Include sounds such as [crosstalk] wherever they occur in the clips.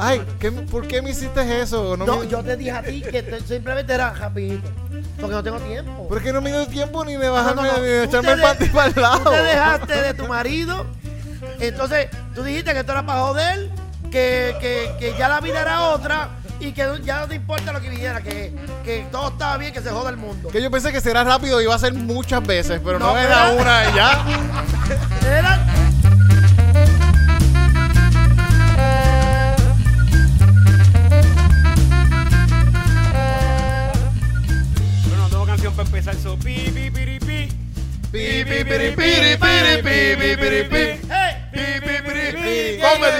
Ay, ¿qué- ¿por qué me hiciste eso? No No, me- yo te dije a ti que te- simplemente era rapidito. Porque no tengo tiempo. ¿Por qué no me dio tiempo ni de bajarme no, no. ni de echarme el panty para el lado? Tú te dejaste de tu marido. Entonces, tú dijiste que esto era para joder, que, que, que ya la vida era otra y que ya no te importa lo que viniera, que, que todo estaba bien, que se joda el mundo. Que yo pensé que será rápido y iba a ser muchas veces, pero no, No, era una y ya. [laughs] Era. Para empezar. So, pi, pi, piri, pi. Pi, pi, piri, piri, piri, pi, pi, piri, pi. ¡Hey! Pi, pi, piri, pi. ¿Qué Comedy,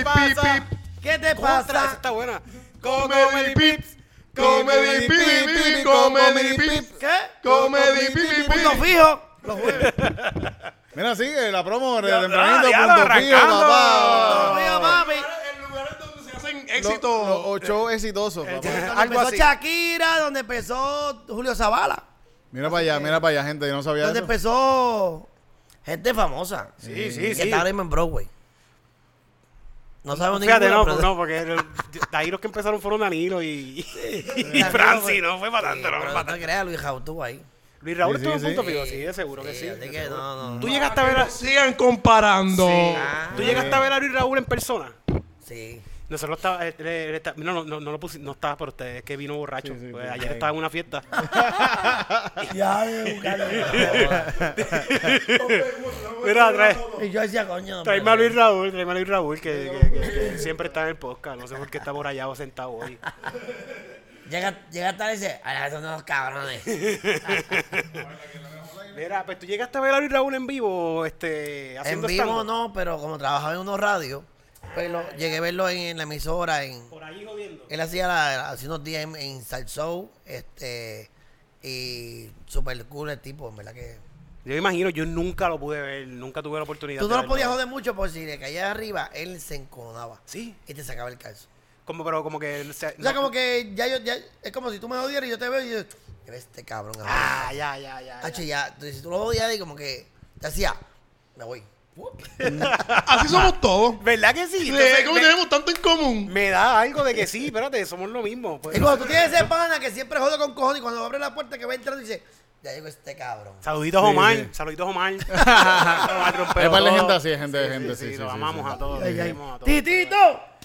te pasa? está buena. Comedy Pips. Comedy Pips. Comedy Pips. ¿Qué? Comedy. Punto fijo. Los jueves. Mira, sigue la promo de ya, punto fijo, arrancando. papá. Punto fijo, papi. Los- éxitos. los ocho exitosos, papá. Donde Algo empezó así. Shakira, donde empezó Julio Zavala, Mira para allá, mira para allá, gente. Yo no sabía donde eso. empezó gente famosa. Sí, Que sí, sí. está ahora mismo en Broadway. No sabemos Fíjate, ninguna, no, pero- pues no, porque el- de ahí los que empezaron fueron Danilo y, y Francis, no fue para tanto, no fue para no te tanto. creas, Luis Raúl estuvo ahí. Luis Raúl Sí, estuvo en sí, punto sí. fijo, sí, de seguro que sí. así que no, no. ¿Tú llegaste a ver a, Sigan comparando. Ah, ¿tú llegaste a ver a Luis Raúl en persona? Sí. Nosotros estaba, él- él- está- no, no, no, no lo pusi- no estaba, pero usted es que vino borracho. Sí, sí, Pues sí. ayer estaba en una fiesta. [laughs] Ya, [laughs] Mira, trae, Y yo decía, coño. tráeme a Luis Raúl, tráeme a Luis Raúl, que, que- que- que siempre está en el podcast. No sé por qué está por allá o sentado hoy. Llega, llega tarde y dice, a son unos cabrones. Mira, pues tú llegaste a ver a Luis Raúl en vivo, este, en haciendo vivo stand-up? no, pero como trabajaba en unos radios, llegué a verlo en, en la emisora, en, Por ahí jodiendo. Él hacía la, hace unos días en, en Salsoul, este, y super cool el tipo, en verdad que... Yo me imagino, yo nunca lo pude ver, nunca tuve la oportunidad Tú de no lo verlo. podías joder mucho porque si le caía arriba, él se enconaba Sí, y te sacaba el calzo. como, pero como que... él se- O sea, no- como que ya yo, ya, es como si tú me jodieras y yo te veo y yo, "Ya ves este cabrón. Ah, ya, ya, ya. Hacho, ya. ya, entonces, si tú lo odias y como que te hacía, me voy. [laughs] Así somos todos. ¿Verdad que sí? Entonces, como me, tenemos tanto en común. me da algo de que sí, espérate, somos lo mismo. pues. Es cuando tú tienes ese pana que siempre jode con cojones y cuando abre la puerta que va entrando dice, ya llegó este cabrón. Saluditos Sí, Omar, sí. saluditos Omar. [laughs] [laughs] Omar rompe Hay par de todo. gente así, gente de gente, sí, sí, sí, amamos lo a todos. ¡Titito!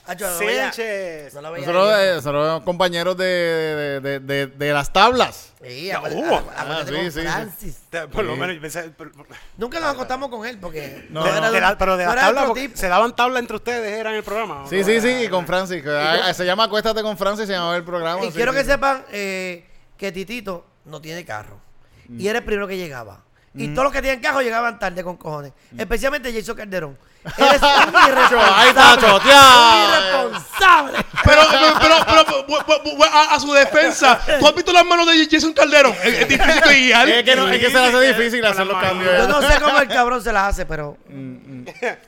Hacho, no Sánchez. no Nosotros, eh, nosotros somos compañeros de, de, de, de, de las tablas. Sí, Ya, acuérdate- hubo. acuérdate Ah, sí, sí, sí. Francis. Por lo menos pensé. por- por- Nunca nos acostamos con él porque No, no. de la- pero de las tablas, se daban tablas entre ustedes, era en el programa. ¿o Sí, no? sí, sí, y con Francis. que, ah, se llama Acuéstate con Francis, se llamaba el programa. Y sí, quiero sí, que sí. sepan eh, que Titito no tiene carro. Mm. Y era el primero que llegaba. Y todos los que tienen carro llegaban tarde con cojones. Mm. Especialmente Jason Calderón. [laughs] Eres un irresponsable. Un irresponsable. Pero, pero, pero, pero, bu- bu- bu- a, a su defensa, ¿tú has visto las manos de Jason Calderón? Es, es difícil de [laughs] guiar. Es que, no, es que se le hace difícil hacer las los cambios. Yo no sé cómo el cabrón se las hace, pero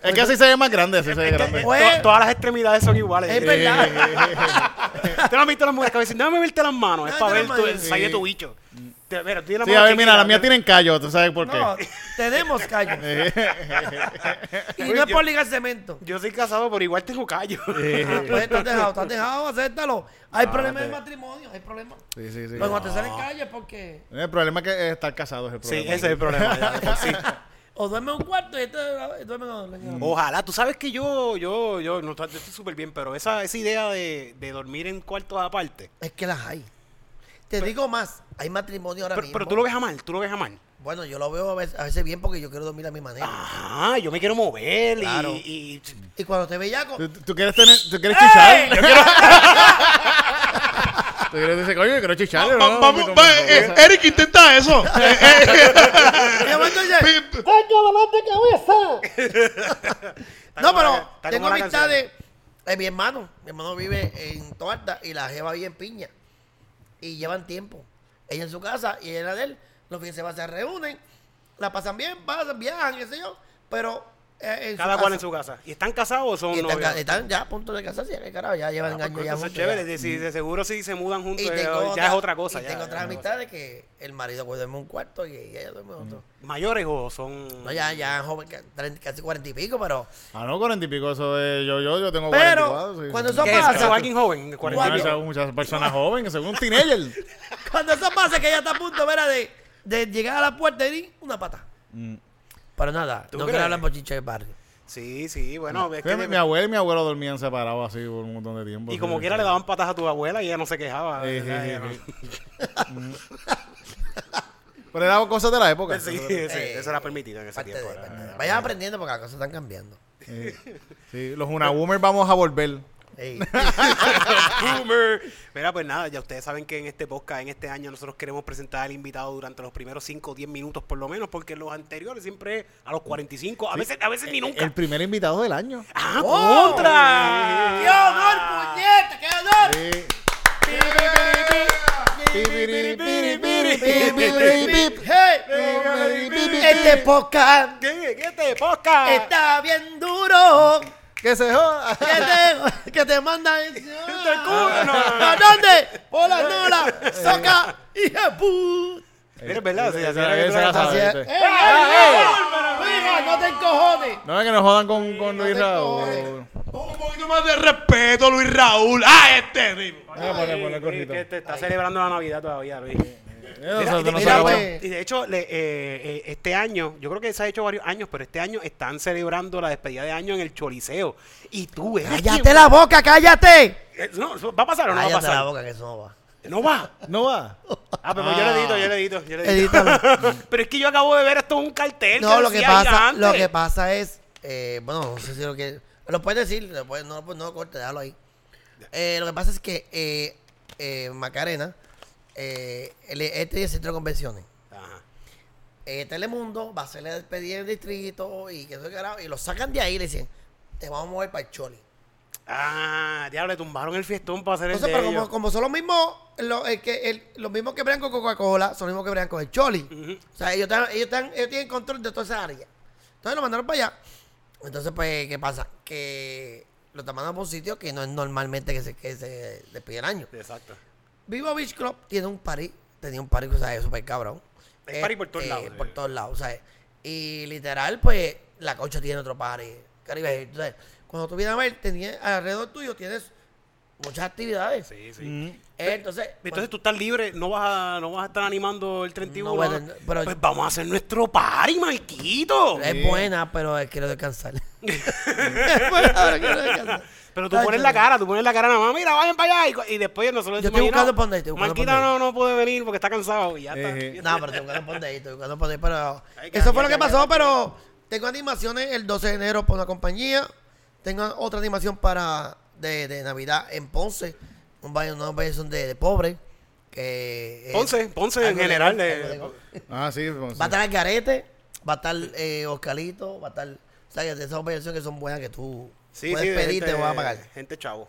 Es que así se ve más grande, así se ve grande. Pues- To- todas las extremidades son iguales. es verdad. [laughs] ¿Tú no has visto las mujeres que dicen, déjame verte las manos? Es para ver las tu, de tu bicho. Te- mira, Sí, a ver, mira, las chiquitas, mías tienen callo, ¿tú sabes por qué? No, [laughs] tenemos callo. [laughs] y no es por ligar cemento. Yo soy casado, pero igual tengo callo. Ah, pues has dejado, has dejado, acéptalo. Hay problemas te- en matrimonio, hay problemas. Sí, sí, sí. Pero cuando te salen calles es porque El problema es que estar casado es el Sí, problema. ese es el problema. ya, de sí. [laughs] o duerme en un cuarto y este duerme en. Ojalá, tú sabes que yo, yo, yo, no, yo estoy súper bien, pero esa, esa idea de, de dormir en cuartos aparte. Es que las hay. Te digo más, hay matrimonio ahora Pero, mismo. pero tú lo ves a mal, tú lo ves a mal. Bueno, yo lo veo a veces, a veces bien porque yo quiero dormir a mi manera. Ah, yo me quiero mover y- Claro. y, Y cuando te bellaco, ¿Tú, tú quieres tener, tú quieres chichar? Yo quiero... [laughs] tú quieres decir, coño, yo quiero chichar, Va- ¿no? vamos, va, eh, Eric, intenta eso. [laughs] Eh, eh, y de pi- [laughs] No, pero tengo amistades. eh, mi hermano, mi hermano vive en Toalta y la jeva vive en Piña. Y llevan tiempo. Ella en su casa y ella en la de él. Los fines de semana se reúnen, la pasan bien, pasan, viajan, qué yo. Pero en Cada su cual casa. en su casa. ¿Y están casados o son Y están, novios? están ya a punto de casarse, ya, carajo, ya llevan Ah, años pues, ya eso es juntos, chévere. ya. de- si de seguro si se mudan juntos eh, ya otra- es otra cosa. Y ya, tengo ya otras amistades que el marido puede dormir en un cuarto y ella duerme en otro. ¿Mayores o son...? No, ya, ya joven, casi cuarenta y pico, pero. Ah, no, cuarenta y pico, eso es yo, yo, yo tengo Pero, 44. sí. cuando eso pasa. ¿Eso es alguien joven? 40 y Muchas, personas jóvenes, según un teenager. [laughs] Cuando eso pasa, que ella está a punto ¿verdad? de, de llegar a la puerta y di una pata. Pero nada, ¿Tú no crees? quiero hablar bochinche del barrio. Sí, sí, bueno. es que mi, de- mi abuela y mi abuelo dormían separados así por un montón de tiempo. y como quiera le daban patas a tu abuela y ella no se quejaba. Sí, sí, ¿verdad? sí, Ella no- sí. [laughs] Pero era cosas de la época. Sí, sí, Eh, eso era permitido en ese Parte tiempo. de- era- parte de- Vayan aprendiendo porque las cosas están cambiando. Sí, sí, los Unaboomers vamos a volver. Ey. Boomer. Mira, pues nada, ya ustedes saben que en este podcast, en este año, nosotros queremos presentar al invitado durante los primeros 5 o 10 minutos por lo menos, porque los anteriores siempre es a los 45, a veces, a veces ni nunca. El primer invitado del año. ¡Ah, ¡Oh! contra! ¡Qué honor, puñeta! ¡Qué honor! Sí. Hey, este podcast ¿Qué, qué te podcast? está bien duro. Que se joda. Que te, que te culo, no, no, no. ¿A dónde? Por la nola. Soca. Hija de puta. Mira, es verdad, sí. ¡Eh, eh, eh! Hija, no te encojones. No es que nos jodan con, con No Luis Raúl. Un poquito más de respeto, Luis Raúl. ¡Ah, este tipo! Ah, ponle, ponle que te está celebrando la Navidad todavía, Luis. Eso Mira, y, de, no y de hecho, y de hecho, le- eh, eh, este año, yo creo que se ha hecho varios años, pero este año están celebrando la despedida de año en el Choliseo. Y tú eres Cállate quien- la boca, cállate. Eh, No, ¿Va a pasar o no va a Cállate la pasar? boca que eso no va. No va. No va. Ah, pero yo le edito, yo le edito, yo le edito. Edítalo. [laughs] pero es que yo acabo de ver esto en un cartel. No, lo que decía pasa, lo que pasa es, eh, bueno, no sé si lo que, lo puedes decir, lo puedes- no, no lo cortes, déjalo ahí. Eh, lo que pasa es que eh, eh, Macarena, eh, el- este es el centro de convenciones. Ajá. Eh, Telemundo va a hacerle despedida en el distrito y que y lo sacan de ahí y le dicen, te vamos a mover para el Choli. Ah, diablo, le tumbaron el fiestón para hacer Entonces, el de pero como, ellos. como son los mismos, lo- el que, el- los mismos que bregan con Coca-Cola, son los mismos que bregan con el Choli. O sea, ellos, están, ellos, están, ellos tienen control de toda esa área. Entonces lo mandaron para allá. Entonces, pues, ¿qué pasa? Que lo están mandando por un sitio que no es normalmente que se, que se despide el año. Exacto. Vivo Beach Club tiene un party, tenía un party, o sea, es súper cabrón. Hay party por todos Eh, lados. Por todos lados, ¿sabes? Y literal, pues, la cocha tiene otro party. Caribe, entonces, cuando tú vienes a ver, tenía, alrededor tuyo tienes muchas actividades. Sí, sí. Mm. Eh, entonces, Entonces tú estás libre, no vas a, no vas a estar animando el 31. No a tener- pero- pues vamos a hacer nuestro party, Marquito. es buena, [laughs] [laughs] pero quiero descansar. es buena, pero quiero descansar. Pero tú pones la cara, tú pones la cara nada más, mira, vayan para allá. Y, y después nosotros Yo decimos, estoy buscando "No, estoy buscando Marquita por no, no puede venir porque está cansado y ya está. Ejé. [laughs] No, pero tengo que responder, tengo que responder, pero eso fue lo que que pasó, pero tengo animaciones el 12 de enero por una compañía, tengo otra animación para de, de Navidad en Ponce, un baile, una versión de, de pobre, que Ponce, Ponce en de- general. algo de- de- Ah, sí. pues, Va a estar el Garete, va a estar eh, Oscarito, va a estar, o de esas versiones que son buenas que tú sí, puedes sí, pedir, te gente- vas a pagar. Gente chavo.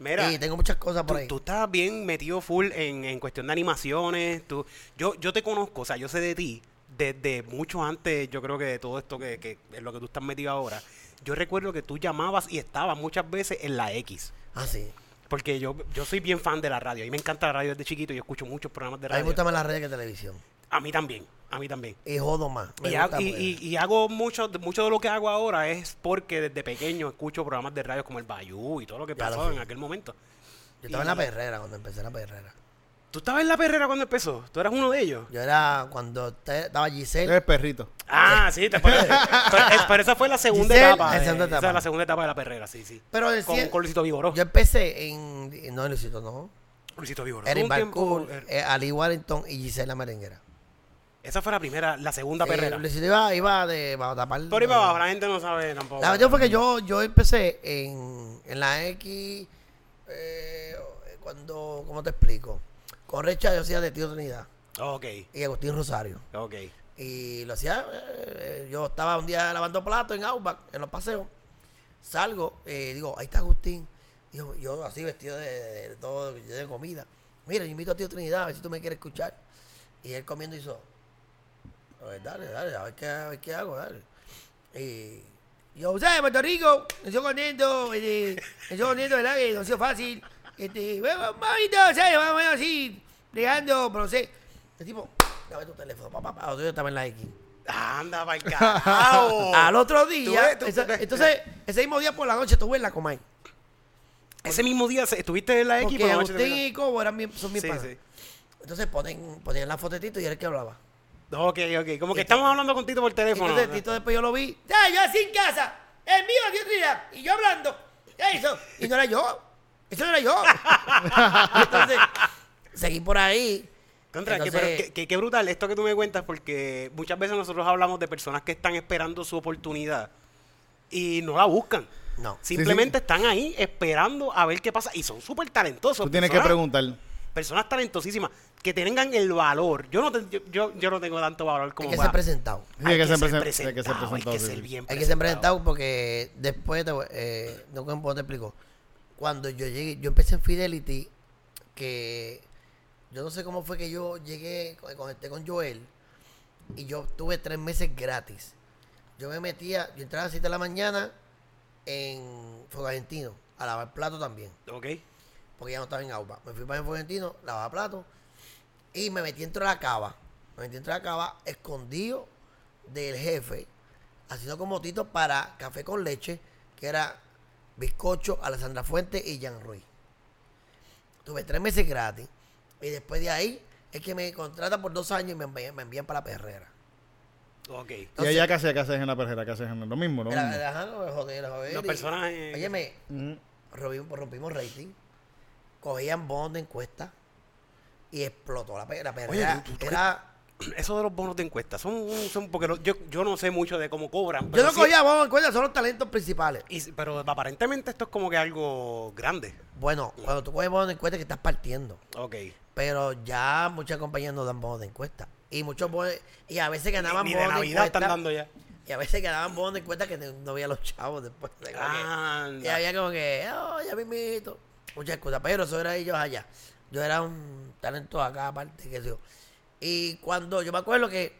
Mira, Y tengo muchas cosas por tú, ahí. tú estás bien metido full en, en cuestión de animaciones. Tú, yo, yo te conozco, o sea, yo sé de ti desde mucho antes, yo creo que de todo esto que, que es lo que tú estás metido ahora. Yo recuerdo que tú llamabas y estabas muchas veces en la X. Ah, sí. Porque yo, yo soy bien fan de la radio. A mí me encanta la radio desde chiquito. Yo escucho muchos programas de A mí radio. me gusta más la red que televisión. A mí también. A mí también. Y jodo más. Y, gusta ha- y- y- y hago mucho, mucho de lo que hago ahora es porque desde pequeño escucho programas de radio como el Bayou y todo lo que Ya lo pasó sé. en aquel momento. Yo estaba en la perrera cuando empecé la perrera. ¿Tú estabas en la perrera cuando empezó? ¿Tú eras uno de ellos? Yo era cuando te- estaba Giselle. Eres perrito. Ah, sí, te [laughs] pero, pero, es- pero esa fue la segunda Giselle, etapa. la de- segunda Esa etapa. es la segunda etapa de la perrera, sí, sí. Pero Con, decía, con Luisito Vigoró. yo empecé en, No, en Luisito, no. Luisito Vigoró. Eric un tiempo- Balcour, eh, Ali Warrington y Giselle la merenguera. Esa fue la primera, la segunda perrera. Eh, iba, iba de tapar. Por ahí para abajo, la gente no sabe tampoco. La verdad fue que yo, yo empecé en, en la X. eh, cuando. ¿Cómo te explico? Con Recha yo hacía de Tío Trinidad Ok, y Agustín Rosario. ok. Y lo hacía, eh, yo estaba un día lavando platos en Outback, en los paseos. Salgo, eh, digo, ahí está Agustín. Digo, yo así vestido de, de- de todo, de comida. Mira, yo invito a tío Trinidad, a ver si tú me quieres escuchar. Y él comiendo hizo, ver, dale, dale, a ver qué, a ver qué hago, dale. Y Yo, ¿sabes? Puerto Rico, nació contento, este, nació contento, ¿verdad? Que no ha sido fácil. Este, bueno, mamito, ¿sabes? Más o menos así, bregando, pero no sé. El tipo, dame tu teléfono, papá, papá, yo estaba en la X. Anda, para el carajo. [laughs] Al otro Tú día, ves, tú- esa- entonces, ese mismo día por la noche estuve en la Comay. Ese mismo día estuviste en la X Porque Agustín y Cobo eran son mis Sí, panas. sí. Entonces ponen, ponían la fotetito y era el que hablaba. Ok, ok. Como que estamos hablando con Tito por teléfono. Entonces Tito después yo lo vi. Ya, yo así en casa. El mío, Dios día. Y yo hablando. Ya eso. Y no era yo. Eso no era yo. [laughs] Entonces, seguí por ahí. Contra, que, pero, que- que brutal esto que tú me cuentas, porque muchas veces nosotros hablamos de personas que están esperando su oportunidad y no la buscan. No. Simplemente están ahí esperando a ver qué pasa y son súper talentosos. Tú tienes que preguntar. Personas talentosísimas que tengan el valor. Yo no, te- yo, yo, yo no tengo tanto valor Hay como que para- ser presentado. Sí, hay que ser presen- presentado, hay que ser presentado, Hay que ser bien Hay que ser presentado. presentado porque después, te, voy- eh, no cómo te explico. Cuando yo llegué, yo empecé en Fidelity, que yo no sé cómo fue que yo llegué, con- conecté con Joel, y yo tuve tres meses gratis. Yo me metía, yo entraba a las 7 de la mañana en Fuego Argentino, a lavar plato también, Ok. Porque ya no estaba en agua. Me fui para el Fuego Argentino, lavaba plato, y me metí dentro de la cava. Me metí dentro de la cava, escondido del jefe, haciendo como tito para café con leche, que era bizcocho, Alessandra Fuente y Jean Ruiz. Tuve tres meses gratis. Y después de ahí es que me contratan por dos años y me envían, me envían para la perrera. Ok. Y allá, ¿qué haces? ¿Qué haces en la perrera? ¿Qué haces en lo mismo? Lo mismo. era- ajá, no, joder, joder, Los y- personajes- Óyeme, Ujú. rompimos, rompimos rating. Cogían bonos de encuesta y explotó la, la perrera. tú- tú- tú- era, [clears throat] Eso de los bonos de encuesta son, son porque yo, yo no sé mucho de cómo cobran. yo no sí- cogía bonos de encuesta, son los talentos principales. y- pero aparentemente esto es como que algo grande. Bueno, cuando tú coges bonos de encuesta que estás partiendo. Ok. Pero ya muchas compañías no dan bonos de encuesta. Y muchos bonos, y a veces ganaban Ni, ni de bonos de Navidad están encuesta. dando ya. Y a veces ganaban bonos de encuesta que no había los chavos después. [laughs] de que- Anda. y había como que, oh, ya mismito. Muchas cosas. Pero eso era ellos allá. Yo era un talento acá aparte, que yo. Y cuando yo me acuerdo que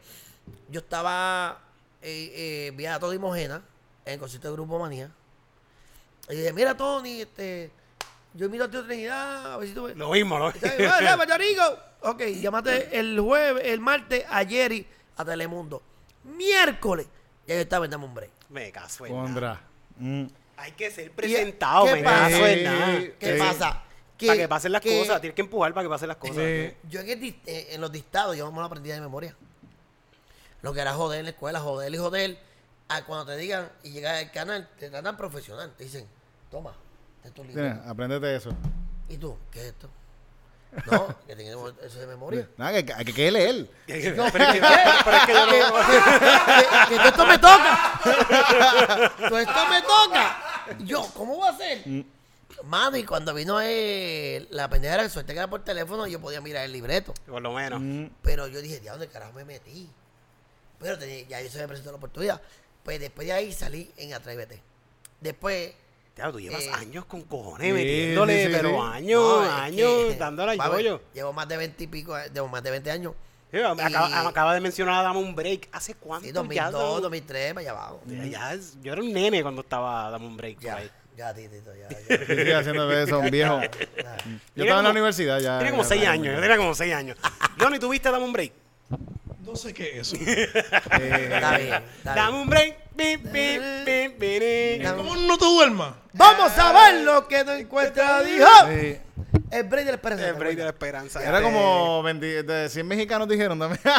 yo estaba, eh, eh, vi a Tony Mojena en el concierto de Grupo Manía. Y dije, mira Tony, este, yo miro a Tío Trinidad, a ver si tú ves. Lo mismo, ¿no? "Ah, ya, Puerto Rico". Ok, llámate el jueves, el martes a Jerry a Telemundo. Miércoles, ya yo estaba en Dame un Break. Me caso. Contra. Mm. Hay que ser ¿Y presentado, qué me pasa? nada. ¿Qué pasa? para que pasen las que cosas, tienes que empujar para que pasen las cosas. Yo en, el eh, en los dictados, yo me lo aprendí de memoria. Lo que era joder en la escuela, joder y joder. Ah, cuando te digan y llegas al canal, te tratan profesional. Te dicen, toma, este es tu libro. Tienes, Apréndete eso. ¿Y tú? ¿Qué es esto? No, que tenemos eso de memoria. Nada, que, que, que leer. [laughs] pero, es que, pero es que yo [laughs] que, no... que- que todo esto me toca. [laughs] Todo esto me toca. Yo, ¿cómo va a ser? Mano, y cuando vino eh, la pendeja de suerte que era por teléfono, yo podía mirar el libreto. Por lo menos. Mm. Pero yo dije, ¿de dónde carajo me metí? Pero tenía- ya yo se me presentó la oportunidad. Pues después de ahí salí en Atrévete. Después. Ya, tú llevas Eh, años con cojones sí, metiéndole, sí, sí, pero sí. años, no, años, que, dándole al yoyo. Llevo más de 20 y pico, llevo más de 20 años. Sí, acaba, Y- acaba de mencionar a Dame un Break. ¿Hace cuánto Sí, ya? 2002, 2003, para allá abajo. Ya- ya es- yo era un nene cuando estaba Dame un Break. Ya, ahí. ya, Titito, ya. ya. Haciendo eso, un viejo. Ya. Yo estaba en la como- universidad ya. Tiene como ya seis estaba- años, yo tenía como seis años. Johnny, ¿tuviste Dame un Break? No sé qué es eso. [laughs] Está bien, está Dame bien. un break. ¿Cómo no te duermas? Vamos a ver lo que no encuentra, dijo. Sí. El break de la esperanza. El ¿te break de la acuerdas? esperanza. Era como 20 de 100 mexicanos dijeron también. [laughs]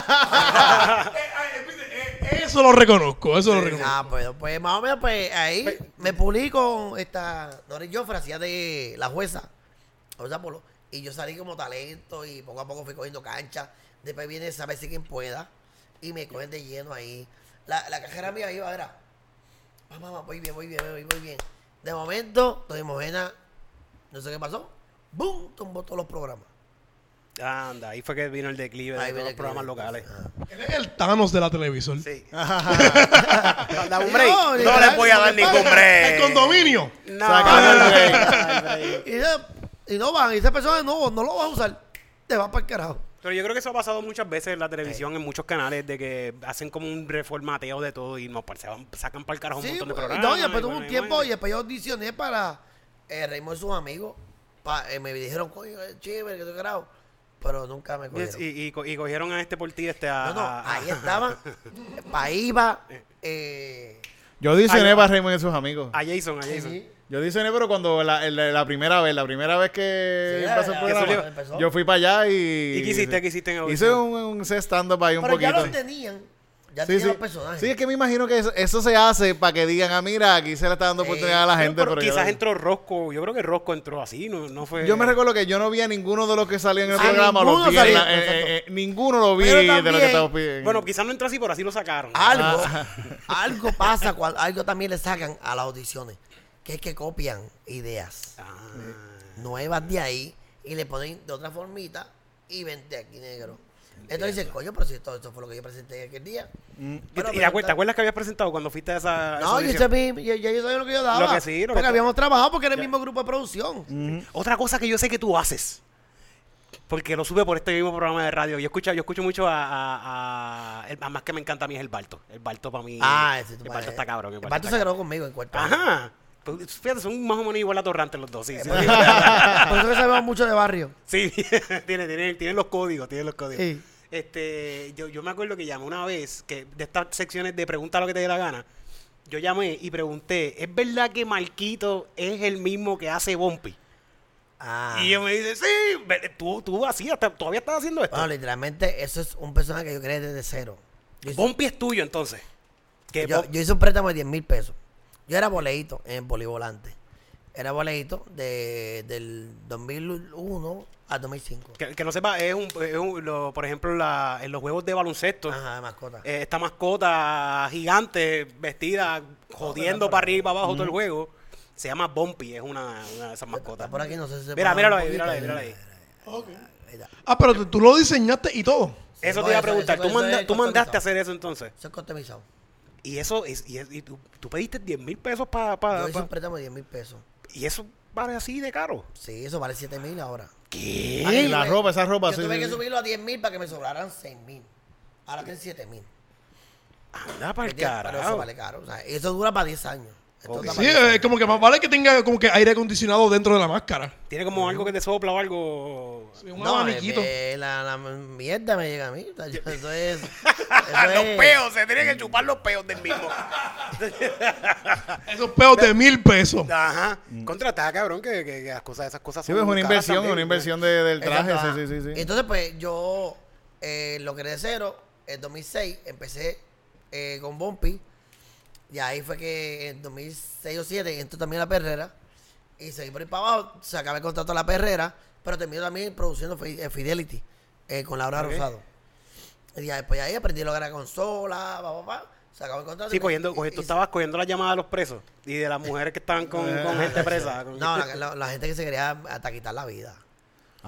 Eh, Eso lo reconozco, eso lo reconozco. Ah, pues, pues más o menos, pues ahí me pulí con esta Doris Joffre, hacía de la jueza, jueza Polo, y yo salí como talento y poco a poco fui cogiendo cancha. Después viene Saber si quien pueda y me cogen de lleno ahí. La, la cajera mía iba, era, vamos, vamos, voy bien, voy bien, voy, voy bien. De momento, Doña Mojena, no sé qué pasó, ¡boom! Tumbó todos los programas. Anda, ahí fue que vino el declive de Ahí todos viene los el programas locales. Él es el Thanos de la televisor. Sí. [laughs] Dame un break. No, No, literal, le voy a dar ningún break. El condominio. No, Sácame el break. [laughs] Y, esa- y no van, y esa persona no, no lo va a usar. Te va para el carajo. Pero yo creo que eso ha pasado muchas veces en la televisión, en muchos canales, de que hacen como un reformateo de todo y no, pues, se van- sacan para el carajo un montón de pues, programas. no, y después tuve un tiempo y después yo audicioné para eh, Raymond y sus amigos. Pa- eh, me dijeron, coño, es chévere, que te grabo. Pero nunca me cogieron. Y, y, co- y cogieron a este por ti, este a... no, no, a- ahí estaban. [laughs] Paíba. Eh, Yo audicioné para Raymond y sus amigos. a Jason, a Jason. sí. Yo audicioné, pero cuando la, la- la primera vez, la primera vez que Sí, empezó el programa, empezó. yo fui para allá y... ¿Y qué hiciste? ¿Qué hiciste en Hice un, un stand-up ahí un Pero ya poquito. los tenían. Ya Sí, tenían sí. los personajes. Sí, es que me imagino que eso, eso se hace para que digan, ah, mira, aquí se le está dando Eh, oportunidad a la gente. Pero Pero, yo, quizás entró Rosco, yo creo que Rosco entró así, no, no fue... yo me recuerdo que yo no vi a ninguno de los que salían en el A programa. ninguno vi salía, la- eh, eh, eh, ninguno lo vi Pero de lo que estaba pidiendo. Bueno, quizás no entró así, pero así lo sacaron. Algo, Ah. [laughs] algo pasa cuando algo también le sacan a las audiciones, que es que copian ideas Ah. nuevas de ahí y le ponen de otra formita y vente aquí negro. Entonces dicen, coño, pero si todo eso fue lo que yo presenté aquel día. ¿Y, Pero y te, acuerdas que habías presentado cuando fuiste a esa, esa No, yo, ya, ya yo sabía lo que yo daba. Lo que sí, lo que porque habíamos trabajado porque era el mismo grupo de producción. Otra cosa que yo sé que tú haces, porque lo sube por este mismo programa de radio. Yo escucho, yo escucho mucho a, a, a- el más que me encanta a mí es el Balto. El Balto para mí. Ah, ese el padre. Balto está cabrón. El Balto se quedó conmigo en cuarto. Ajá. Pues, Fíjate, son más o menos igual a Torrante los dos, sí. Sí, Por eso que sabemos mucho de barrio. Sí, [laughs] tiene, tiene, tiene los códigos, tiene los códigos. Sí. Este, yo, yo me acuerdo que llamé una vez, que de estas secciones de pregunta lo que te dé la gana, yo llamé y pregunté, ¿es verdad que Marquito es el mismo que hace Bumpy? Ah. Y ella me dice, sí, tú, tú hacías, te- todavía estás haciendo esto. Bueno, literalmente, eso es un personaje que yo creé desde cero. Yo hice, Bumpy es tuyo entonces. Que yo, yo hice un préstamo de 10 mil pesos. Yo era boleíto en Polivolante. Era boleíto de, del 2001 al 2005. que, que no sepa, es un, es un- lo- por ejemplo, la- en los juegos de baloncesto, Ajá, de mascota. eh, esta mascota gigante, vestida, jodiendo para arriba y para abajo todo el juego, se llama Bumpy, es una, una de esas mascotas. Está por aquí, no sé si se Mira, míralo ahí, míralo ahí, míralo. Ah, pero tú- lo diseñaste y todo. Eso te iba a preguntar, eso- tú, manda- mandaste a hacer eso entonces. Eso es customizado. Y eso, es, y, y tú, tú pediste 10 mil pesos para... Yo hice un préstamo de 10 mil pesos. y eso vale así de caro. Sí, eso vale 7 mil ahora. ¿Qué? Ah, y la ropa, esa ropa, Yo sí, tuve sí, que sí. subirlo a 10 mil para que me sobraran 6 mil. Ahora tiene 7 mil. Anda para el Pero eso carajo. vale caro. O sea, eso dura para 10 años. Sí, para 10 años. es como que más vale que tenga como que aire acondicionado dentro de la máscara. Tiene como algo que te sopla o algo... Sí, un No, abaniquito. eh, eh, la, la mierda me llega a mí. Eso es. [laughs] Eso los es- peos, se tienen que chupar los peos del mismo. [laughs] Esos peos de mil pesos. Ajá. Contratar, cabrón, que, que, que las cosas, esas cosas Sí, son es una caras inversión, también. una inversión de- del traje, Exacto, sí, ajá. sí, sí, sí. Entonces, pues yo eh, lo creé de cero. En 2006 empecé eh, con Bumpy. Y ahí fue que en 2006 o 2007 entró también la perrera. Y seguí por ahí para abajo. Se acaba el contrato de la perrera. Pero terminó también produciendo eh, Fidelity eh, con Laura Ok. Rosado. Y ya después de ahí aprendí a lograr consola, pa, pa, pa, se acabó el contrato. Sí, y cogiendo, y- cogi- tú y- estabas cogiendo las llamadas de los presos y de las mujeres que estaban con, [laughs] con gente presa. con- No, la, la- la gente que se quería hasta quitar la vida.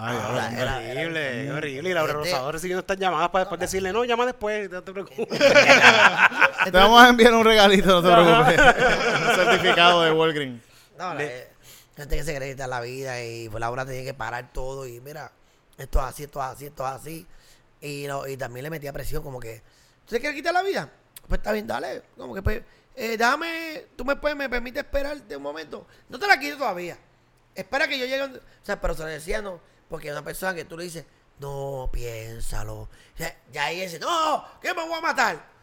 Ay, Ah, ahora, era- era- Horrible, horrible. Y Laura Gente- Rosado recibiendo estas llamadas para después decirle, no, llama después, no te preocupes. [laughs] Te vamos a enviar un regalito, no te [laughs] preocupes. [laughs] un certificado de Walgreens. No, la- eh, gente que se quitar la vida y pues Laura tenía que parar todo y mira, esto es así, esto es así, esto es así. Y, no, y también le metía presión como que, ¿tú te quieres quitar la vida? Pues está bien, dale. Como que pues, eh, déjame, tú me puedes, me permite esperar de un momento. No te la quites todavía. Espera que yo llegue. O sea, pero se le decía no, porque una persona que tú le dices, no, piénsalo. Sea, ya ella dice, no, que me voy a matar.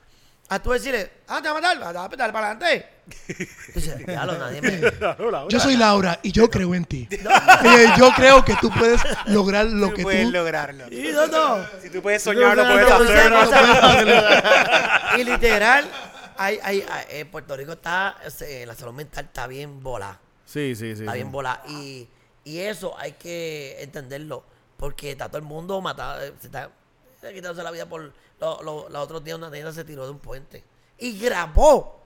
A tú decirle, ah, te voy a matar, dale, dale para adelante. [laughs] Dice, ya lo nadie me. [laughs] Yo soy Laura y yo creo en ti. [laughs] Eh, yo creo que tú puedes lograr lo Tú que puedes tú... lograr,lo Y no, no. Si tú puedes soñarlo, puedes Entonces, hacerlo. y literal, hay, hay, hay- Puerto Rico está, eh, la salud mental está bien volada. Sí, sí, sí. Está bien volada. Y, y eso hay que entenderlo. Porque está todo el mundo matado. eh, Se está, está quitándose la vida por. lo- lo- Los otros días una nena se tiró de un puente. Y grabó.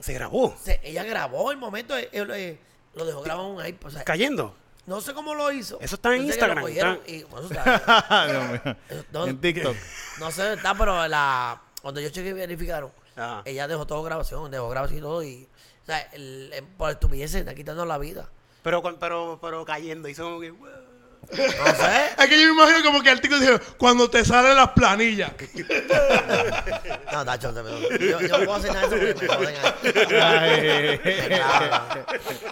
Se grabó. Se- ella grabó el momento. eh, eh, eh, lo dejó grabado en un iPod. o sea, Cayendo. no sé cómo lo hizo. Eso está en Instagram, cogieron está- y, bueno, eso está- Dios mío. eso- no- En TikTok. no sé dónde está, pero la, cuando yo chequeé y verificaron, Ajá. ella dejó todo grabación, dejó grabación y todo. Y, o sea, el- el- por estupidez se está quitando la vida. Pero, con- pero, pero cayendo. Hizo como que... "Wow". [laughs] No sé. Es que yo me imagino como que el tico dice, cuando te salen las planillas. No, Tacho, te- yo, yo no puedo hacer nada de eso porque me joden ahí. Me clavan.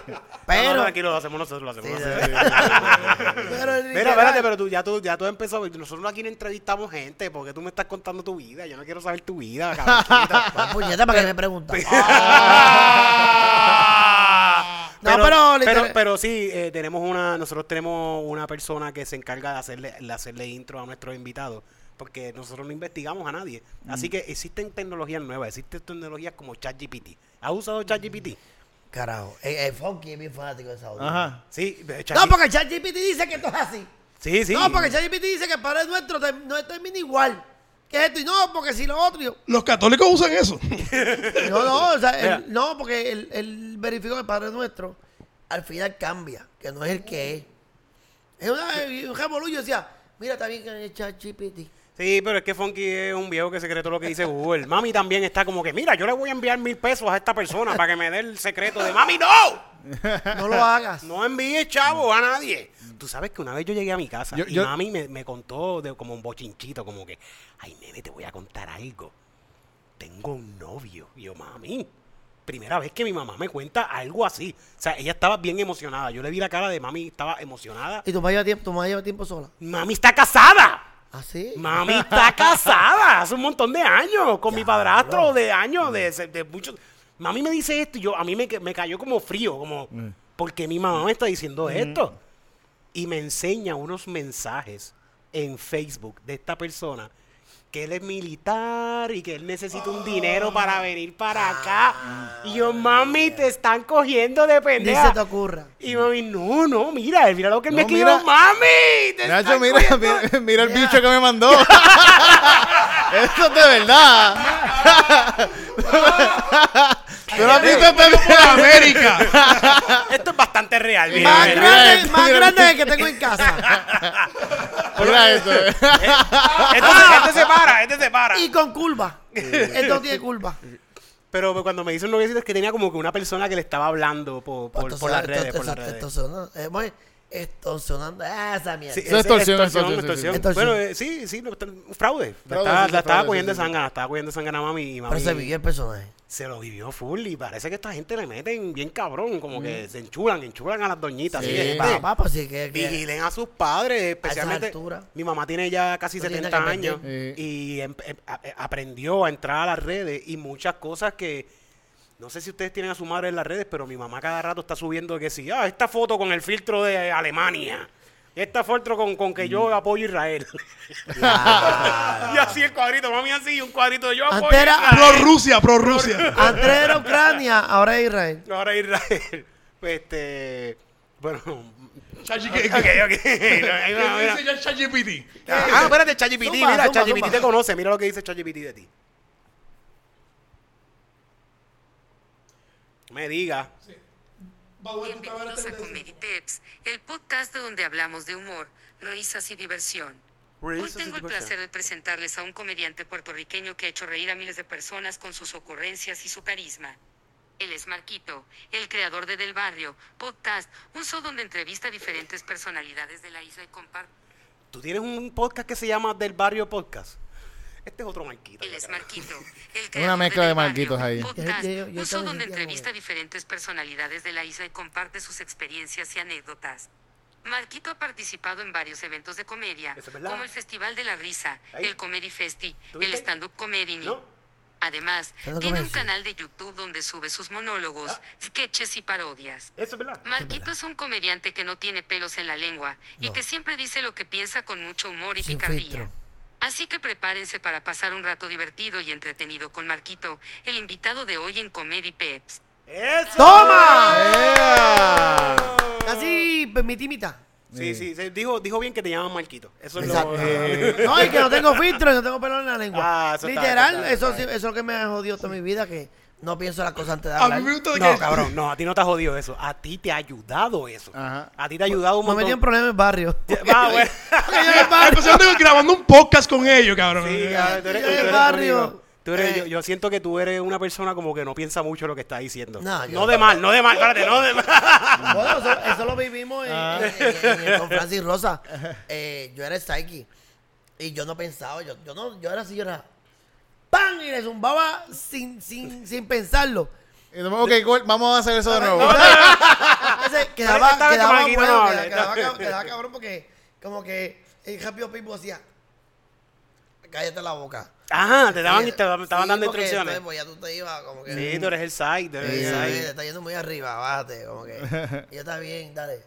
No, Pero, no, tranquilo, lo hacemos nosotros, lo hacemos Sí, nosotros. pero Mira, literal, espérate, pero tú ya tú ya tú empezó, nosotros aquí no entrevistamos gente, porque tú me estás contando tu vida, yo no quiero saber tu vida, cabroncita. [laughs] Va, puñeta, ¿para qué me preguntas? [laughs] No, pero, pero pero, sí, eh, tenemos una, nosotros tenemos una persona que se encarga de hacerle, de hacerle intro a nuestros invitados, porque nosotros no investigamos a nadie. Así que existen tecnologías nuevas, existen tecnologías como ChatGPT. ¿Has usado ChatGPT? Carajo, el, el Funky es bien fanático de esa audio. Ajá. Sí, eh, No, porque ChatGPT dice que esto es así. Sí, sí. No, porque ChatGPT dice que el Padre Nuestro no termina igual. Que esto? Y no, porque si lo otro. yo, Los católicos usan eso. [laughs] No, no, o sea, no, porque él, él verificó que el Padre Nuestro al final cambia, que no es el que es. Es una, un revolú, yo decía, mira, está bien que el ChatGPT. Sí, pero es que Funky es un viejo que secreto lo que dice Google. Mami también está como que, mira, yo le voy a enviar mil pesos a esta persona para que me dé el secreto de Mami, no. [laughs] No lo hagas. No envíes chavo a nadie. Tú sabes que una vez yo llegué a mi casa Yo- y yo- mami me, me contó de, como un bochinchito, como que, ay, nene, te voy a contar algo. Tengo un novio. Y yo, mami, primera vez que mi mamá me cuenta algo así. O sea, ella estaba bien emocionada. Yo le vi la cara de mami, estaba emocionada. Y tu mamá lleva tiempo, tu mamá lleva tiempo sola. Mami está casada. ¿Ah, sí? Mami está casada hace un montón de años con mi [laughs] padrastro de años, de, de muchos. Mami me dice esto y yo, a mí me, me cayó como frío, como, porque mi mamá me está diciendo esto? Y me enseña unos mensajes en Facebook de esta persona que él es militar y que él necesita un dinero para venir para acá. Y yo, mami, te están cogiendo de Ni pendeja. se te ocurra. Y mami, no, no, mira, mira lo que él me No, escribió, mira. mami. te Nacho, están mira, cogiendo mira, mira el bicho que me mandó. [laughs] Eso es de verdad. ¿Tú no has visto este Por América. [laughs] Esto es bastante real. mira, Más mira. grande, mira, más mira. grande del que tengo en casa. [laughs] Mira esto. [laughs] Este, se- este se para, este se para. Y con curva. Esto no tiene curva. Pero cuando me dice un noviecito es que tenía como que una persona que le estaba hablando por, por, las redes. esto- por las esto- redes. eh, bueno, extorsionando ah, esa mierda. Sí, Eso es extorsión, extorsión. Bueno, eh, sí, sí, un fraude. La Fraude, estaba, sí, la estaba fraude, cogiendo sí, sangana, la estaba cogiendo de sangana a mami y mami Pero se vivió el personaje. se lo vivió full y parece que esta gente le meten bien cabrón, como que se enchulan, enchulan a las doñitas. Así Sí. que, Papá, pues sí que... que- Vigilen a sus padres, especialmente. Mi mamá tiene ya casi No tiene 70 nada que años y em- em- a- eh, aprendió a entrar a las redes y muchas cosas que. No sé si ustedes tienen a su madre en las redes, pero mi mamá cada rato está subiendo que sí, ah, esta foto con el filtro de Alemania. Esta foto con, con que yo apoyo a Israel. [laughs] [laughs] y así el cuadrito, mami así, un cuadrito de yo apoyo Antes a era- Israel. Pro Rusia, pro Rusia. [laughs] Antes era Ucrania, ahora es Israel. Ahora Israel. Pues este. Bueno. Chachi, Ok, ¿qué- ok. qué- No, ahí va, ¿Qué mira. dice ya ChatGPT? Ah, espérate, ChatGPT, mira, ChatGPT te conoce, mira lo que dice ChatGPT de ti. Me diga. Bienvenidos a Comedy Peps, el podcast donde hablamos de humor, risas y diversión. Hoy tengo el placer de presentarles a un comediante puertorriqueño que ha hecho reír a miles de personas con sus ocurrencias y su carisma. Él es Marquito, el creador de Del Barrio, podcast, un show donde entrevista a diferentes personalidades de la isla y comparte. Tú tienes un podcast que se llama Del Barrio Podcast. Este es otro marquito. Él es. Marquito, [laughs] el Una mezcla de Barrio, Marquitos ahí. Podcast, Yo- yo- yo un show donde entrevista a diferentes personalidades de la isla y comparte sus experiencias y anécdotas. Marquito ha participado en varios eventos de comedia, es como el Festival de la Risa, Ahí. el Comedy Festi, ¿Tú el viste? Stand-Up Comedy. ¿No? Además, tiene un canal de YouTube donde sube sus monólogos, Ah. sketches y parodias. Eso es verdad. Marquito es un comediante que no tiene pelos en la lengua y que siempre dice lo que piensa con mucho humor y Sin picardía. filtro. Así que prepárense para pasar un rato divertido y entretenido con Marquito, el invitado de hoy en Comedy Peps. ¡Eso! ¡Toma! ¡Ea! Casi permitimita. Sí, sí, se- dijo, dijo bien que te llaman Marquito. Eso es Exacto. lo... [laughs] No, y que no tengo filtro y no tengo pelo en la lengua. Ah, eso Literal, está- está eso es lo que me ha jodido toda mi vida, que no pienso las cosas antes de A hablar. mí me gusta No, que... cabrón, no, a ti no te ha jodido eso. A ti te ha ayudado eso. Ajá. A ti te ha ayudado un Me montón. metí en problemas en barrio. [laughs] [laughs] Va, bueno. Yo en el Ay, barrio. pues grabando un podcast con ellos, cabrón. Sí, cabrón, tú eres- Yo en tú el eres barrio. conmigo. Tú eres, Eh. yo, yo siento que tú eres una persona como que no piensa mucho lo que está diciendo. No, yo- no de mal, no de mal, espérate, no de mal. [laughs] Bueno, eso, eso lo vivimos en, Ah. en- en- en- con Francis Rosa. Eh, yo era Psyche. Y yo no pensaba, yo, yo no, yo era así, yo era ¡pam! Y le zumbaba sin, sin, sin pensarlo. Ok, cool, vamos a hacer eso de nuevo. [laughs] Ese quedaba, quedaba bueno, no quedaba, quedaba quedaba cabrón porque como que el Rápido Pipo decía, cállate la boca. Ajá, te daban, Sí, te daban, te estaban sí, dando instrucciones. entonces, pues ya tú te ibas como que... Sí, tú eres el side, tú eres Sí, el side. te está yendo muy arriba, bájate, como que... [laughs] Y yo está bien, dale.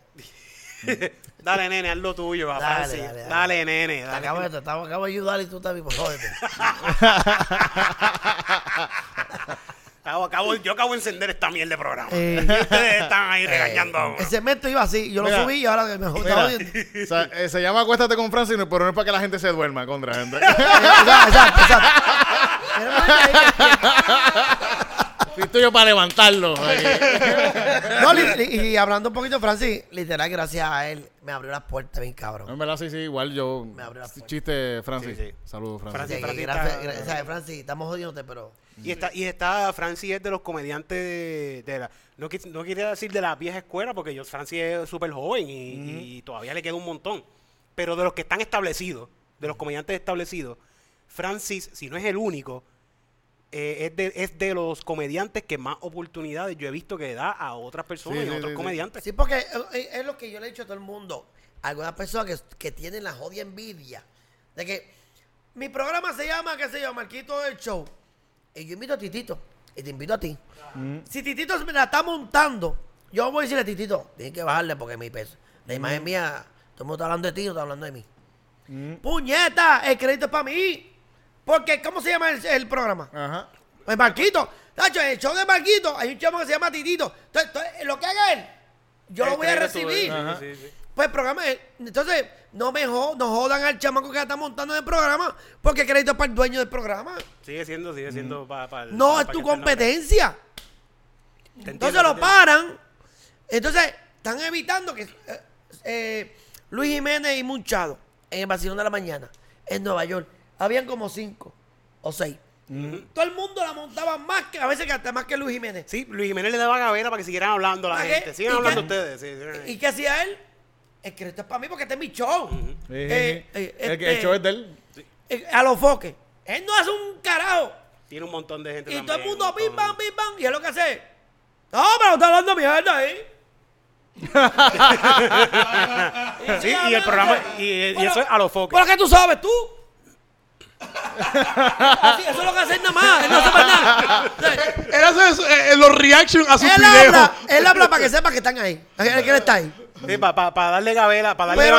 Dale, nene, haz lo tuyo, papá. Dale, sí. dale, dale. Dale, nene, Te acabo, de, te acabo de ayudar y tú también, pues jódete. Acabo- acabo- yo acabo de encender esta miel de programa. Eh. Y ustedes están ahí regañando uno. El segmento iba así, yo Mira. lo subí y ahora me Mira, o sea, eh, se llama Acuéstate con Francis, pero no es para que la gente se duerma contra gente. exacto, exacto, exacto. Estoy yo para levantarlo. [laughs] No, y hablando un poquito, Francis, literal, gracias a él, me abrió las puertas bien cabrón. En verdad, sí, sí, igual yo. Me abrió la puerta. Chiste, Francis. Sí, sí. Saludos, Francis. Francis. Sí, Francis gracias, está- gra- ¿sabes, Francis, estamos jodiéndote, pero... Y está, y está, Francis es de los comediantes de, de la, no quería decir de la vieja escuela, porque yo, Francis es súper joven y, y todavía le queda un montón. Pero de los que están establecidos, de los comediantes establecidos, Francis, si no es el único, eh, es, de, es de los comediantes que más oportunidades yo he visto que da a otras personas Sí, y a sí, otros sí, sí. comediantes. Sí, porque eh, es lo que yo le he dicho a todo el mundo. Algunas personas que, que tienen la jodida envidia de que mi programa se llama, qué sé yo, Marquito del Show. Y yo invito a Titito. Y te invito a ti. Si Titito me la está montando, yo voy a decirle a Titito, tienes que bajarle porque mi peso. La imagen mía, todo el mundo está hablando de ti, no está hablando de mí. Puñeta, el crédito es para mí. Porque, ¿cómo se llama el, el programa? Ajá. El Marquito. Tacho, el show de Marquito, hay un chamo que se llama Titito. Entonces, entonces, lo que haga él, yo lo voy a recibir. sí, sí, sí. Pues el programa es- entonces, no me jo- no jodan al chamaco que está montando en el programa, porque el crédito es para el dueño del programa. Sigue siendo, sigue siendo para No es tu competencia. Te Entonces lo paran. Entonces, están evitando que eh, eh, Luis Jiménez y Munchado, en el vacilón de la mañana, en Nueva York, habían como cinco o seis. Todo el mundo la montaba más que, a veces que hasta más que Luis Jiménez. Sí, Luis Jiménez le daba gavera para que siguieran hablando la gente. Sigan ¿Y hablando qué? ustedes. sí, sí. ¿Y qué hacía él? El crédito es para mí porque este es mi show. Eh, eh, el, que- el este- show es de él. Eh, a los foques. Él no hace un carajo. Tiene un montón de gente Y todo el mundo, montón. bam, bim, bam. Y es lo que hace. No, pero está hablando mierda ahí. [laughs] [laughs] Sí, y el programa, y, y eso es a los focos. ¿Pero qué tú sabes tú? Así, eso es lo que hace él nada más. Él no hace más nada. O sea, Él hace eso, eh, eh, los reactions a sus Él videos. habla, él habla para que sepa que están ahí. Que que él está ahí. Sí, para darle gavera, para darle Pero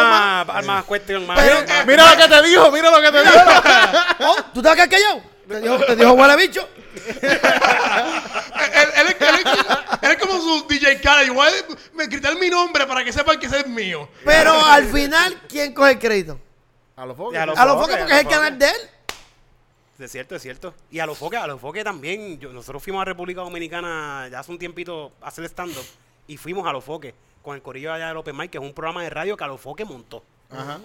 más, cuestión, más. Pero- más- Mira lo que te dijo, mira lo que te dijo. [laughs] Oh, ¿Tú te vas a quedar callado? Te dijo, te dijo huele bicho. [laughs] Él, él es- él es- él es como su DJ Khaled. Igual me gritar mi nombre para que sepan que ese es mío. Pero al final, ¿quién coge el crédito? A los focos. A los A los porque es el canal de él. Es cierto, es cierto. Y a los foques, a los foques también. yo- nosotros fuimos a República Dominicana ya hace un tiempito a hacer stand-up. Y fuimos a los foques con el corillo allá del Open Mic, que es un programa de radio que a los foques montó. Ajá.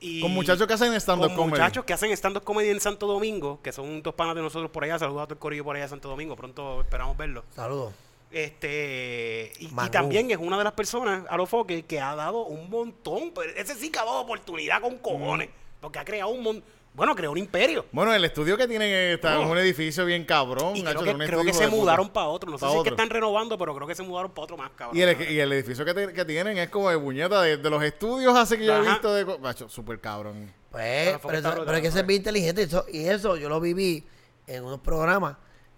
Y Con muchachos que hacen stand-up con comedy. muchachos que hacen stand-up comedy en Santo Domingo, que son dos panas de nosotros por allá. Saludos a todo el corillo por allá de Santo Domingo. Pronto esperamos verlo. Saludos. Este, y, también es una de las personas, a los foques, que ha dado un montón. pero ese sí que ha dado oportunidad con cojones. Porque ha creado un montón. Bueno, creó un imperio. Bueno, el estudio que tienen está en Oh. un edificio bien cabrón. Y Nacho, creo un que, creo se mudaron para otro. No sé Pa' si es que otro. están renovando, pero creo que se mudaron para otro más, cabrón. Y el, y el edificio que, te- que tienen es como de buñeta de, de los estudios así que yo he visto de... Macho, súper cabrón. Pues, Pero eso- pero hay que ser ¿no? bien inteligente. Y eso, y eso yo lo viví en unos programas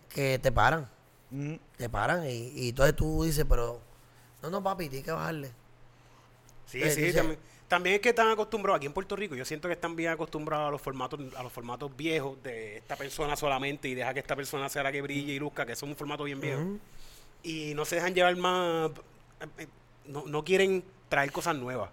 que te paran. Mm. Te paran. Y, y entonces tú dices, pero. No, no, papi, tienes que bajarle. Sí, sí, también, también es que están acostumbrados aquí en Puerto Rico. Yo siento que están bien acostumbrados a los formatos, a los formatos viejos de esta persona solamente y deja que esta persona sea la que brille y luzca, que es un formato bien viejo. Y no se dejan llevar más, eh, eh, no, no quieren traer cosas nuevas.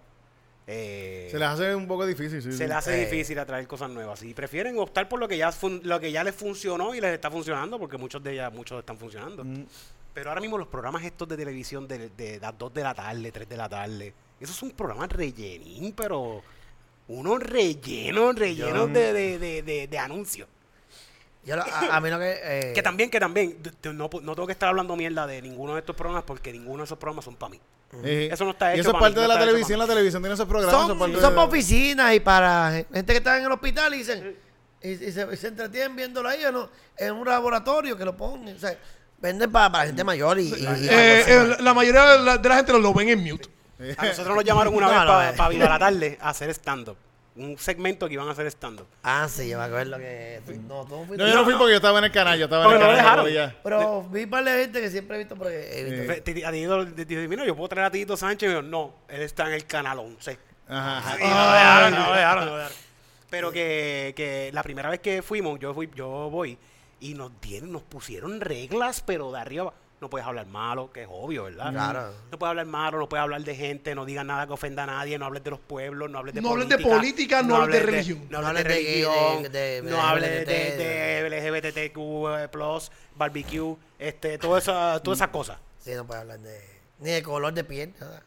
Eh, Se les hace un poco difícil, sí. se sí. les hace Eh. difícil atraer cosas nuevas. Y prefieren optar por lo que ya fun- lo que ya les funcionó y les está funcionando, porque muchos de ellas, muchos están funcionando. Mm. Pero ahora mismo los programas estos de televisión de, de las 2 de la tarde, 3 de la tarde, esos son programas rellenín, pero unos rellenos, rellenos de, de, de, de- de anuncios. Yo lo- a, a mí lo que... [laughs] eh, Que también, que también, no, no tengo que estar hablando mierda de ninguno de estos programas porque ninguno de esos programas son para mí. Sí. Eso no está Y hecho eso es parte mí, de no la televisión. La televisión tiene esos programas. son, son parte son de- para oficinas y para gente que está en el hospital y dicen... Y, y se, y se entretienen viéndolo ahí en, un- en un laboratorio que lo ponen. O sea, venden para, para gente mayor y... y- y- Eh, eh, la- mayoría de la, de la gente lo ven en mute. A nosotros nos llamaron una [laughs] No, vez no, para eh. pa Vida la [laughs] tarde a hacer stand-up. Un segmento que iban a hacer stand-up. Ah, sí, yo me acuerdo que... No, tú no fuiste. No, yo no fui porque yo estaba en el canal. Yo estaba en el no canal. dejaron. Pero vi par de gente que siempre he visto porque he visto. Fe- Titi- A Tito, le dije, mira, yo puedo traer a Tito Sánchez. Y me dijo, no, él está en el canal 11. Ajá. Y no lo dejaron, no lo dejaron, no lo dejaron. Pero que, que la primera vez que fuimos, yo fui, yo voy, y nos dieron, nos pusieron reglas, pero de arriba abajo. No puedes hablar malo, que es obvio, ¿verdad? Claro. No puedes hablar malo, no puedes hablar de gente, no digas nada que ofenda a nadie, no hables de los pueblos, no hables de No hables política. de política, no hables de religión. No hables de religión, no hables de, de LGBTQ+, barbecue, este, todas esas todas esas cosas. Sí, no puede hablar de. Ni de color de piel, nada.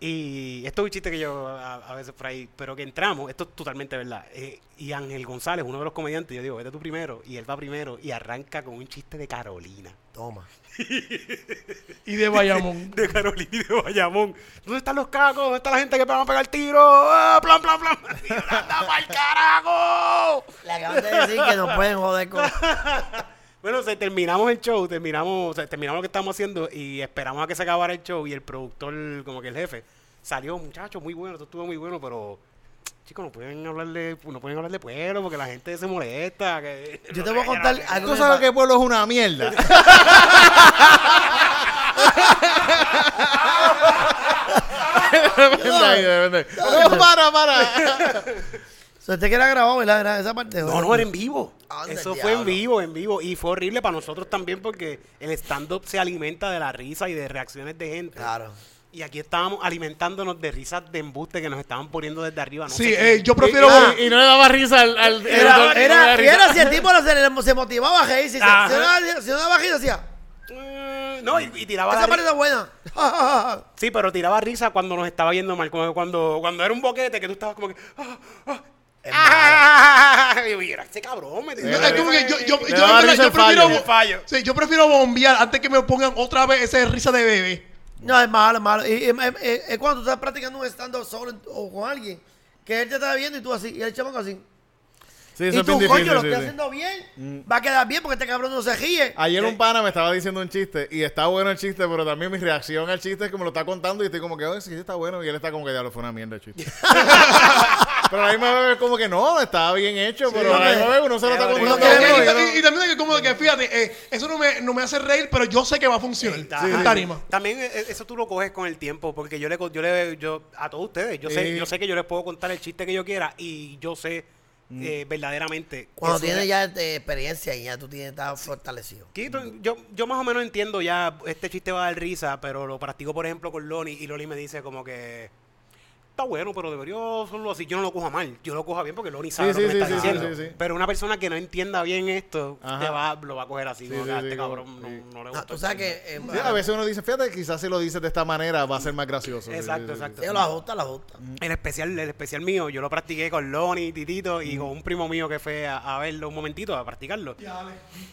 Y esto es un chiste que yo a, a veces por ahí, pero que entramos, esto es totalmente verdad. Eh, y Ángel González, uno de los comediantes, yo digo, vete tú primero, y él va primero y arranca con un chiste de Carolina. Toma. Y de Bayamón. [laughs] De Carolina y de Bayamón. ¿Dónde están los cacos? ¿Dónde está la gente que van a pegar tiro? ¡Ah, plan, plan, plan! [laughs] ¡Anda pa'l carajo! Le acaban de decir que no pueden joder con. [laughs] Bueno, se terminamos el show, terminamos, o sea, terminamos lo que estábamos haciendo y esperamos a que se acabara el show y el productor, como que el jefe, salió, muchachos, muy bueno, esto estuvo muy bueno, pero chicos, no pueden hablarle, no pueden hablar de pueblo porque la gente se molesta. Que, Yo te voy a contar algo Tú que sabes que el pueblo es una mierda. [laughs] No, para, para. [laughs] So, Usted que era grabado, ¿verdad? Era esa parte. No, no, era en vivo. Anda, Eso fue en vivo, en vivo. Y fue horrible para nosotros también porque el stand-up se alimenta de la risa y de reacciones de gente. Claro. Y aquí estábamos alimentándonos de risas de embuste que nos estaban poniendo desde arriba. No Sí, sé eh, yo prefiero. Y, y no le daba risa al. al Era, era, y risa. era si el tipo se, le- se motivaba a reír. Si, no daba- si no daba risa, decía. Eh, no, y, y tiraba Esa parte está buena. [laughs] Sí, pero tiraba risa cuando nos estaba yendo mal. Como cuando, cuando era un boquete que tú estabas como que. ah, ah, ah, [laughs] y yo, mira, este cabrón me que yo, yo, prefiero, sí, yo prefiero bombear antes que me pongan otra vez esa risa de bebé. No, es malo, es malo. Y, y- y- y- es cuando tú estás practicando un stand-up solo o con alguien, que él te está viendo y tú así, y el chamaco así. Sí, y eso es tú, bien coño, difícil. lo sí, estoy sí. haciendo bien. Va a quedar bien porque este cabrón no se ríe. Ayer un pana me estaba diciendo un chiste y está bueno el chiste, pero también mi reacción al chiste es que me lo está contando y estoy como que, oye, sí, está bueno. Y él está como que ya lo fue una mierda el chiste. [laughs] pero a la misma vez como que no, estaba bien hecho, pero a la misma vez uno se lo está contando. y, también es que como que fíjate, eh, eso no me, no me hace reír, pero yo sé que va a funcionar. Sí, en sí. tarima. También eh, eso tú lo coges con el tiempo, porque yo le, yo le, yo, a todos ustedes, yo sé, yo sé que yo les puedo contar el chiste que yo quiera y yo sé eh, verdaderamente. Cuando tienes es- ya experiencia y ya tú tienes estás fortalecido. Yo, yo más o menos entiendo ya, este chiste va a dar risa, pero lo practico, por ejemplo, con Loni y Loni me dice como que está bueno, pero debería hacerlo así. Yo no lo cojo mal, yo lo cojo bien porque Loni sabe Sí, lo que sí, me está sí, diciendo. sí, sí. Pero una persona que no entienda bien esto, te va, lo va a coger así. Sí, como sí, que a sí, este cabrón no, sí. no le No, gusta. tú sabes que. eh, Sí, a veces uno dice, fíjate, quizás si lo dices de esta manera va a ser más gracioso. Sí, Exacto, sí, sí, exacto. Ellos lo ajusta, lo ajusta. El especial, el especial mío, yo lo practiqué con Loni, Titito y con un primo mío que fue a, a verlo un momentito, a practicarlo.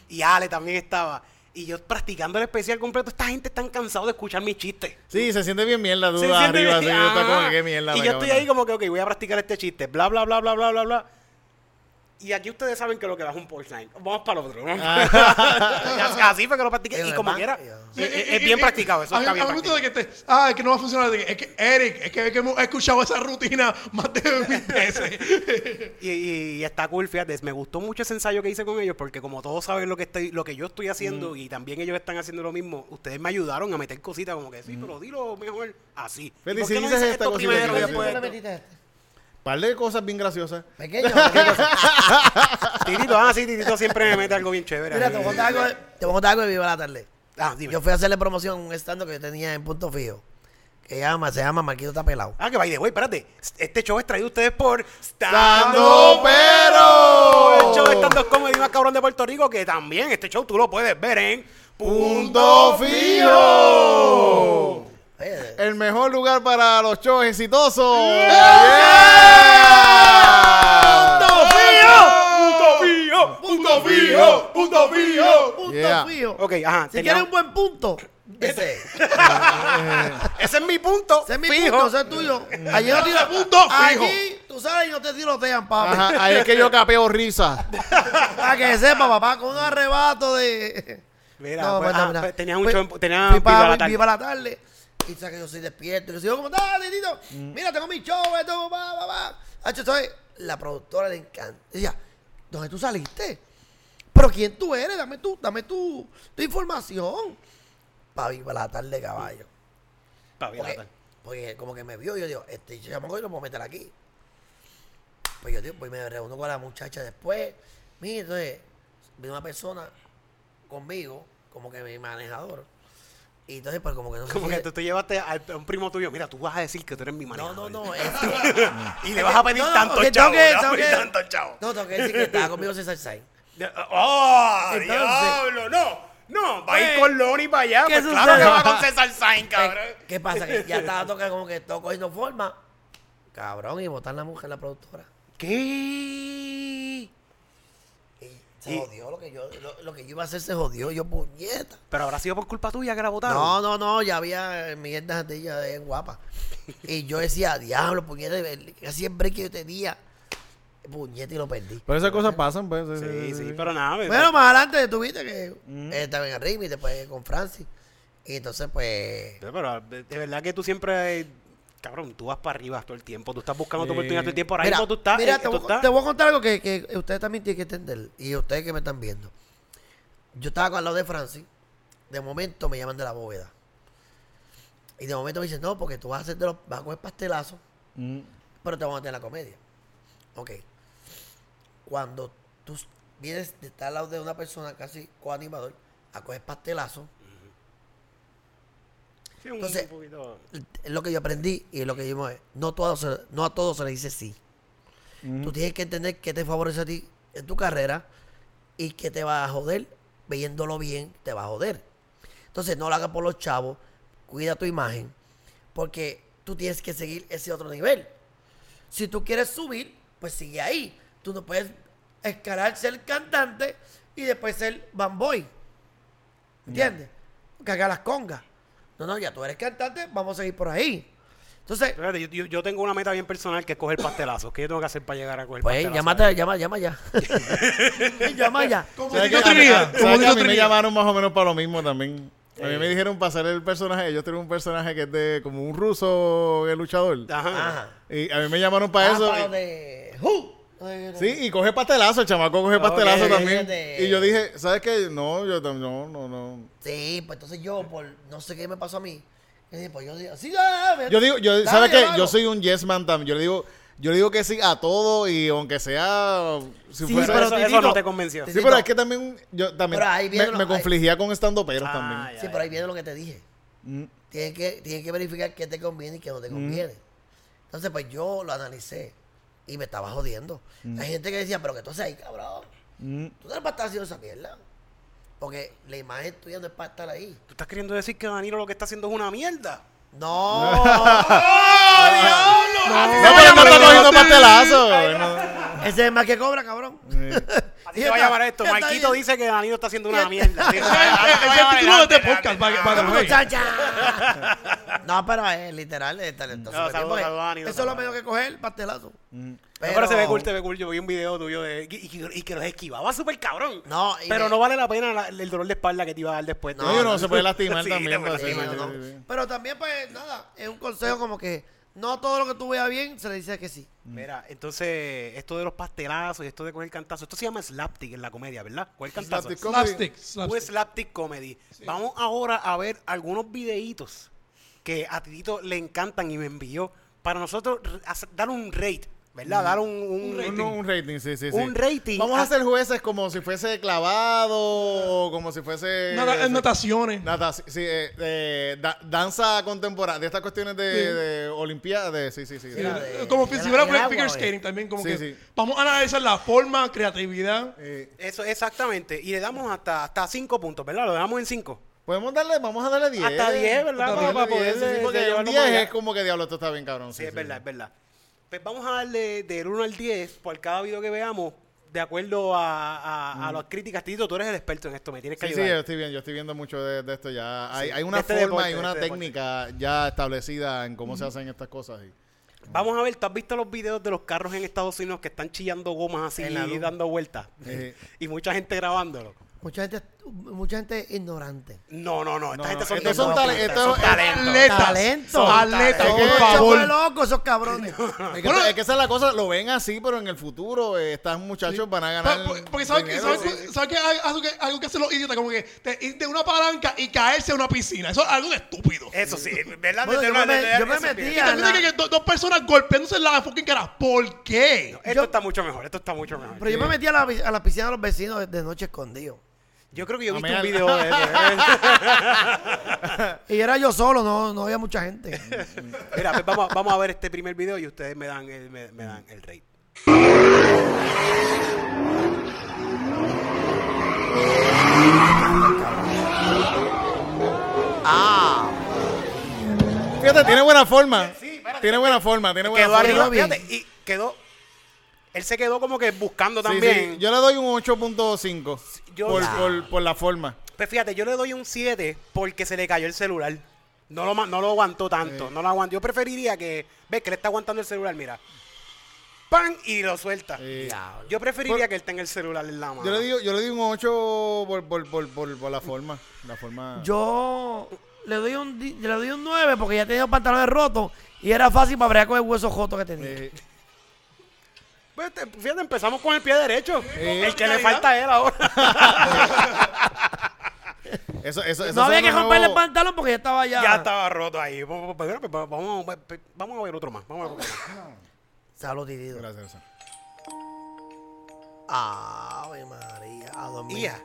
Y Ale. también estaba. Y yo practicando el especial completo, esta gente está cansado de escuchar mis chistes. Sí, se siente bien mierda siente arriba, bien- como que mierda. Y yo estoy ahí como que, ok, voy a practicar este chiste, bla, bla, bla, bla, bla, bla, bla. Y aquí ustedes saben que lo que da es un punchline. Vamos para el otro. para- [laughs] Así fue que lo practiqué. Y como quiera, ya. es, es- bien practicado. Eso está a bien practicado. de que te, ah, es que no va a funcionar. Es que, Eric, es que, es que hemos escuchado esa rutina más de mil [laughs] veces. Y, y- y está cool, fíjate, me gustó mucho ese ensayo que hice con ellos porque como todos saben lo que estoy, lo que yo estoy haciendo Mm. y también ellos están haciendo lo mismo, ustedes me ayudaron a meter cositas como que sí, pero dilo mejor así. Mm. Fíjate, ¿Y por si qué no dices esto primero aquí, y ¿Qué después Par de cosas bien graciosas. Pequeño. [laughs] Titito, ah, sí, Titito siempre me mete algo bien chévere. Mira, te voy a contar algo, de- te voy a contar algo de Viva la Tarde. Ah, dime. Yo fui a hacerle promoción a un stand que yo tenía en Punto Fijo. Que llama, se llama Marquito Está Pelado. Ah, que by the way, espérate. Este show es traído a ustedes por ¡Stando Pero! Pero! El show de stand-up comedy más cabrón de Puerto Rico, que también este show tú lo puedes ver en ¡Punto Fijo! El mejor lugar para los shows exitosos. ¡Punto Fijo! ¡Punto Punto fijo, punto fijo. Punto Yeah. fijo. Ok, ajá. Si quieres un buen punto, ese. [laughs] Ese es mi punto. Ese es mi fijo. punto, ese es tuyo. Allí no tira Punto fijo. Allí, tú sabes, y no te tirotean, papá. Ajá, ahí es que yo capeo risa. [laughs] Para que sepa, papá, con un arrebato de. Mira, No, pues, pues, ah, pues, tenía un Pues, show, Viva para, la tarde. Viva la tarde. Y que yo soy despierto. Y yo sigo como, dale, Tito. Mm. Mira, tengo mi show, esto, va, va, va. Hacho, ¿sabes? La productora le encanta. Decía, ¿dónde tú saliste? ¿Pero quién tú eres? Dame tú, dame tu, tu información. Para Viva la tarde, caballo. Pa' Viva la Porque, tarde. porque como que me vio, yo digo, este chamaco yo lo puedo meter aquí. Pues yo digo, pues me reúno con la muchacha después. Mira, entonces, vino una persona conmigo, como que mi manejador. Y entonces, pues como que no sé Como si- que tú te llevaste a a un primo tuyo. Mira, tú vas a decir que tú eres mi No, manejador. no, no. [laughs] Es que, Y le vas a pedir No, no, tanto que chavo. tengo que- Le vas a tengo pedir que- tanto chavo. no, tengo que decir que estaba conmigo César Sainz. ¡Oh, Entonces- diablo! No, no. Va a ir Pues, con Loni para allá. ¿qué Pues claro sucede? que va con [laughs] César Sainz, cabrón. Eh, ¿Qué pasa? Que ya estaba tocando como que todo cogiendo forma. Cabrón, y botar la mujer, la productora. ¿Qué? Se Y- jodió lo que yo, lo, lo que yo iba a hacer se jodió, yo puñeta. Pero habrá sido por culpa tuya que la votaron. No, no, no, ya había mierdas de ella de guapa. Y yo decía, diablo, puñeta, casi el break que yo tenía. Puñeta y lo perdí. Pero esas cosas pasan, pues. Sí, sí, pero nada. ¿verdad? Bueno, más adelante tuviste que él estaba en el ritmo y después con Francis. Y entonces, pues. Pero de, verdad que tú siempre, eh, cabrón, tú vas para arriba todo el tiempo. Tú estás buscando tu oportunidad todo el tiempo. Ahora Mira, mismo tú estás. mira, eh, te, tú voy, estás- te voy a contar algo que, que ustedes también tienen que entender. Y ustedes que me están viendo. Yo estaba al lado de Francis. De momento me llaman de la bóveda. Y de momento me dicen, no, porque tú vas a hacer de los, vas a coger pastelazos, Mm. pero te vamos a en la comedia. Ok. Cuando tú vienes de estar al lado de una persona casi coanimador a coger pastelazos, Sí, un entonces- poquito- es lo que yo aprendí y es lo que yo me- no, todo se- no a todos se le dice sí. Tú tienes que entender qué te favorece a ti en tu carrera y qué te va a joder. Viéndolo bien, te va a joder. Entonces, no lo hagas por los chavos. Cuida tu imagen. Porque tú tienes que seguir ese otro nivel. Si tú quieres subir, pues sigue ahí. Tú no puedes escalar ser cantante y después ser bamboy. ¿Entiendes? Que haga las congas. No, no, ya tú eres cantante, vamos a seguir por ahí. Entonces, Espérate, yo, yo- yo tengo una meta bien personal que es coger pastelazos. ¿Qué yo tengo que hacer para llegar a coger pues pastelazos? llámate, llama, llama ya. [laughs] llama ya. Como ¿Sabes Tito que a mí- Trinidad, ¿sabes como que Tito a mí me llamaron más o menos para lo mismo también. A mí me dijeron para hacer el personaje. Ellos tienen un personaje que es de como un ruso el luchador. Ajá. Ajá. Y a mí me llamaron para Ah, eso. para y- lo de... Sí, y coge pastelazo, el chamaco coge pastelazo también. Y yo dije, ¿sabes qué? No, yo tam- no, no, no. Sí, pues entonces yo, por no sé qué me pasó a mí, yo dije, pues yo digo, sí, dale, Yo digo, yo, dale, ¿sabes qué? Yo soy un yes man también. Yo le digo, yo le digo que sí a todo y aunque sea si Sí, fuera- Pero eso, eso Titito, no te convenció. Titito, Sí, pero es que también yo también me, lo- me ahí- confligía con estando peros Ah, también. ya, Sí, pero ahí viene lo que te dije. Mm. Tienes que, tienes que verificar qué te conviene y qué no te conviene. Entonces, pues yo lo analicé y me estaba jodiendo. Hay gente que decía, pero que tú haces ahí, cabrón. Mm. Tú no eres para estar haciendo esa mierda. Porque la imagen tuya no es para estar ahí. ¿Tú estás queriendo decir que Danilo lo que está haciendo es una mierda? No. [laughs] No, pero no está cogiendo pastelazo. [laughs] no. Ese es el más que cobra, cabrón. Así se [laughs] va a llamar esto. Marquito dice que Danilo está haciendo una mierda. Sí, Ese es el título de este podcast. para que- el. No, pero es literal, es talentoso. No, saludos, saludos, Eso es lo menos que coger, pastelazo. No, Pero se ve cool, se ve cool. Yo vi un video tuyo de, y, y- y que los esquivaba súper cabrón. No, y pero me- no vale la pena la- el dolor de espalda que te iba a dar después. No, y uno se puede lastimar Sí, también. puede pues, sí, Sí, sí, no, no. sí, sí. Pero también, pues, nada, es un consejo como que no todo lo que tú veas bien se le dice que sí. Mira, entonces, esto de los pastelazos y esto de coger cantazo, esto se llama slapstick en la comedia, ¿verdad? Coger cantazo. Slapstick. Slapstick. Un slapstick. slapstick comedy. Vamos ahora a ver algunos videitos que a Titito le encantan y me envió para nosotros dar un rate, ¿verdad? Dar un, un- Un, un rating, sí, sí, sí. Un rating. Vamos a Ah. ser jueces como si fuese clavado o como si fuese... Nada- sí. Nataciones. Nata- sí, eh, eh, da- danza contemporánea, de estas cuestiones de, Sí. de olimpiadas, de, sí, sí, sí. De- Como de si fuera figure eh. skating también. Como Sí, que sí. Vamos a analizar la forma, creatividad. Eh, Eso, exactamente. Y le damos hasta, hasta 5 puntos, ¿verdad? Lo dejamos en 5. Podemos darle, vamos a darle 10. Hasta 10, ¿verdad? Hasta Para- para 10, poder sí, porque de un llevarlo 10 más allá. es como que diablo, esto está bien cabrón. Sí, es verdad, es verdad. Pues vamos a darle del 1 al 10 por cada video que veamos de acuerdo a, a, a las críticas, Tito, tú eres el experto en esto, me tienes que Sí, sí, yo ayudar. estoy viendo, yo estoy viendo mucho de, de esto ya. Hay, Sí, hay una este forma deporte, y de una este deporte. técnica ya establecida en cómo se hacen estas cosas. y- Vamos a ver, ¿tú has visto los videos de los carros en Estados Unidos que están chillando gomas así y dando vueltas? [laughs] Y mucha gente grabándolo. Mucha gente, mucha gente ignorante. No, no, no, esta No, gente no, son estos son tale- estos- son estos- talentos. Atletas. Talento. Son Atletas, talentos. por Eso favor. fue loco, esos cabrones. Es [laughs] que, Bueno, es que esa es la cosa, lo ven así, pero en el futuro eh, estos muchachos van a ganar. Pero, por- Porque sabes que, dinero, sabes, sí. sabes que hay algo que, algo que hacen los idiotas, como que te, ir de una palanca y caerse a una piscina. Eso es algo de estúpido. Eso sí, ¿verdad? Bueno, yo me- de- yo me metí a- que, que do- dos personas golpeándose en la fucking cara. ¿Por qué? Esto Yo- está mucho mejor, esto está mucho mejor. Pero yo me metí a la, a la piscina de los vecinos de noche escondido. Yo creo que yo he A visto un video de eso. [laughs] Y era yo solo, no, no había mucha gente. Mira, pues vamos, vamos a ver este primer video y ustedes me dan el, me, me dan el rate. Fíjate, tiene buena forma. Sí, espérate. tiene buena forma, tiene buena Quedó forma. arriba, fíjate, y quedó. Él se quedó como que buscando también. sí, Yo le doy un 8.5 Yo- por, por, por la forma. Pues fíjate, yo le doy un 7 porque se le cayó el celular. No lo, no lo aguantó tanto. No lo aguantó. Yo preferiría que. ¿Ves que le está aguantando el celular? Mira. ¡Pam! Y lo suelta. Sí. Yo preferiría Por- que él tenga el celular en la mano. Yo le, digo, yo le di un 8 por, por, por, por, por la forma. La forma. Yo le doy un, le doy un 9 porque ya tenía los pantalones rotos y era fácil para bregar con el hueso joto que tenía. Pues, te- fíjate, empezamos con el pie derecho. Eh, el que le falta a él ahora. [laughs] eso, eso, eso no había que romperle el pantalón porque ya estaba ya. ya estaba roto ahí. Vamos, vamos, vamos, vamos a ver otro más. Vamos a ver otro más. Salud, Titito. Gracias, gracias. Ave María, a dormir. Ia.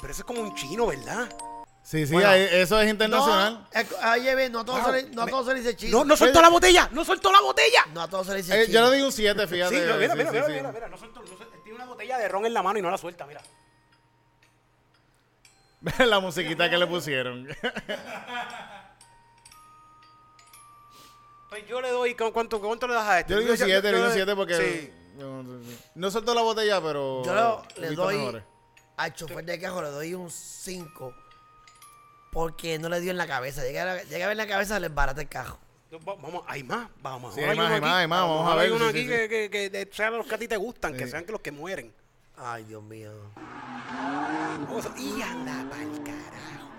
Pero eso es como un chino, ¿verdad? Sí, sí, Bueno. ahí- eso es internacional. No, eh, ahí ve, no a todos Wow. se le, no a Me- todos se le dice chino. No, no soltó la botella. No soltó la botella. No a todos se le dice Eh, chino. yo le di un 7, fíjate. Sí, no, mira, Sí, mira, sí, mira, mira, mira, no suelto, no suelto. Tiene una botella de ron en la mano y no la suelta, mira. [laughs] la musiquita que le pusieron. [laughs] Pues yo le doy, ¿cu- ¿cuánto, cuánto le das a este? Yo le di un 7, le di un doy- 7 porque. Sí. No, no soltó la botella, pero. Yo le, doy mejores. al chofer de cajo, le doy un 5 porque no le dio en la cabeza. Llega a, llega a ver en la cabeza, le barata el cajo. Va- Vamos, hay más, vamos. Sí, ahora hay más, hay más, hay más, vamos a hay ver, uno sí, aquí sí, que, que, que de- sean los que a ti te gustan, que sean que los que mueren. Ay, Dios mío. Vamos a- Y anda pa'l carajo.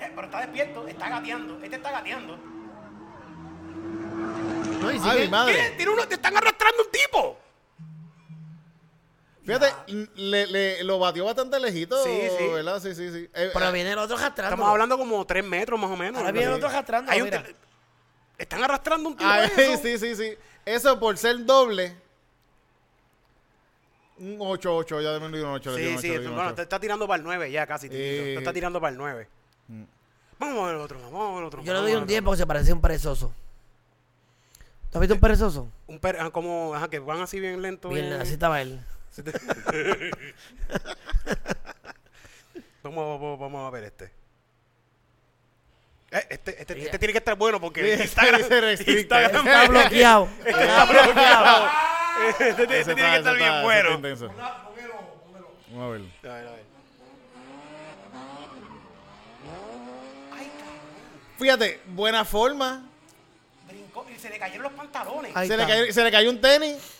Eh, pero está despierto, está gateando. Este está gateando. No, y Ay, mi madre. ¿Qué? Tiene uno, te están arrastrando un tipo. Fíjate, le, le- lo batió bastante lejito, Sí, sí. ¿verdad? Sí, sí, sí. Eh, Pero eh, viene el otro arrastrando. Estamos hablando como tres metros más o menos. Ahora viene el otro arrastrando, Hay un mira. te- Están arrastrando un tipo. ay, eso. sí, sí, sí. Eso por ser doble. Un 8-8, ya dio un 8. le di un Sí, 8, sí, un bueno, 8. te está tirando para el 9 ya casi. Eh. Te está tirando para el 9. Vamos a ver el otro, vamos a ver el otro. Yo le doy un ver 10 porque se parece a un perezoso. ¿Tú has visto un perezoso? Un per- ah, como, ajá, que van así bien lento. Bien, bien- así estaba él. [laughs] Vamos, vamos, vamos a ver este. Eh, este, este, este tiene que estar bueno porque Sí, [laughs] Instagram. Instagram Está bloqueado. Está bloqueado. este, este tiene que está- estar ese bien está- bueno. está. Vamos a verlo. A ver, a ver. Fíjate, buena forma. Brincó y se le cayeron los pantalones. Se le, cayó, se le cayó un tenis.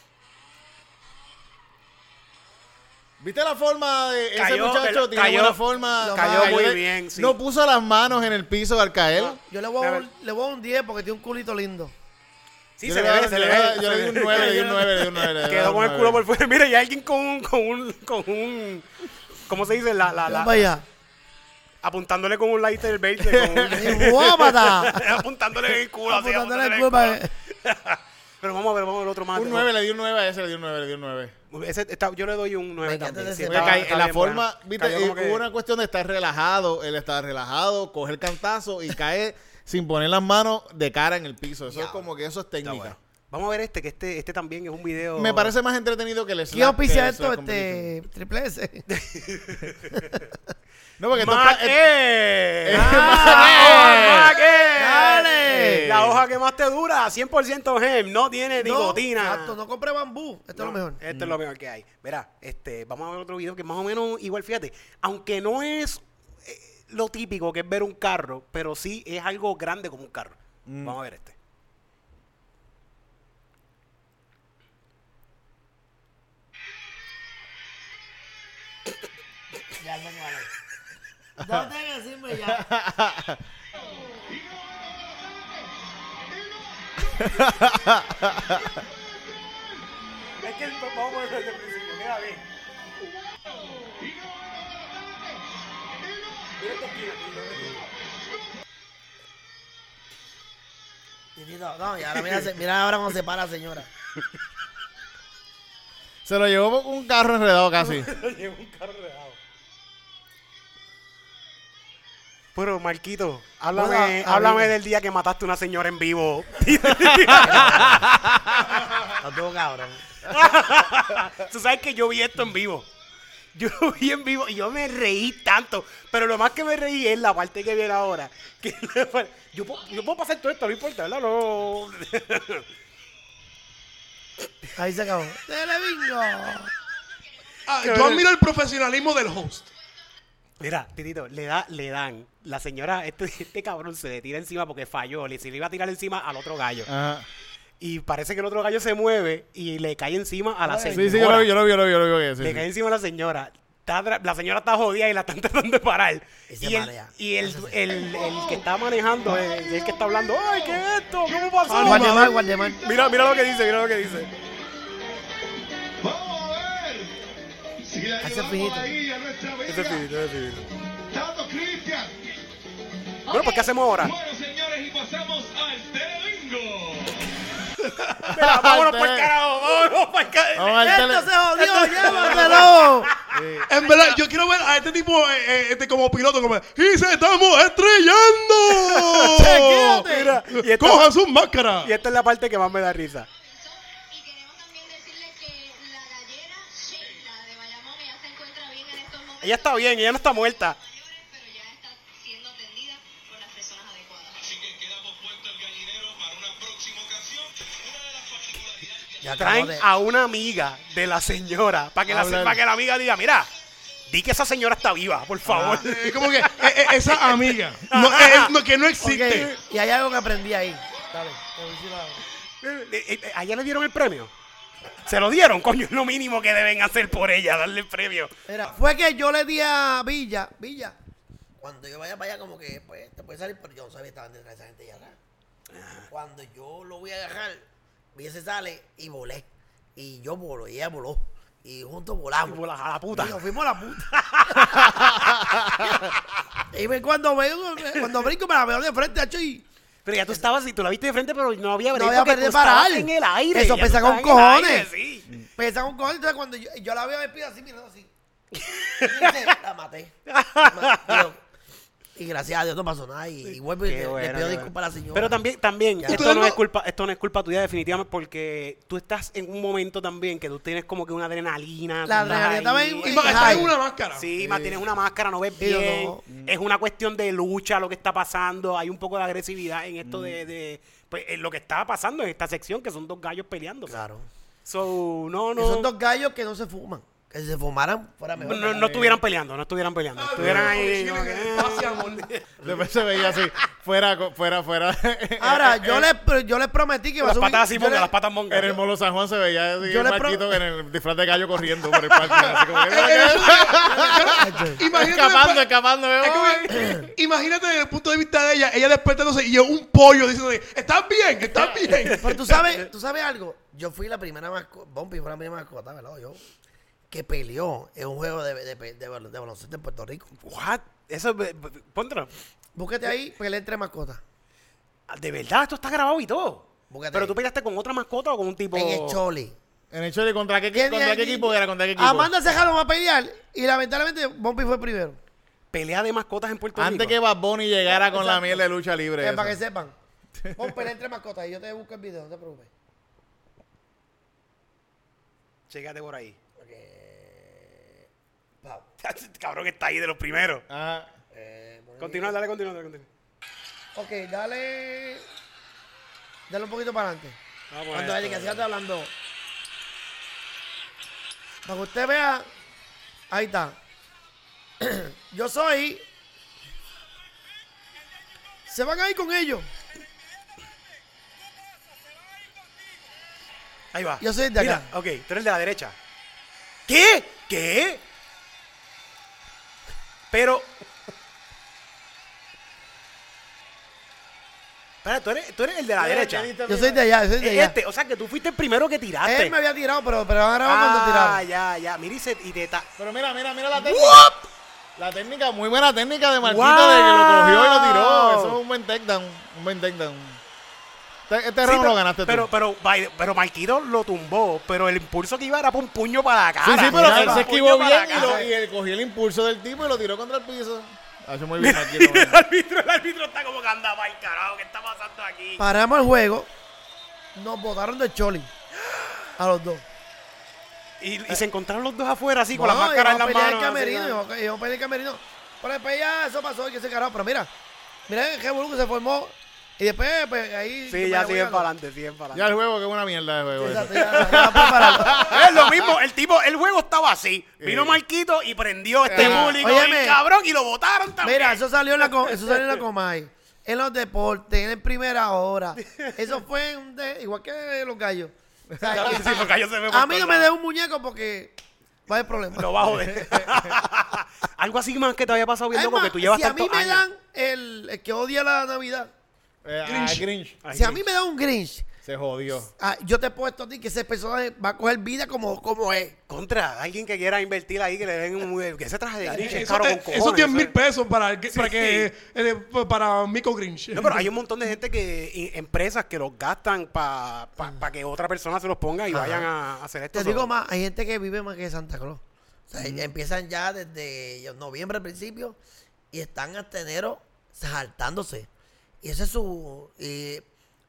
¿Viste la forma de ese Cayó, muchacho? ¿verdad? Tiene Cayó- buena forma. cayó muy de- bien, sí. No puso las manos en el piso al caer. Yo le voy, a, un- le voy a un 10 porque tiene un culito lindo. Sí, yo se le ve, se yo le ve. Yo le di un 9, le di un 9, le di un 9. le [laughs] di Quedó con el 9. culo por fuera. Mira, y alguien con un, con un, con un, ¿cómo se dice? La, la, la, allá. apuntándole con un lighter verde. Con [laughs] un, Y ¡Guápata! [laughs] apuntándole en el culo. así, Apuntándole el culo para- Pero vamos a ver, vamos a ver otro más. Un 9, le di un 9 a ese, le di un 9, le di un 9. Ese está- yo le doy un 9 Me encanta también. sí, está- está la forma, bueno. viste, eh, que- hubo una cuestión de estar relajado, él está relajado, coge el cantazo y cae sin poner las manos de cara en el piso. Eso es como que eso es Está técnica. Vamos a ver este, que este, este también es un video. Me parece más entretenido que el ¿Qué slap auspicia que esto? Este, triple S. [laughs] No, porque esto es pa- ¡Maque! Eh, ¡Ah, ¡Maque! ¡Maque! ¡Dale! la que más te dura, 100% gem, no tiene No, nicotina. Exacto, no compré bambú. Esto es lo mejor. Esto es lo mejor que hay. Verá, este, vamos a ver otro video que más o menos igual, fíjate, aunque no es eh, lo típico que es ver un carro, pero sí es algo grande como un carro. Vamos a ver este. Ya, ya, ya. No tengo que decirme ya. Es que vamos a ver desde el principio, mira bien. Mira Titito, no, y ahora mira, se- mira ahora cómo se para, señora. Se lo llevó un carro enredado casi. [laughs] Llevo un carro redado. Pero, Marquito, háblame, Bueno, háblame del día que mataste a una señora en vivo. [laughs] No tengo cabrón. [laughs] Tú sabes que yo vi esto en vivo. Yo lo vi en vivo y yo me reí tanto. Pero lo más que me reí es la parte que viene ahora. Que [laughs] yo, puedo- yo puedo pasar todo esto, no importa, ¿verdad? No. Ahí se acabó. Telebingo. Ah, yo admiro el profesionalismo del host. Mira, Titito, le, da, le dan. La señora, este, [laughs] este cabrón se le tira encima porque falló. Le, se le iba a tirar encima al otro gallo. Ajá. Y parece que el otro gallo se mueve y le cae encima a la señora. Sí, sí, yo lo vi, yo lo vi, yo lo vi, yo lo vi. sí, Le sí. cae encima a la señora. Está la señora está jodida y la están [laughs] tratando de parar. Y Y, el, y el, el, el que está manejando, el, el que está hablando, ¡ay, qué es esto! ¿Cómo pasó? Guardemar, Guardemar. Mira, mira lo que dice, mira lo que dice. Vamos a ver si ahí nuestra Ese amiga. finito, ese finito. Tato Cristian. Bueno, pues ¿qué hacemos ahora? Bueno, señores, y pasamos al Telebingo. [laughs] Mira, vámonos por el carajo, vámonos por el carajo. Vamos al Esto tele- se jodió, llévatelo. [laughs] En verdad, yo quiero ver a este tipo eh, eh, este, como piloto, como, ¡y se estamos estrellando! [laughs] Chequéate. Mira, y esta, ¡Cojan sus máscaras! y esta es la parte que más me da risa. Ella está bien, ella no está muerta. ya está siendo atendida por las personas adecuadas. Así que quedamos puesto el gallinero para una próxima ocasión. Una de las particularidades. Ya Traen de- a una amiga de la señora para que, la, para que la amiga diga, mira, di que esa señora está viva, por favor. Eh, como que eh, eh, esa [laughs] amiga, no, eh, eh, no, que no existe. Ok, y hay algo que aprendí ahí. Dale, te voy a. Eh, eh, eh, ¿A ella le dieron el premio? Se lo dieron, coño, es lo mínimo que deben hacer por ella, darle el premio. Mira, fue que yo le di a Villa, Villa, cuando yo vaya para allá como que, pues, te puede salir, pero yo no sabía que estaban detrás de esa gente ya acá. Cuando yo lo voy a agarrar, Villa se sale y volé. Y yo volo, y ella voló. Y juntos volamos. Y bolas a la puta. Y nos fuimos a la puta. [laughs] y cuando veo, cuando brinco me la veo de frente, hacho, y Pero ya tú estabas, y tú la viste de frente, pero no había break no había estabas parar. en el aire. Eso pesa con cojones. aire, sí. Pesa un cojones. Entonces cuando yo, yo la veo me pido así, mirando así. [laughs] La maté. [laughs] Ma- digo, y gracias a Dios no pasó nada. Y, y vuelvo y le, le bueno, pido qué disculpas a la señora. Pero también, también Ya. esto no, no- es culpa, esto no es culpa tuya definitivamente porque tú estás en un momento también que tú tienes como que una adrenalina. La adrenalina en- Y en más, está en high. una máscara. Sí, más tienes una máscara, no ves bien. no. Es una cuestión de lucha lo que está pasando. Hay un poco de agresividad en Mm. esto de, de- pues, en lo que estaba pasando en esta sección, que son dos gallos peleando. Claro. So, no, Y no. son dos gallos que no se fuman. Que si se fumaran, fuera No, mejor. no, no estuvieran peleando, no estuvieran peleando. estuvieran ahí. que, y amor. [laughs] Después se veía así, fuera, fuera, fuera. [laughs] Ahora, [laughs] yo les, yo les prometí que iba a las subir. patas así, monga, las patas monga. En el Molo San Juan se veía así Yo el Marquito en el disfraz de gallo corriendo por el parque. así como que- Imagínate escapando, escapando. es como que- imagínate desde el punto de vista de ella, ella despertándose y yo un pollo diciendo, ¿estás bien? ¿Estás bien? Pero tú sabes, tú sabes algo. Yo fui la primera mascota, Bumpy fue la primera mascota, ¿verdad? Yo, que peleó en un juego de, de, de, de baloncesto en Puerto Rico. What? Eso, eh, póntelo. Búsquete ahí, pelea entre mascotas. De verdad, esto está grabado y todo. Búscate Pero ahí. tú peleaste con otra mascota o con un tipo. En el Choli. En el Choli, ¿contra qué, ¿Quién- contra qué equipo era? ¿Contra qué equipo? Amanda se jaló a pelear y lamentablemente Bumpy fue primero. Pelea de mascotas en Puerto Antes Rico. que Bad Bunny llegara con la miel de lucha libre. Eh, esa. para que sepan. Pon pelea entre mascotas y yo te busco el video, no te preocupes. Chécate por ahí. [laughs] Cabrón, está ahí de los primeros. Ajá. Eh, Continúa, dale, continúa, dale, continúa. Ok, dale. Dale un poquito para adelante. Vamos a Cuando esto, alguien que siga hablando. Para que usted vea. Ahí está. [clears throat] Yo soy. Se van a ir con ellos. Ahí va. Yo soy de Mira, acá. ok, tú eres de la derecha. ¿Qué? ¿Qué? Pero. Espera, tú eres, tú eres el de la derecha. Yo soy de allá, yo soy de allá. Este, o sea que tú fuiste el primero que tiraste. Él me había tirado, pero, pero ahora vamos cuando ah, tiraron. ya, ya. Mira y, se- y te ta- Pero mira, mira, mira la técnica. La técnica, muy buena técnica de Marquito de que lo cogió y lo tiró. Eso es un buen takedown. Un buen takedown. Este, este Sí, round pero, lo ganaste pero, tú. pero, pero Marquito lo tumbó, pero el impulso que iba era para un puño para la cara. sí, sí, pero él se esquivó bien y, lo- y él cogió el impulso del tipo y lo tiró contra el piso. Hace muy bien Marquito. el árbitro, el árbitro está como que anda para el carajo. ¿Qué está pasando aquí? Paramos el juego. Nos botaron de Choli. A los dos. Y, y se encontraron los dos afuera así con las máscaras en las manos. el camerino, íbamos a pelear el camerino. Pero después ya eso pasó y que se carajo. Pero mira, mira el revolú que se formó. Y después, pues ahí. Sí, ya siguen para adelante, siguen para Ya adelante. el juego, que es una mierda de juego. Exacto, ya, ya. [laughs] Es lo mismo, el tipo, el juego estaba así. Vino Sí. Marquito y prendió este Ah. público Óyeme. y cabrón y lo votaron también. Mira, eso salió en la, co- eso salió en la Comay. En los deportes, en primera hora. Eso fue un de- igual que los gallos. O sea, [laughs] Sí, los gallos se a mí no me dé un muñeco porque va a haber problema. Lo bajo de. [laughs] Algo así más que te había pasado bien Es loco más, que tú llevas si a mí tantos me años. dan el, el que odia la Navidad, Eh, ah. Grinch. Si a sí. mí me da un Grinch, Se jodió. ah, yo te he puesto a ti que ese personaje va a coger vida como, como es. Contra, alguien que quiera invertir ahí, que le den un. Que ese traje de Grinch es caro eh, con esos cojones. 10 mil eso es- pesos para, que- para que eh, para Mico Grinch. No, pero hay un montón de gente que, y- empresas que los gastan para que otra persona se los ponga y Ajá. vayan a hacer esto. Te digo solo. más, hay gente que vive más que Santa Claus. O sea, ya empiezan ya desde noviembre al principio y están hasta enero saltándose. Y ese es su... y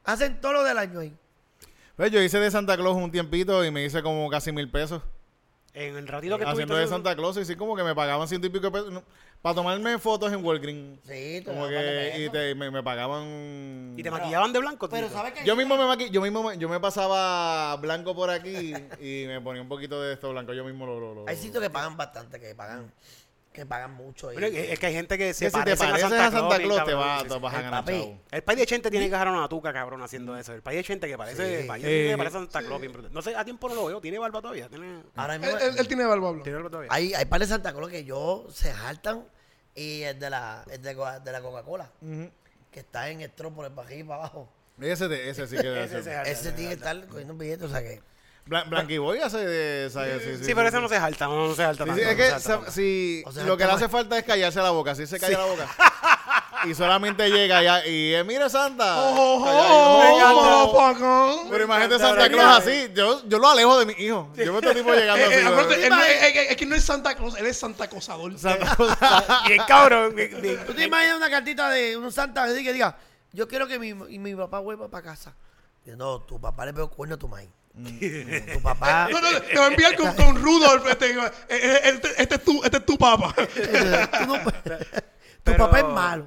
hacen todo lo del año ahí. Pues yo hice de Santa Claus un tiempito y me hice como casi mil pesos. En el ratito que Haciendo de Santa Claus y sí como que me pagaban ciento y pico de pesos. no, para tomarme fotos en Walgreens. Sí, te Como que y te- me, me pagaban... Y te maquillaban de blanco, Pero Tito? ¿sabes qué? Yo mismo me maqui- yo mismo me, yo me pasaba blanco por aquí y me ponía un poquito de esto blanco. Yo mismo lo... lo, lo- Hay sitios que pagan bastante, que pagan, que pagan mucho. y- Bueno, es es que hay gente que se que si te parece pareces a Santa Claus, te, vas a ganar chavo. El país de Chente tiene que agarrar una tuca, cabrón, haciendo eso. El país de Chente que parece, Sí. de que Eh, parece Santa Claus. No sé, a tiempo no lo veo. ¿Tiene barba todavía? ¿Tiene, Ahora él, mismo, él- él tiene barba blanca. tiene barba todavía? hay, hay pares de Santa Claus que yo se jaltan y es de la, es de, de la Coca-Cola, que está en el tropo por para aquí y para abajo. Ese, te- ese sí que debe Ese Ese se tiene que estar cogiendo un billete, o sea que... Blan- Blanquiboy hace de... sabe, sí, sí, Sí, pero ese no se jalta, no, no se jalta Sí, tanto, sí, no es se que sa- tanto. si O sea, lo que le hace falta es callarse la boca, si se calla la boca. y solamente llega ya y eh, mire Santa. Oh, oh, oh, oh. Pero imagínate Santa. Claus así, yo, yo lo alejo de mi hijo. Yo veo este tipo llegando Eh, así. eh, él no es- que no es Santa Claus, él es Santa Cosador. Santa Claus. [laughs] Bien cabrón. ¿Tú te imaginas una cartita de un santa así que diga, yo quiero que mi, y mi papá vuelva para casa? Yo, no, tu papá le veo cuerno a tu maíz. Tu papá... [laughs] No, no, te va a enviar con, con Rudolf. Este, eh, este, este es tu, este es tu [laughs] no- tu Pero- papá es malo.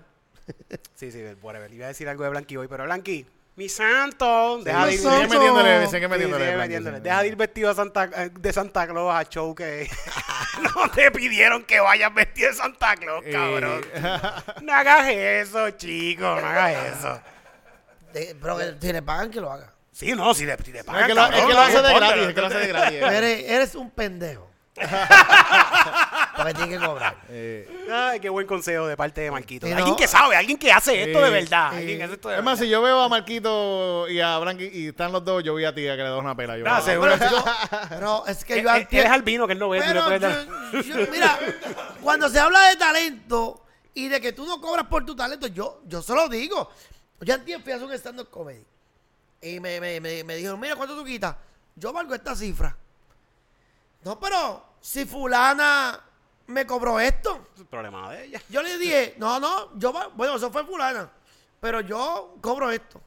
Sí, sí, whatever. Iba a decir algo de Blanqui hoy, pero Blanqui, mi santo, deja de ir. metiéndole, sigue Sí, metiéndole. Deja de ir vestido de Santa, eh, de Santa Claus a show que [laughs] no te pidieron que vayas vestido de Santa Claus, cabrón. No hagas eso, chico, no hagas eso. De- pero que si le pagan, que lo haga. Sí, no, si le, si le Es pagan, que lo, es que lo hace de gratis, es que lo hace de gratis. [laughs] eh. Eres, eres un pendejo. [laughs] Porque tiene que cobrar. Eh, Ay, qué buen consejo de parte de Marquito. Sí, alguien no. que sabe, alguien que hace esto de Sí, verdad. sí. Alguien que hace esto de Es más, verdad. si yo veo a Marquito y a Blanqui y están los dos, yo voy a ti a que le doy una pela. Yo, Ah, "Ah, seguro. Pero, yo- [laughs] pero es que Eh, yo eh, antes- Él es albino, que él no ve. Pero yo- yo- mira, cuando se habla de talento y de que tú no cobras por tu talento, yo, yo se lo digo. Yo antes fui a hacer un stand-up comedy. Y me, me, me, me dijeron, mira, ¿cuánto tú quitas? Yo valgo esta cifra. No, pero si fulana me cobró esto. Es el problema de ella. Yo le dije, no, no, yo, bueno, eso fue fulana, pero yo cobro esto.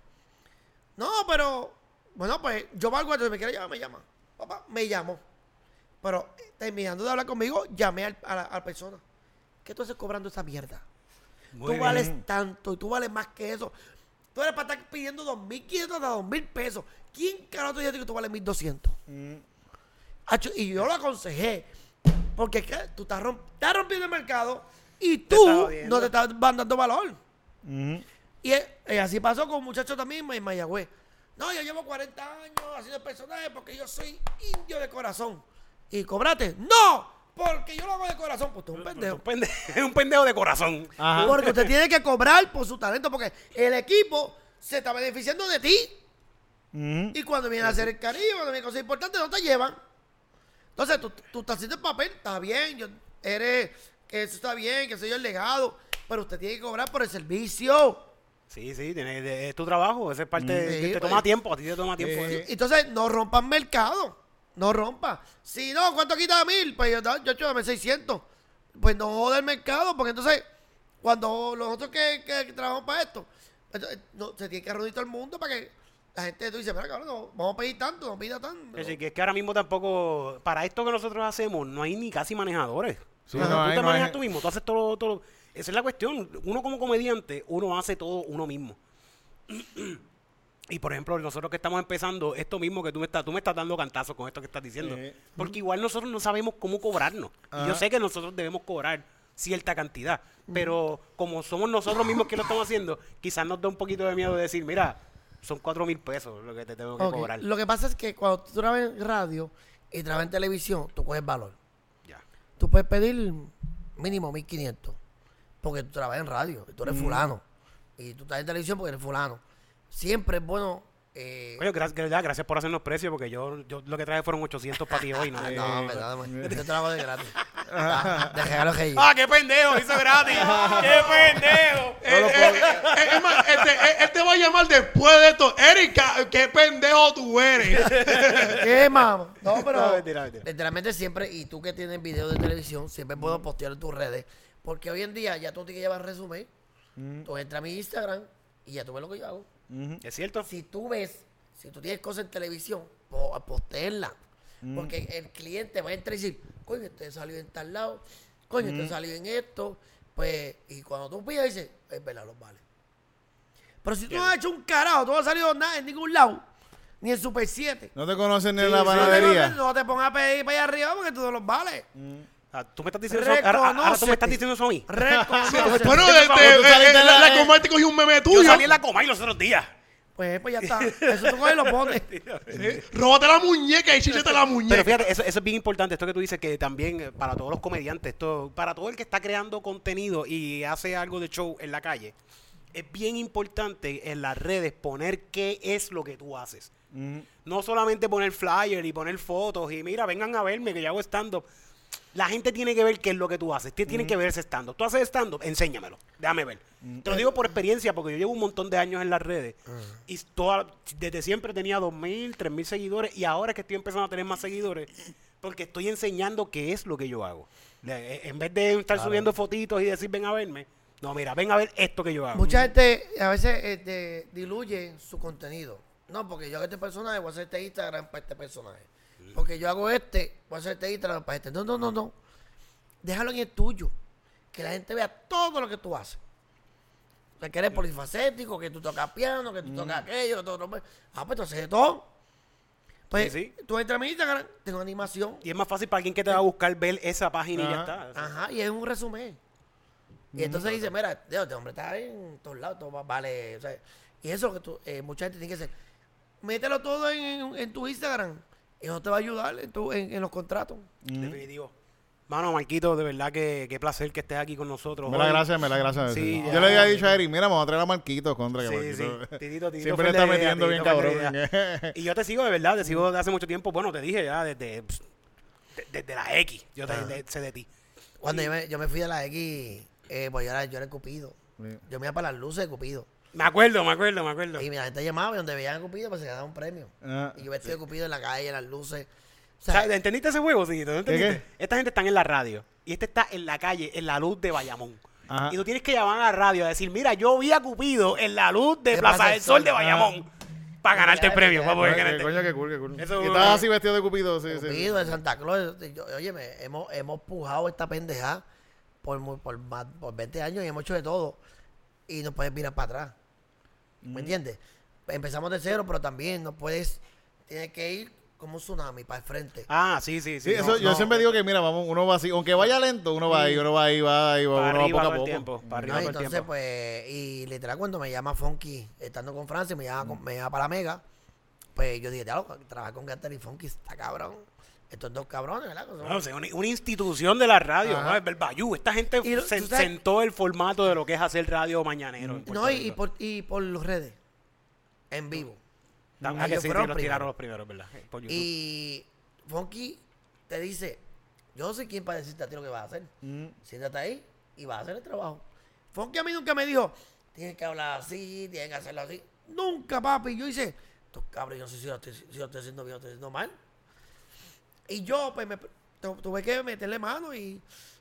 No, pero, bueno, pues yo valgo esto, si me quiere llamar, me llama. Papá, me llamó. Pero eh, terminando de hablar conmigo, llamé al- a la, a la persona. ¿Qué tú haces cobrando esa mierda? Muy tú bien. vales tanto y tú vales más que eso. Tú eres para estar pidiendo 2.500 a 2.000 pesos. ¿Quién carajo te dice que tú vales 1.200? Hacho, y yo lo aconsejé. Porque es que tú estás, romp- estás rompiendo el mercado y tú no te estás dando valor. Y es- eh, así pasó con un muchacho también en Mayagüez. No, yo llevo 40 años haciendo personajes porque yo soy indio de corazón. ¿Y cobrate? ¡No! Porque yo lo hago de corazón. Pues tú eres un pendejo. Un [laughs] Es un pendejo de corazón. Ajá. Porque usted tiene que cobrar por su talento porque el equipo se está beneficiando de ti. Y cuando viene a hacer el cariño, cuando viene cosas importantes, no te llevan. Entonces, tú, tú estás haciendo el papel, está bien, yo, eres, que eso está bien, que soy yo el legado, pero usted tiene que cobrar por el servicio. Sí, sí, tiene, es tu trabajo, esa es parte, de- Sí, te pues. toma tiempo, a ti te toma tiempo. Sí. eso. Entonces, no rompan mercado. No rompan. Si no, ¿cuánto quita mil? Pues yo, yo, yo dame 600. Pues no joda el mercado, porque entonces, cuando nosotros que, que trabajamos para esto, entonces, no, se tiene que reunir todo el mundo para que la gente tú dices, mira, cabrón, no, vamos a pedir tanto, no pida tanto. Es decir, que es que ahora mismo tampoco, para esto que nosotros hacemos, no hay ni casi manejadores. Sí, no tú hay, te no manejas hay. tú mismo, tú haces todo, todo. Esa es la cuestión. Uno como comediante, uno hace todo uno mismo. [clears throat] Y por ejemplo, nosotros que estamos empezando, esto mismo que tú me estás, tú me estás dando cantazos con esto que estás diciendo. Porque igual nosotros no sabemos cómo cobrarnos. Y yo sé que nosotros debemos cobrar cierta cantidad. Pero como somos nosotros mismos que lo estamos haciendo, quizás nos da un poquito de miedo decir, mira, son cuatro mil pesos lo que te tengo que cobrar. Lo que pasa es que cuando tú trabajas en radio y trabajas en televisión, tú coges valor. Ya. Tú puedes pedir mínimo 1500. Porque tú trabajas en radio, y tú eres fulano. Y tú estás en televisión porque eres fulano. Siempre es bueno. eh, Oye, gracias, verdad, gracias por hacernos precios, porque yo, yo lo que traje fueron 800 para ti hoy. ¿no? [laughs] no, me da, [laughs] yo te lo hago de gratis. Ah, de regalo que ¡Ah, qué pendejo! Hizo gratis. [laughs] ¡Qué pendejo! Eh, eh, eh, es más, él te, él te va a llamar después de esto. Erika, qué pendejo tú eres. ¿Qué, mamá? No, pero No, mentira, mentira. literalmente siempre, y tú que tienes videos de televisión, siempre puedo postear en tus redes. Porque hoy en día ya tú tienes que llevar resumen. Tú entras a mi Instagram y ya tú ves lo que yo hago. ¿Es cierto? Si tú ves, si tú tienes cosas en televisión, po- postéenla. Porque el cliente va a entrar y decir, coño, este salió en tal lado, coño, este salió en esto. Pues, y cuando tú pidas, dices, es verdad, los vale. Pero si tú no has hecho un carajo, tú no has salido nada en ningún lado, ni en Super 7. No te conocen ni en la panadería. No te, no te pongas a pedir para allá arriba porque tú no los vales. ¿Tú me estás diciendo eso? Ahora, ahora tú me estás diciendo eso a mí. Bueno, Por este, tú eh, eh, la, la- Comay te cogió un meme Yo tuyo. salí en la coma y los otros días. Pues, pues ya está. Eso tú coges y lo pones. [laughs] Eh, Róbate la muñeca y chíchate la muñeca. Pero fíjate, eso, eso es bien importante, esto que tú dices, que también para todos los comediantes, esto, para todo el que está creando contenido y hace algo de show en la calle, es bien importante en las redes poner qué es lo que tú haces. No solamente poner flyer y poner fotos y mira, vengan a verme que yo hago stand-up. La gente tiene que ver qué es lo que tú haces. Ti- Tienen que ver ese stand-up. Tú haces stand-up, enséñamelo. Déjame ver. Te lo digo por experiencia, porque yo llevo un montón de años en las redes. Y toda- desde siempre tenía 2.000, 3.000 seguidores. Y ahora es que estoy empezando a tener más seguidores, porque estoy enseñando qué es lo que yo hago. Le- En vez de estar subiendo fotitos y decir, ven a verme. No, mira, ven a ver esto que yo hago. Mucha gente a veces este, diluye su contenido. No, porque yo hago este personaje, voy a hacer este Instagram para este personaje. Porque yo hago este, voy a hacer este Instagram para este. No, no, no, no. Déjalo en el tuyo. Que la gente vea todo lo que tú haces. O sea, que eres polifacético, que tú tocas piano, que tú tocas aquello, que tú otro. Ah, pues tú haces de todo. Pues Sí, tú entras a mi Instagram, tengo animación. Y es más fácil para alguien que te va a buscar ver esa página y ya Ajá. está. Ajá, y es un resumen. Y entonces dice, mira, Dios, este hombre está en todos lados, todo va- vale. o sea, y eso que tú, eh, mucha gente tiene que hacer. Mételo todo en, en- en tu Instagram. Y eso te va a ayudar en, tu- en, en los contratos. Definitivo. Mano, Marquito, de verdad que qué placer que estés aquí con nosotros. Me la gracias, me la gracias. Sí, yo le había dicho a Eric, mira, vamos a traer a Marquito contra que Sí, Marquito- sí. Titito, Titito Siempre le está idea, metiendo bien cabrón. [laughs] Y yo te sigo de verdad, te sigo de hace mucho tiempo. Bueno, te dije ya desde, desde la X. Yo te, de- sé de ti. Cuando yo, me, yo me fui a la X, eh, pues yo era, yo era el Cupido. Sí. Yo me iba para las luces de Cupido. Me acuerdo, me acuerdo, me acuerdo. Y la gente llamaba y donde veían a Cupido, pues se ganaba un premio. Ah, Y yo vestido de Cupido en la calle, en las luces. O O sea, ¿Entendiste ese juego, ¿Qué, entendiste? qué? Esta gente está en la radio y este está en la calle, en la luz de Bayamón. Ajá. Y tú tienes que llamar a la radio a decir, mira, yo vi a Cupido en la luz de Plaza del Sol Sol. de Bayamón. Para ganarte el premio, para poder Coño, ganarte. coño, qué cool, qué cool. Eso- y estabas así vestido de Cupido, sí, sí. Cupido de Santa Claus. Óyeme, hemos, hemos pujado esta pendeja por, por, más, por 20 años y hemos hecho de todo. Y no puedes mirar para atrás. ¿Me entiendes? Empezamos de cero, pero también no puedes, tienes que ir como un tsunami para el frente. Ah, sí, sí, sí. Sí, eso, yo no. siempre digo que, mira, vamos, uno va así, aunque vaya lento, uno va ahí, uno va ahí, va ahí, va, para uno va poco a poco. tiempo. Para arriba No, entonces, tiempo. pues, y literal, cuando me llama Funky, estando con Francia, me llama, con- me llama para la Mega, pues yo dije, trabajar con Gatter y Funky está cabrón. Estos dos cabrones, ¿verdad? Son- No, o sea, una, una institución de la radio, Ajá. ¿no? El Bayou. Esta gente Y se- sentó el formato de lo que es hacer radio mañanero. no, y, por, y por las redes, en vivo. Ah, que ellos sí, los primero. tiraron los primeros, ¿verdad? Por. Y Funky te dice, yo no sé quién para decirte a ti lo que vas a hacer. Mm. Siéntate ahí y vas a hacer el trabajo. Funky a mí nunca me dijo, tienes que hablar así, tienes que hacerlo así. Nunca, papi. Yo hice, estos cabros, yo no sé si lo estoy, si lo estoy haciendo bien o estoy haciendo mal. Y yo, pues, me, tu- tuve que meterle mano y,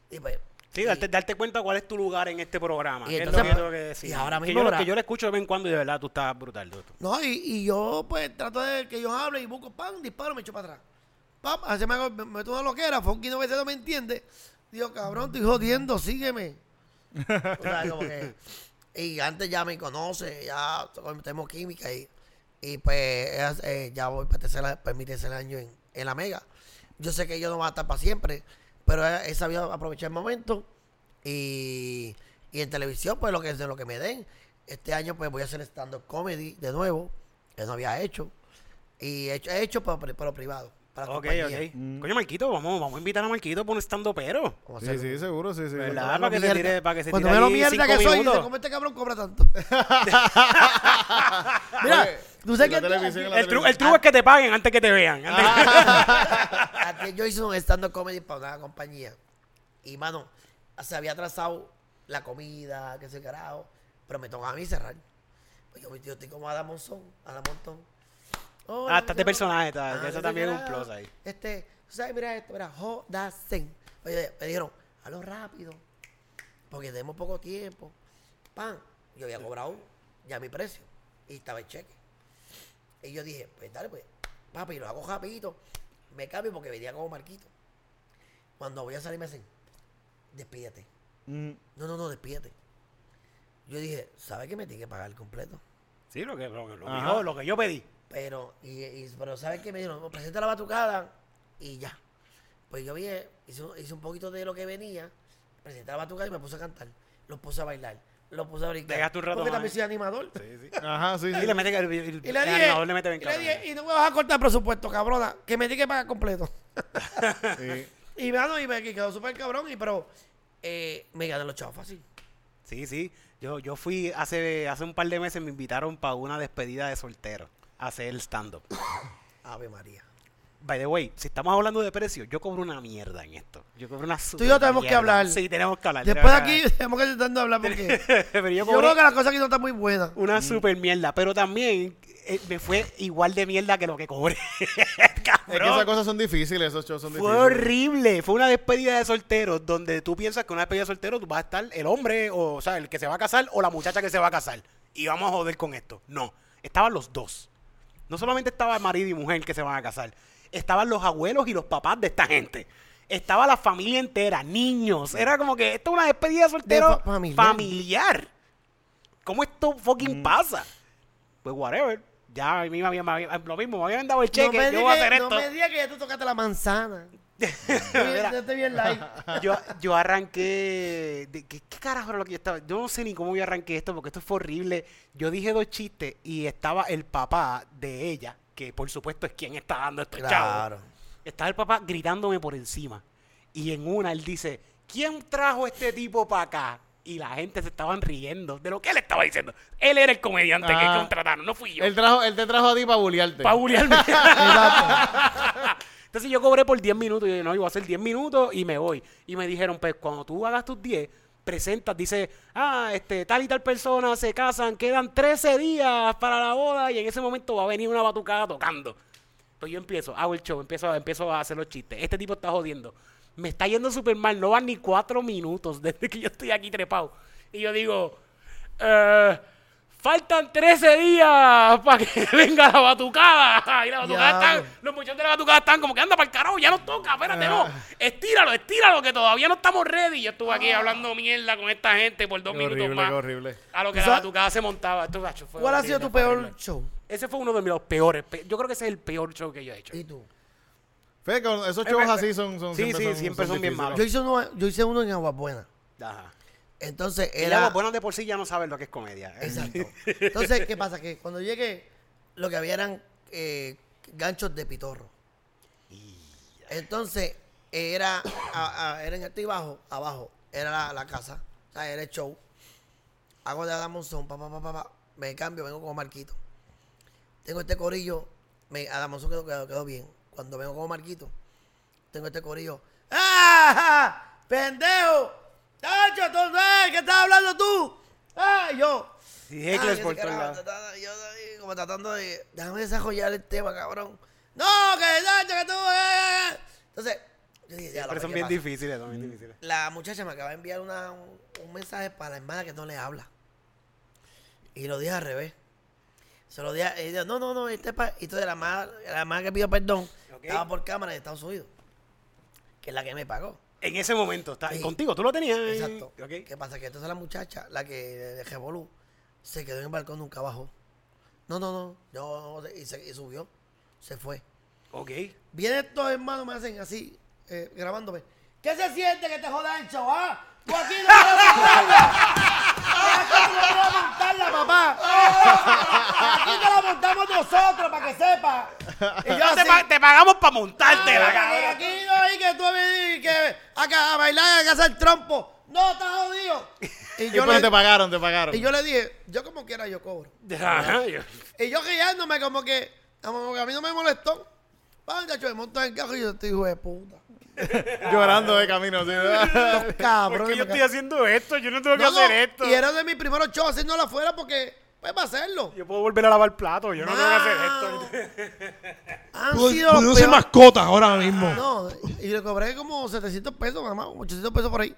y pues... Sí, darte, darte cuenta cuál es tu lugar en este programa. Y lo que yo tengo pues, que decir. y ahora que mismo, yo, que yo le escucho de vez en cuando y de verdad tú estás brutal. No, y, y yo, pues, trato de que ellos hablen y busco, pam, disparo, me echo para atrás. Pam, así me, me meto una loquera, Funky no veces no me entiende. Digo, cabrón, estoy jodiendo, sígueme. O sea, como que... Y antes ya me conoce, ya tenemos química y, y pues es- eh, ya voy para, tercer, para mi tercer año en, en la Mega. Yo sé que yo no va a estar para siempre, pero he, sabido aprovechar el momento y, y en televisión, pues lo que de lo que me den. Este año pues voy a hacer stand-up comedy de nuevo, que no había hecho. Y he hecho, he hecho pero privado, para Ok, compañía. ok. Coño, Marquito, vamos, vamos a invitar a Marquito por un estando pero. Sí, sí, seguro, sí, sí. ¿Verdad? Cuando Para que se tire- para que se Cuando tire me lo mierda que soy, dice, ¿cómo este cabrón cobra tanto? [laughs] [laughs] Mira, tú sabes que El, tru- el truco es que te paguen antes que te vean. Antes- Antes [laughs] yo hice un stand-up comedy para una compañía. Y, mano, se había atrasado la comida, que se carajo. Pero me tocaba a mí cerrar. Pues yo, yo estoy como Adam Monzón, Adam Montón. Ah, está este personaje, está- Ah, eso también es un plus ahí. Este, tú sabes, mira esto, mira, jodasen. Oye, me dijeron, hazlo rápido, porque tenemos poco tiempo. Pan, yo había cobrado ya mi precio y estaba el cheque. Y yo dije, pues dale, pues, papi, lo hago rapidito. Me cambio porque venía como Marquito. Cuando voy a salir me dicen, despídete. Mm. No, no, no, despídete. Yo dije, ¿sabes que me tiene que pagar el completo? Sí, lo que, lo, que- lo que Ajá. yo, lo que yo pedí. Pero, y, y- pero ¿sabes qué me dijeron? Presenta la batucada y ya. Pues yo vi, hice, un- hice un poquito de lo que venía, presenté la batucada y me puse a cantar. Lo puse a bailar, lo puse a brincar. Dejaste un rato Porque más, también ¿eh? soy animador. Ajá, sí, Y sí. le mete el, Y le dije, animador le mete bien y, le cabrón. dije, y no me vas a cortar presupuesto, cabrona, que me tiene que pagar completo. [laughs] Sí. y mano, y me quedó súper cabrón, y pero eh, me gané los chavos fácil. Sí, sí. Yo, yo fui hace, hace un par de meses, me invitaron para una despedida de soltero hacer el stand-up. [coughs] Ave María. By the way, si estamos hablando de precios, yo cobro una mierda en esto. Yo cobro una Tú y yo super tenemos que hablar. Sí, tenemos que hablar. Después de aquí tenemos que intentar hablar [laughs] porque. Pero yo creo que las cosas aquí no están muy buenas. una super mierda. Pero también eh, me fue igual de mierda que lo que cobré. [laughs] Es que esas cosas son difíciles, esos shows son Fue difíciles. horrible. Fue una despedida de solteros donde tú piensas que una despedida de solteros tú vas a estar el hombre, o, o sea, el que se va a casar o la muchacha que se va a casar. Y vamos a joder con esto. No. Estaban los dos. No solamente estaba el marido y mujer que se van a casar. Estaban los abuelos y los papás de esta gente. Estaba la familia entera, niños. Era como que esto es una despedida de soltero fa- familiar. familiar. ¿Cómo esto fucking pasa? Pues whatever. Ya a mí me habían- lo mismo, me habían dado el cheque. no me yo voy a digas hacer no esto. me digas que ya tú tocaste la manzana. [laughs] Mira. Yo bien [laughs] yo, yo arranqué. de- ¿qué, qué carajo era lo que yo estaba? Yo no sé ni cómo yo arranqué esto porque esto fue horrible. Yo dije dos chistes y estaba el papá de ella, que por supuesto es quien está dando estos Claro. chavos. Estaba el papá gritándome por encima. Y en una él dice: ¿Quién trajo este tipo para acá? Y la gente se estaban riendo de lo que él estaba diciendo. Él era el comediante que Ah. contrataron, no fui yo. Él, trajo, él te trajo a ti para bullearte. Para bullearme. [laughs] Exacto. Entonces yo cobré por 10 minutos. Y yo, no, iba a hacer 10 minutos y me voy. Y me dijeron, pues cuando tú hagas tus 10, presentas, dice, ah, este, tal y tal persona se casan, quedan 13 días para la boda y en ese momento va a venir una batucada tocando. Pues yo empiezo, hago el show, empiezo, empiezo a hacer los chistes. Este tipo está jodiendo. Me está yendo súper mal, no van ni 4 minutos [laughs] desde que yo estoy aquí trepado. Y yo digo, eh, Faltan 13 días para que [laughs] venga la batucada. Y la batucada están, los muchachos de la batucada están como que anda para el carajo, ya nos toca, espérate, no. Estíralo, estíralo, que todavía no estamos ready. Yo estuve aquí hablando mierda con esta gente por dos Qué minutos horrible, más. qué horrible. A lo que ¿Tú la sabes- batucada se montaba. Esto, macho, fue ¿Cuál ha sido tu peor horrible. show? Ese fue uno de los peores. pe- Yo creo que ese es el peor show que yo he hecho. ¿Y tú? Esos shows así son, son Sí, sí, siempre son bien malos. Yo hice uno, yo hice uno en Agua Buena. Ajá. Entonces Y era. buenas de por sí ya no saben lo que es comedia. [laughs] Exacto. Entonces, ¿qué pasa? Que cuando llegué, lo que había eran eh, ganchos de pitorro. Entonces, era, a- a- era en alto y bajo, abajo, era la, la casa, o sea, era el show. Hago de Adamonzón, pa, pa, pa, pa, pa, me cambio, vengo como Marquito. Tengo este corillo, me, Adamonzón quedó, quedó, quedó bien. Cuando vengo como Marquito, tengo este corillo. ¡Ah! ¡Pendejo! ¡Tacho, tú sabes! ¿Qué estás hablando tú? ¡Ah! yo. Sí, hecklers Ah, por todos lados. tratando- yo como tratando de. Déjame desarrollar el tema, cabrón. No, que Tacho, que tú. eh, eh". Entonces, yo dije, ya, Pero son ¿qué bien difíciles, son bien difíciles. La muchacha me acaba de enviar una, un, un mensaje para la hermana que no le habla. Y lo dije al revés. Se lo dije, a- ella, no, no, no, este es pa-". Y entonces la hermana, la hermana que pidió perdón Ok. estaba por cámara de Estados Unidos, que es la que me pagó. En ese momento, está, Sí. contigo, tú lo tenías. Exacto. Ok. ¿Qué pasa? Que entonces la muchacha, la que de Revolú, se quedó en el balcón, nunca bajó. No, no, no. Yo, y, se, y subió. Se fue. Ok. Vienen estos hermanos, me hacen así, eh, grabándome. ¿Qué se siente que te joda el show, ah? Aquí no a montarla. Papá. Aquí te la montamos nosotros, para que sepa. Y yo te, pa- te pagamos para montarte la "Ah, cabrón. Aquí no hay que tú venir que acá a bailar, a hacer trompo. No, está jodido. Y yo, pues le, te pagaron, te pagaron. y yo le dije, yo como quiera yo cobro. Ajá, yo- Y yo guiándome como que, como que a mí no me molestó. Va, muchacho, me monto en el carro y yo estoy hijo de puta. [laughs] Llorando de camino. así. [laughs] [laughs] ¿Por qué yo estoy haciendo esto? Yo no tengo que No, no, hacer esto. Y era de mis primeros shows haciéndolo afuera porque, pues, para hacerlo. Yo puedo volver a lavar platos. Yo no tengo que hacer esto. Han Puedo sido puedo los ser peores. mascota ahora mismo. No, y le cobré como 700 pesos, mamá, como 800 pesos por ahí.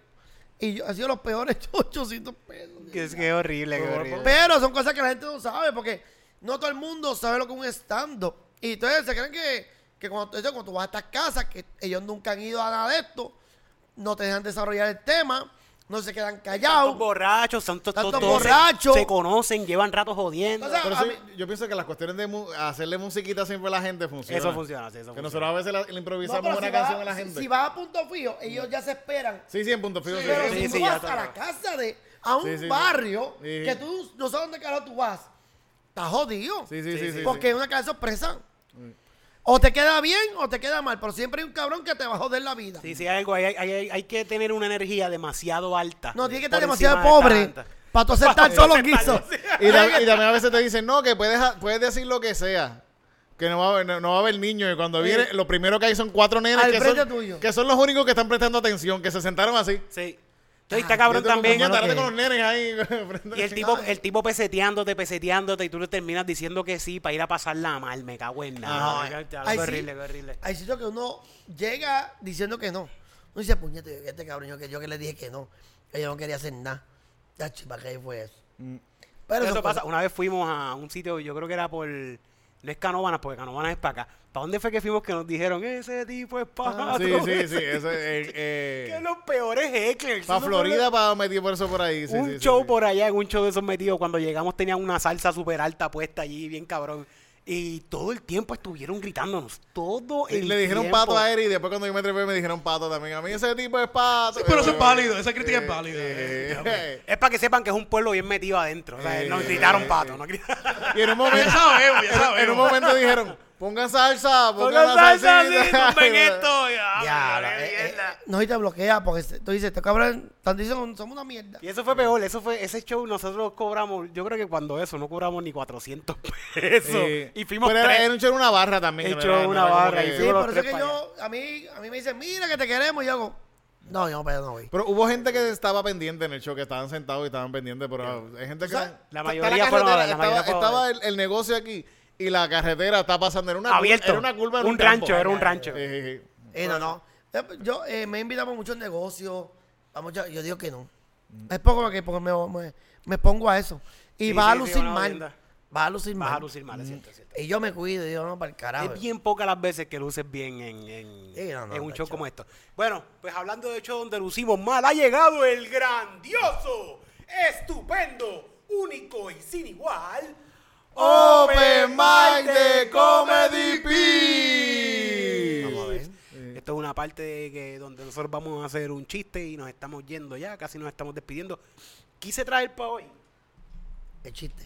Y yo, han sido los peores 800 pesos. Que es que es horrible, horrible. Pero son cosas que la gente no sabe porque no todo el mundo sabe lo que es un stand-up. Y entonces se creen que, que cuando, tú vas a estas casas, que ellos nunca han ido a nada de esto, no te dejan desarrollar el tema, no se quedan Tantos callados. borrachos, tantos, Tantos todos borrachos. Se, conocen, llevan ratos jodiendo. O sea, Pero a sí, mí- yo pienso que las cuestiones de mu- hacerle musiquita siempre a la gente funciona. eso funciona, sí, eso Que funciona. nosotros a veces la- le improvisamos una si canción a la gente. Si vas a punto fijo, ellos ya se esperan. Sí, sí, en punto fijo. sí, Pero sí. si Sí, tú vas a la casa de, a un Sí, sí, sí. barrio, Sí. que tú no sabes dónde carajo tú vas, estás jodido. Sí, sí, sí, sí, Porque es una casa de sorpresa. O te queda bien o te queda mal, pero siempre hay un cabrón que te va a joder la vida. Sí, sí, hay algo. Hay, hay, hay- hay que tener una energía demasiado alta. No, tiene que estar demasiado pobre para tú [laughs] aceptar los guisos. Y, y también a veces te dicen, no, que puedes, ha- puedes decir lo que sea. Que no va, a haber, no, no va a haber niños. Y cuando viene, lo primero que hay son cuatro nenes Al que frente son, tuyo. que son los únicos que están prestando atención, que se sentaron así. Sí. Entonces está cabrón también. los ahí. [laughs] Y el tipo, el tipo peseteándote, peseteándote, y tú le terminas diciendo que sí para ir a pasarla mal. Me cago en nada. No, sí. horrible, horrible. Hay sitios que uno llega diciendo que no. Uno dice, puñete, este cabrón, yo que, yo que le dije que no. Que yo no quería hacer nada. Ya, chipa, ¿qué fue eso? Pero Eso pasa. cosas- Una vez fuimos a un sitio, yo creo que era por. No es Canovanas, porque Canovanas es para acá. ¿Para dónde fue que fuimos que nos dijeron, ese tipo es pato? Ah, sí, sí, sí. [laughs] Eso, eh, eh, Que los peores hecklers. para Florida, para metido por eso por ahí. sí, un sí, show sí. por allá, en un show de esos metidos. Cuando llegamos tenían una salsa súper alta puesta allí, bien cabrón. Y todo el tiempo estuvieron gritándonos. Todo Sí, el le dijeron tiempo. pato a Eri y después cuando yo me trepé me dijeron pato también. A mí ese tipo es pato. Sí, pero eso es Eh, válido, esa crítica es eh, válida. eh, Es para que sepan que es un pueblo bien metido adentro. O sea, Eh, nos gritaron pato. eh. nos gritaron- Y en un [laughs] momento, Ya sabemos, ya en- en un sabemos. momento dijeron, pongan salsa, pongan, Pongan la salsa, sí, tumben [laughs] esto. Ya, qué eh, eh, mierda. no, y te bloquea porque tú dices, estos cabrón, están diciendo, somos una mierda. Y eso fue peor, eso fue, ese show nosotros cobramos, yo creo que cuando eso, no cobramos ni 400 pesos. Sí. y fuimos Pero era, tres. era un show en una barra también. Era- no una barra y Sí, fuimos por eso que yo, a mí, a mí me dicen, mira que te queremos, y yo hago, no, yo no, pero no voy. Pero hubo gente que estaba pendiente en el show, que estaban sentados y estaban pendientes, pero hay gente que... O sea, la mayoría la fueron a carretera, ver, la estaba, mayoría el, el negocio aquí y la carretera está pasando. Era una curva- Abierto. Era una curva en Un un, campo. rancho, era un rancho. Eh, no, no. Eh, Yo eh, me he invitado a muchos negocios, a muchos- yo digo que no. Es poco que porque me, me- me pongo a eso. Y Sí, vas a sí, lucir mal. Vas a lucir Vas mal. a lucir mal, es cierto, es cierto. Y yo me cuido, y yo no, para el carajo. Es bien pocas las veces que luces bien en, en, Sí, no, no, en un show hecho. como esto. Bueno, pues hablando de show donde lucimos mal, ha llegado el grandioso, estupendo, único y sin igual. Open Mic de Comedy. Vamos a ver. Esto es una parte de que donde nosotros vamos a hacer un chiste y nos estamos yendo ya, casi nos estamos despidiendo. Quise traer para hoy. El chiste.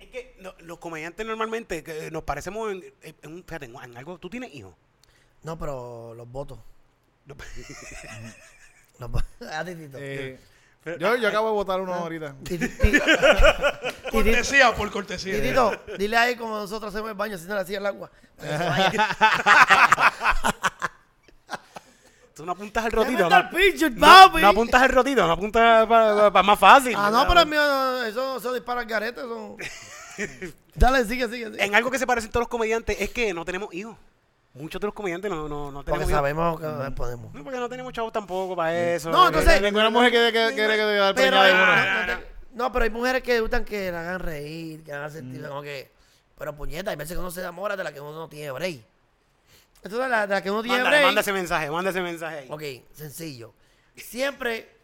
Es que no- los comediantes normalmente que nos parecemos en, en- fíjate, en, algo. ¿Tú tienes hijos? No, pero los votos. No. [laughs] Los vo- [laughs] Ah. Eh, yo, yo acabo de votar uno ahorita. [laughs] Cortesía por cortesía. Titito, dile ahí como nosotros hacemos el baño, si no le hacía el agua. que. [laughs] Tú no apuntas al Ya rotito, ¿no? el el No, papi. no apuntas el rotito, no apuntas para más fácil. Ah, no, pero el mío, no, eso, eso dispara al garete. Eso... [laughs] Dale, sigue, sigue. sigue. En algo que se parecen todos los comediantes es que no tenemos hijos. Muchos de los comediantes no, no, no Porque tenemos hijos. sabemos que no podemos. No, porque no tenemos chavos tampoco para eso. No, entonces- Ninguna mujer quiere que, quiere que ah, uno. No, pero hay mujeres que gustan que la hagan reír, que hagan sentir como que. Pero puñeta, hay veces que uno se enamora de la que uno no tiene break. Entonces, la, de la que uno tiene Mándale, break. manda ese mensaje, manda ese mensaje ahí. Ok, sencillo. Siempre,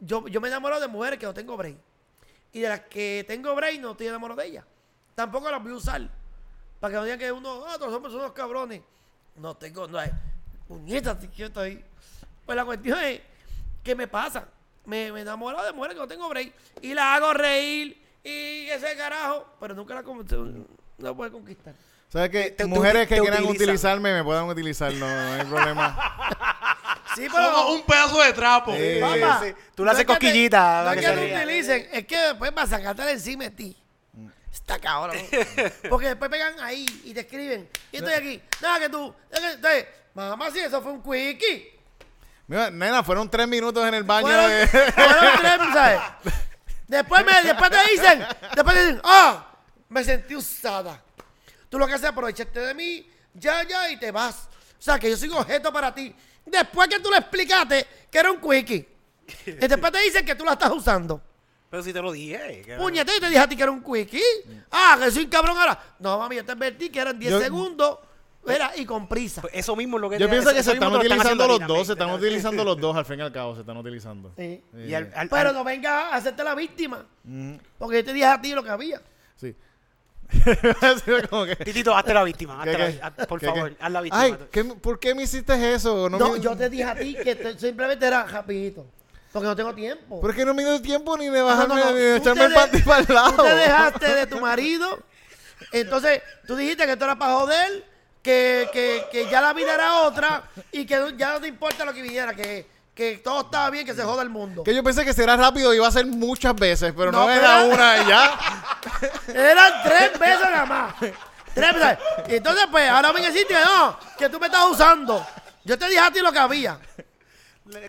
yo, yo me enamoro de mujeres que no tengo break. Y de las que tengo break, no estoy enamorado de ellas. Tampoco las voy a usar. Para que no digan que uno, ah, todos son unos cabrones. No tengo, no hay. Puñetas, yo estoy. Pues la cuestión es, ¿qué me pasa? Me, me enamoro de mujeres que no tengo break. Y la hago reír. Y ese carajo. Pero nunca la no puede conquistar. ¿Sabes qué? te- Mujeres te que quieran utilizan. utilizarme me puedan utilizar, no, no hay problema. [laughs] Sí, pero. Somos un pedazo de trapo. Sí. Papá, sí. Tú le haces te- cosquillita, No es que se no utilicen, es que después va a sacarte encima de ti. Está cabrón. [laughs] Porque después pegan ahí y te escriben. Y estoy aquí. Nada que tú. Entonces, mamá, si eso fue un quickie. Mira, nena, fueron tres minutos en el baño Fueron, de... fueron tres, [laughs] ¿sabes? Después, me, después te dicen, después te dicen, ah, me sentí usada. Tú lo que haces es aprovecharte de mí, ya, ya, y te vas. O sea, que yo soy un objeto para ti. Después que tú le explicaste que era un quickie. Y después te dicen que tú la estás usando. Pero si te lo dije. que- Puñete, yo te dije a ti que era un quickie. Ah, que soy un cabrón ahora. No, mami, yo te advertí que eran 10 Yo- segundos. Mira, y con prisa. Pues eso mismo es lo que Yo pienso eso- que se están utilizando los dos, se están utilizando los [laughs] dos, al fin y al cabo, se están utilizando. Sí. Sí. Y al- al- Pero al- no venga a hacerte la víctima. Porque yo te dije a ti lo que había. Sí. [laughs] Que- Titito, hazte la víctima. hazte ¿Qué, la haz- por ¿Qué, favor, haz la víctima. Ay, ¿qué me- ¿por qué me hiciste eso? No, No, me- yo te dije a ti que te- simplemente era rapidito. Porque no tengo tiempo. ¿Por qué no me dio tiempo ni de bajarme no, no, ni de echarme el panty [laughs] para el lado? Tú te dejaste de tu marido. Entonces, tú dijiste que esto era para joder, que, que, que ya la vida era otra y que ya no te importa lo que viniera, que, que todo estaba bien, que se joda el mundo. Que yo pensé que será rápido iba a ser muchas veces, pero no, No, era una y ya. [laughs] Eran tres veces nada más. Tres veces. Y entonces, pues, ahora me decís no, que tú me estás usando. Yo te dije a ti lo que había.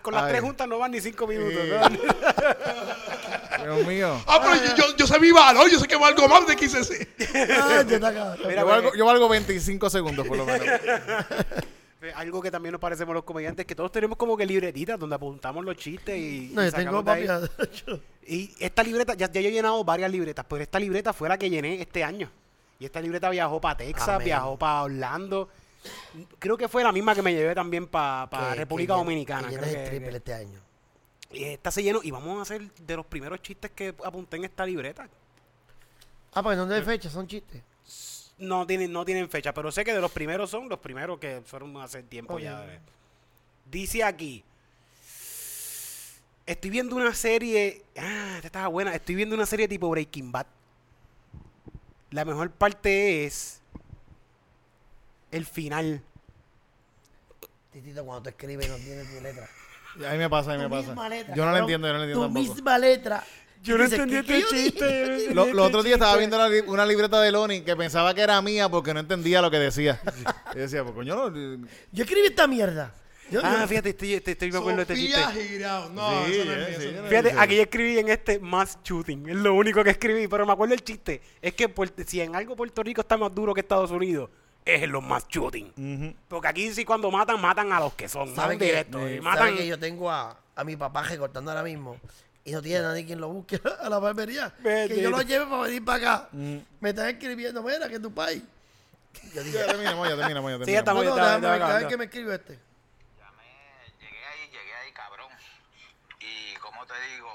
Con las Ay. tres juntas no van ni cinco minutos. Sí. ¿no? [laughs] Dios mío. Ah, pero yo, yo, yo sé mi valor, yo sé que valgo más de 15 sí. Ay, yo. Mira, yo, valgo, yo valgo 25 segundos por lo menos. [laughs] Algo que también nos parecemos los comediantes es que todos tenemos como que libretitas donde apuntamos los chistes y, No, y yo tengo sacamos de ahí. papi. Y esta libreta, ya, ya yo he llenado varias libretas, pero esta libreta fue la que llené este año. Y esta libreta viajó para Texas, Amén. viajó para Orlando. Creo que fue la misma que me llevé también para Que- República que- Dominicana. que creo el triple este año. y esta se llenó y vamos a hacer de los primeros chistes que apunté en esta libreta. Ah, porque no hay fecha, son chistes. No tienen, no tienen fecha, pero sé que de los primeros son los primeros que fueron hace tiempo ya. Dice aquí. Estoy viendo una serie. Ah, esta estaba buena. Estoy viendo una serie tipo Breaking Bad. La mejor parte es. El final. Titito, cuando te escribes no tiene tu letra. [laughs] A mí me pasa, a mí me pasa. misma letra, Yo no la entiendo, yo no la entiendo Tu tampoco. misma letra. Yo no entendí ¿qué- este yo chiste. dije? Lo- Los otros días estaba viendo li- una libreta de Loni que pensaba que era mía porque no entendía lo que decía. Y decía, pues coño, no, Yo escribí esta mierda. Yo, Ah, yo- fíjate, estoy, estoy, estoy me acuerdo de este chiste. Girao. No, Sí, eso no es eh, sí, no es yo mío. Fíjate, Sí. aquí escribí en este mass shooting. Es lo único que escribí, pero me acuerdo el chiste. Es que si en algo Puerto Rico está más duro que Estados Unidos, es en los mass shooting. Porque aquí sí cuando matan, matan a los que son. ¿Sabe ¿no? que, Directo, y sabe matan. que yo tengo a, a mi papá recortando ahora mismo? y no tiene nadie quien lo busque [laughs] a la barbería. Que yo lo lleve para venir para acá. Me están escribiendo, mira, que es tu país. Yo dije, Ya terminamos, ya terminamos, ya Sí, ya terminamos. estamos. bueno, ya- déjame ya ver, a ver acabando. qué me escribió este. Llamé, llegué ahí, llegué ahí, cabrón. Y como te digo,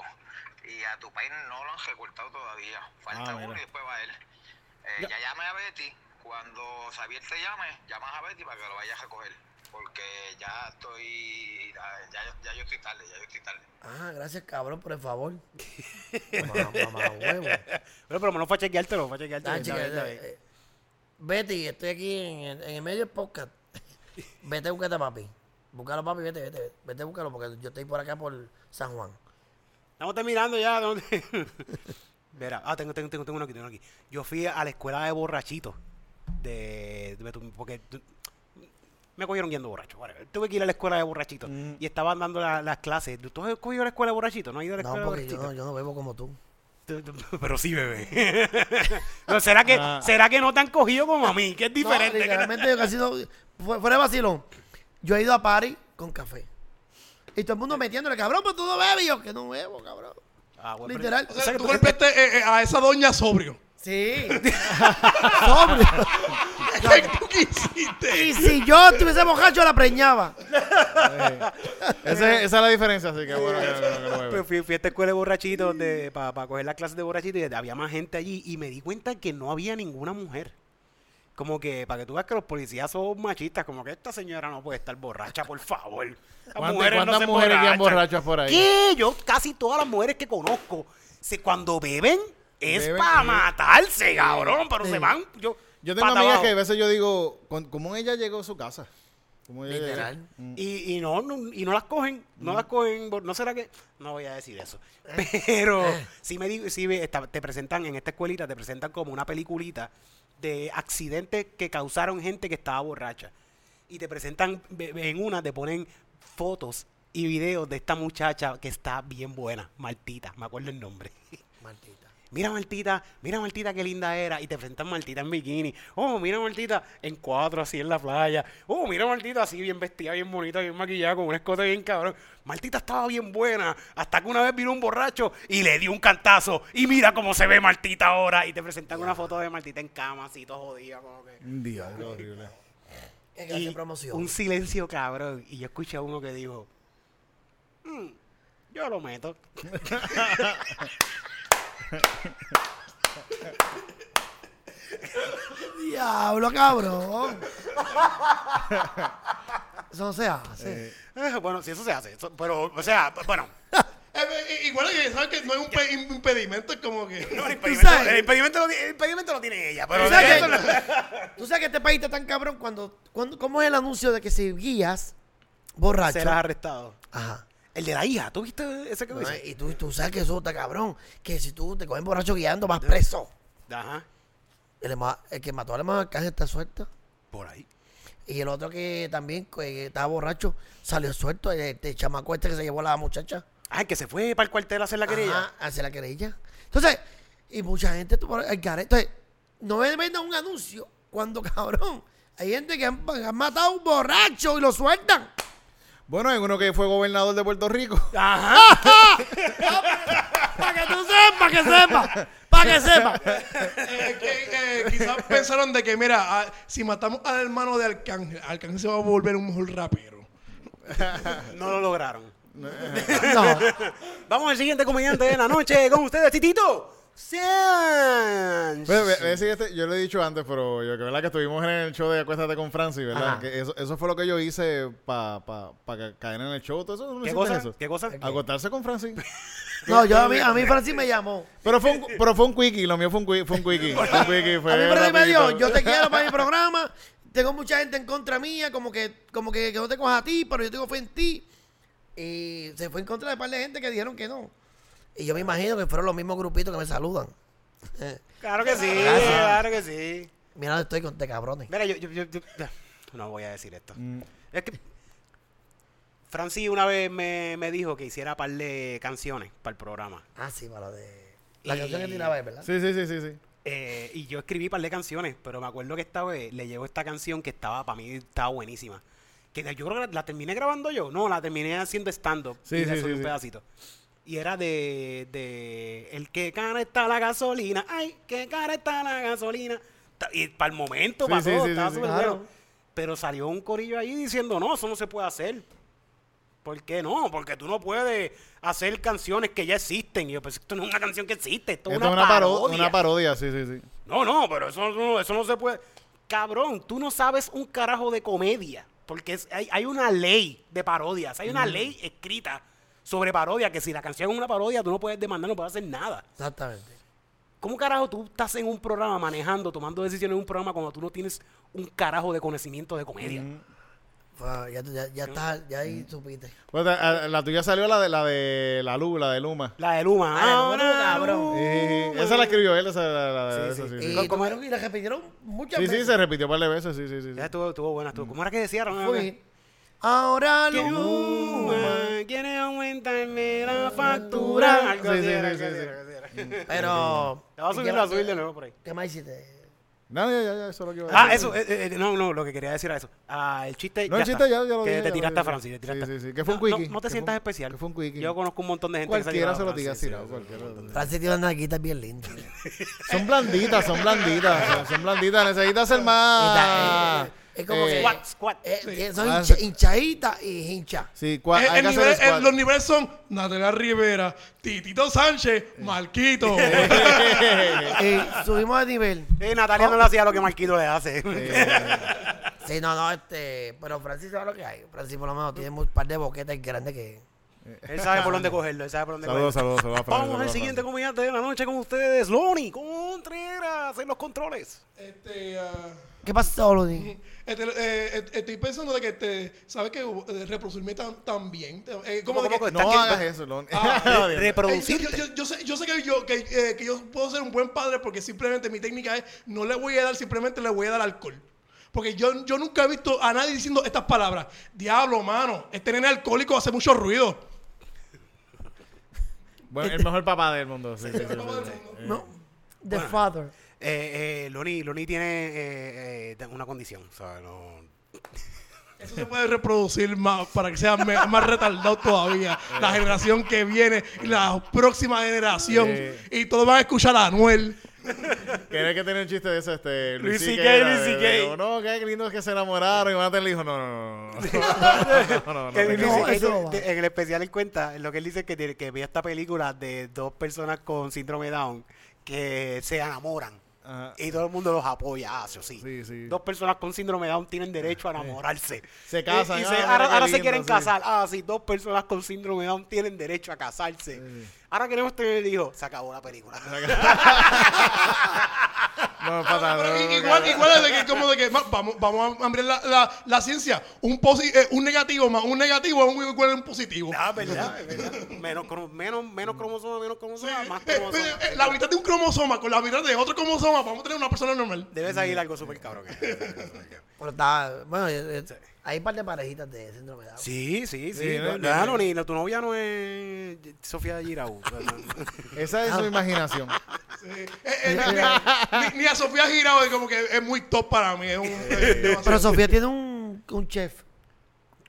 y a tu país no lo han recortado todavía. Falta Ah, uno y después va él. Eh, ya llamé a Betty. Cuando Xavier te llame, llamas a Betty para que lo vayas a recoger. Porque ya estoy, ya, ya yo estoy tarde, ya yo estoy tarde. Ah, gracias, cabrón, por el favor. mamá, mamá, huevo. Pero por lo menos fue a chequeártelo, fue a chequeártelo. Ah, eh, eh, Betty, estoy aquí en el, en el medio del podcast. [laughs] Vete, búscate a papi. Búscalo, papi, vete, vete, vete. Vete, búscalo, porque yo estoy por acá por San Juan. Estamos terminando ya. ¿dónde? [laughs] Verá, ah, tengo, tengo, tengo, tengo uno aquí, tengo uno aquí. Yo fui a la escuela de borrachitos. De, de porque tu- me cogieron yendo borracho. Tuve que ir a la escuela de borrachitos. Y estaban dando la- las clases. ¿Tú has cogido la escuela de borrachitos? ¿No has ido a la No, escuela de porque yo borrachitos? no, yo no bebo como tú. [laughs] Pero sí, bebé. [laughs] Pero ¿será, que, Ah. ¿Será que no te han cogido como a mí? Que es diferente. No, literalmente yo casi no. fu- Fuera de vacilón. Yo he ido a party con café. Y todo el mundo metiéndole, cabrón, pero tú no bebes. Y yo, que no bebo, cabrón. Ah, bueno, pero- Literal. O sea, que tú tú- golpeaste eh, eh, a esa doña sobrio. Sí. [laughs] Sobrio. ¿Qué tú quisiste? Y si yo estuviese borracho, la preñaba. Ese- esa es la diferencia, así que bueno que, que- que. Pues fui, fui a esta escuela de borrachitos para coger las clases de borrachitos y había más gente allí y me di cuenta que no había ninguna mujer. Como que, para que tú veas que los policías son machistas, como que esta señora no puede estar borracha, por favor. Las ¿Cuántas, mujeres no cuántas se mujeres borrachas por ahí? ¿Qué? Yo, casi todas las mujeres que conozco, se, cuando beben, es para matarse, cabrón, pero se van. Yo, Yo tengo pata amigas abajo. que a veces yo digo, ¿con- ¿cómo ella llegó a su casa? ¿Cómo ella Literal. llegó? Mm. Y, y no, no- y no las cogen, no las cogen, no será que, no voy a decir eso, pero sí me digo, esta- te presentan en esta escuelita, te presentan como una peliculita de accidentes que causaron gente que estaba borracha. Y te presentan, ve- ve- en una te ponen fotos y videos de esta muchacha que está bien buena, Martita, me acuerdo el nombre. Martita. Mira Martita, mira Martita qué linda era. Y te presentan Martita en bikini. Oh, mira Martita en cuatro así en la playa. Oh, mira Martita así bien vestida, bien bonita, bien maquillada, con un escote bien cabrón. Martita estaba bien buena. Hasta que una vez vino un borracho y le dio un cantazo. Y mira cómo se ve Martita ahora. Y te presentan una foto de Martita en cama, así todo jodida, como que. Un día, qué horrible. Y promoción. un silencio cabrón. Y yo escuché a uno que dijo: "Mm, Yo lo meto. [laughs] [laughs] [laughs] Diablo, cabrón. Eso no se hace. Eh, bueno, si eso se hace. eso- pero, o sea, bueno. [laughs] Eh, eh, igual que, ¿sabes que No hay un pe- impedimento, es como que. No, el [laughs] impedimento, sabes? el impedimento lo, ti- el impedimento lo tiene ella, pero ¿Tú sabes, eso no- que, tú sabes que este país está tan cabrón cuando, cuando ¿cómo es el anuncio de que si guías borracho? serás arrestado. Ajá. El de la hija, ¿tú viste ese que No, dice? y tú, tú sabes que eso está cabrón. Que si tú te cogen borracho guiando, vas preso. Ajá, El, que mató al hermano Arcángel está suelto. por ahí. Y el otro que también que estaba borracho salió suelto. Este chamaco este que se llevó a la muchacha. Ah, que se fue para el cuartel a hacer la querella. Ajá, a hacer la querella. Entonces, y mucha gente Entonces, no me vendan un anuncio cuando, [laughs] cabrón, hay gente que han, han matado a un borracho y lo sueltan. Bueno, hay uno que fue gobernador de Puerto Rico. [laughs] Ajá. [laughs] Para que tú sepas, que sepas. Para que sepas. [laughs] Eh, que, eh, quizás pensaron de que, mira, ah, si matamos al hermano de Arcángel, Arcángel se va a volver un mejor rapero. No lo lograron. No. Vamos al siguiente comediante de la noche con ustedes, Titito. Sanz. Este- yo lo he dicho antes, pero yo que verdad que estuvimos en el show de Acuéstate con Francis, ¿verdad? Que eso, eso fue lo que yo hice para pa, pa ca- caer en el show. ¿Todo eso? ¿No ¿Qué cosa? eso? ¿Qué cosa? Acostarse con Francis. No, yo a mí, a mí Francis me llamó. pero, fue un, pero fue un quickie, lo mío fue un, qui- fue un quickie. Fue un quickie, fue A mí Francis me rapidito. yo te quiero para mi [laughs] programa. Tengo mucha gente en contra mía, como que, como que, que no te cojas a ti, pero yo tengo fe en ti. Y se fue en contra de un par de gente que dijeron que no. Y yo me imagino que fueron los mismos grupitos que me saludan. [laughs] Claro que sí, claro que sí. Mira dónde estoy con te cabrones. Mira, yo, yo, yo- yo- no voy a decir esto. Mm. Es que Francis una vez me, me dijo que hiciera par de canciones para el programa. Ah, sí, para lo de. La Y- canción que tiraba él, ¿verdad? Sí, sí, sí, sí, sí. Eh, y yo escribí par de canciones, pero me acuerdo que esta vez le llegó esta canción que estaba, para mí, estaba buenísima. Que yo creo que la, la terminé grabando yo. No, la terminé haciendo stand-up. Sí, y le sí, subí sí, un sí. pedacito. Y era de, de el que cara está la gasolina. Ay, que cara está la gasolina. Y para el momento Sí, pasó, sí, estaba sí, sí. súper Claro. bueno. Pero salió un corillo ahí diciendo, no, eso no se puede hacer. ¿Por qué no? Porque tú no puedes hacer canciones que ya existen. Y yo, pues esto no es una canción que existe, esto es Esto una, es una, paro- parodia. una parodia, sí, sí, sí. No, no, pero eso no, eso no se puede. Cabrón, tú no sabes un carajo de comedia. Porque es- hay, hay una ley de parodias. Hay una ley escrita sobre parodia que si la canción es una parodia, tú no puedes demandar, no puedes hacer nada. Exactamente. ¿Cómo carajo tú estás en un programa manejando, tomando decisiones en un programa cuando tú no tienes un carajo de conocimiento de comedia? Fue- ya, ya, ya, está, ya ahí supiste. Pues, a- a- la tuya salió la de la de la Luz, la de Luma. La de Luma. Ah, de estuvo cabrón. Esa la escribió él, esa la, la- Sí, esa, sí. sí, sí. Y ¿Cómo tomaron y la repitieron muchas Sí, sí, veces. se repitió un par de veces, sí, sí, sí. sí. Ya estuvo, estuvo buena. Estuvo. ¿Cómo era que decía? Fui. Ahora Que Luma. Quiere aumentarme la factura. Algo Sí, así sí, era, sí, algo sí, así era, algo así era. Pero. Te vas a ¿y subir a subir de nuevo por ahí. ¿Qué más hiciste? No, ya, ya, ya, eso es lo que iba a Ah, decir. eso, eh, eh, no, no, lo que quería decir era eso. Ah, el chiste. No, el está. chiste ya- ya lo Que dije, te ya lo tiraste a. Francis, te tiraste. Sí, sí, sí, que fue un No, no, quickie, No, te que sientas un- especial. que fue un quickie. Yo conozco un montón de gente que se ha Cualquiera tirado se lo a tira Francis, tirado, sí, cualquiera. Francis tiene unas naguitas bien lindas. Son blanditas, son blanditas, son, son blanditas. Necesitas ser más... Squat, squat. Eh, tiene- son Ah, hincha- sí. hinchaditas y. Sí, cua- Eh, hay el que hacer nivel- squat. eh, los niveles son Natalia Rivera, Titito Sánchez, Marquito. Y [laughs] [laughs] subimos de nivel. Eh, Natalia no le hacía lo que Marquito le hace. Sí, no, no, este. Pero Francis sabe lo que hay. Francis por lo menos tiene un par de boquetes grandes que. Él sabe por dónde cogerlo, él sabe por dónde Saludos, cogerlo. saludos, saludos Vamos al saludos siguiente comediante de la noche con ustedes, Loni Contreras en los controles. este, ah, ¿Qué pasó, Lodi? [laughs] este, eh, eh, estoy pensando de que te, sabes que eh, reproducirme tan, tan bien. Eh, como. No hagas eso, Lon. Ah. [laughs] Eh, yo, Reproducirte. yo- yo sé, yo sé que, yo, que, eh, que yo puedo ser un buen padre porque simplemente mi técnica es no le voy a dar, simplemente le voy a dar alcohol. Porque yo, yo nunca he visto a nadie diciendo estas palabras. Diablo, mano, este nene alcohólico hace mucho ruido. Bueno, el mejor papá del mundo. Sí, sí, sí, sí, sí. No. The Father. Eh, eh, Loni, Loni tiene eh, eh, una condición, o sea, no... [laughs] Eso se puede reproducir más para que sea me- más retardado todavía. La generación que viene y la próxima generación. Eh. Y todos van a escuchar a Anuel. Tiene que tener un chiste de ese, este... Luis C.K., Luis de- C.K.. de- No, qué lindo es que se enamoraron y van a tener hijos. No, no, no. No, eso de- en el especial él cuenta, lo que él dice es que, que ve esta película de dos personas con síndrome Down que se enamoran. Ajá. Y todo el mundo los apoya, ah, eso sí. Sí, sí. Dos personas con síndrome Down tienen derecho a enamorarse. Se casan, Y, y ah, se- mira ahora se quieren sí. casar. Ah, sí, dos personas con síndrome Down tienen derecho a casarse. Ahora queremos tener hijos. Se acabó la película. [laughs] No, pata, Pero no, i- no, igual, no. igual es de que como de que vamos, vamos a ampliar la, la, la ciencia. Un, posi- eh, un negativo más un negativo es un igual a un positivo. Ah, verdad, es [laughs] verdad. Menos, menos, menos cromosoma, menos cromosoma, más Eh, cromosoma. eh, eh, la mitad de un cromosoma con la mitad de otro cromosoma vamos a tener una persona normal. Debe salir algo súper cabrón. [laughs] Pero está. Bueno, eh, eh, hay un par de parejitas de síndrome de Down. Sí, sí, sí. Sí, no, no, no, no. ni, no, tu novia no es Sofía Girau. [laughs] Esa es su imaginación. Eh, eh, eh, ni, ni a Sofía Girao es como que es muy top para mí. Es un, eh. Pero Sofía tiene un, un chef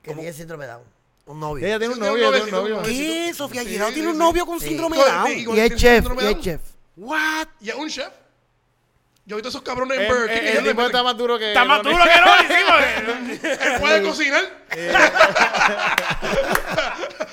que tiene síndrome de Down. Un novio. Ella tiene un novio, tiene un sí, novio. ¿Qué? Sofía Sí, Girau sí, tiene un sí. novio con Sí. síndrome de Down. y- es chef, y es chef. What? Y es un chef. Yo he visto esos cabrones en Burger King. el- tipo está más duro que... Está más duro que no, [laughs] Él puede cocinar. [laughs]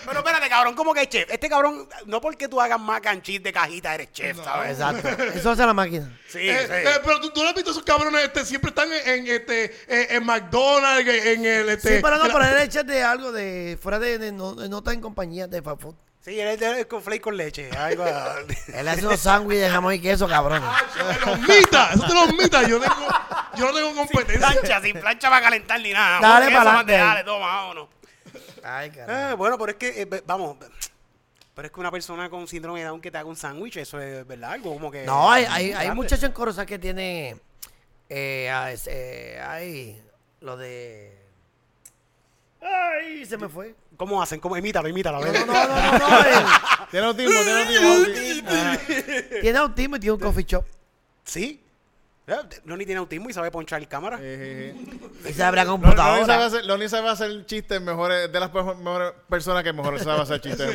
Pero espérate, cabrón, ¿cómo que es chef? Este cabrón, no porque tú hagas mac and cheese de cajita eres chef, ¿sabes? Exacto. [laughs] Eso hace la máquina. Sí, Eh, sí. eh, pero tú, tú no has visto esos cabrones, este, siempre están en, en, este, eh, en McDonald's, en el, este, Sí, pero no, en pero él es chef de algo de. Fuera de. de- no, no está en compañía de fast food. Sí, él es con flake con leche. Algo. [laughs] Él hace unos sándwiches de jamón y queso, cabrón. de los mitas, eso te los mitas. Yo, tengo, yo no tengo sin competencia. plancha, sin plancha para calentar ni nada. Dale queso, pa'lante. mante, Dale, toma, vámonos. Ay, carajo. Eh, bueno, pero es que, eh, vamos, pero es que una persona con síndrome de Down que te haga un sándwich, eso es verdad, algo como que... No, hay, hay, hay muchachos en Corozal que tiene. Eh, ah, es- eh, hay lo de. Ay, se me fue. ¿Cómo hacen? ¿Cómo? Imítalo, imítalo. No, no, no, no, no, él Tiene autismo, tiene autismo. tiene autismo y tiene un coffee shop. ¿Sí? Eh, Loni tiene autismo y sabe ponchar cámara. Eh, eh, eh. Y se habrá Loni- Loni sabe computadora. hacer, Loni sabe hacer chistes mejores, de las mejores personas que mejor sabe hacer chistes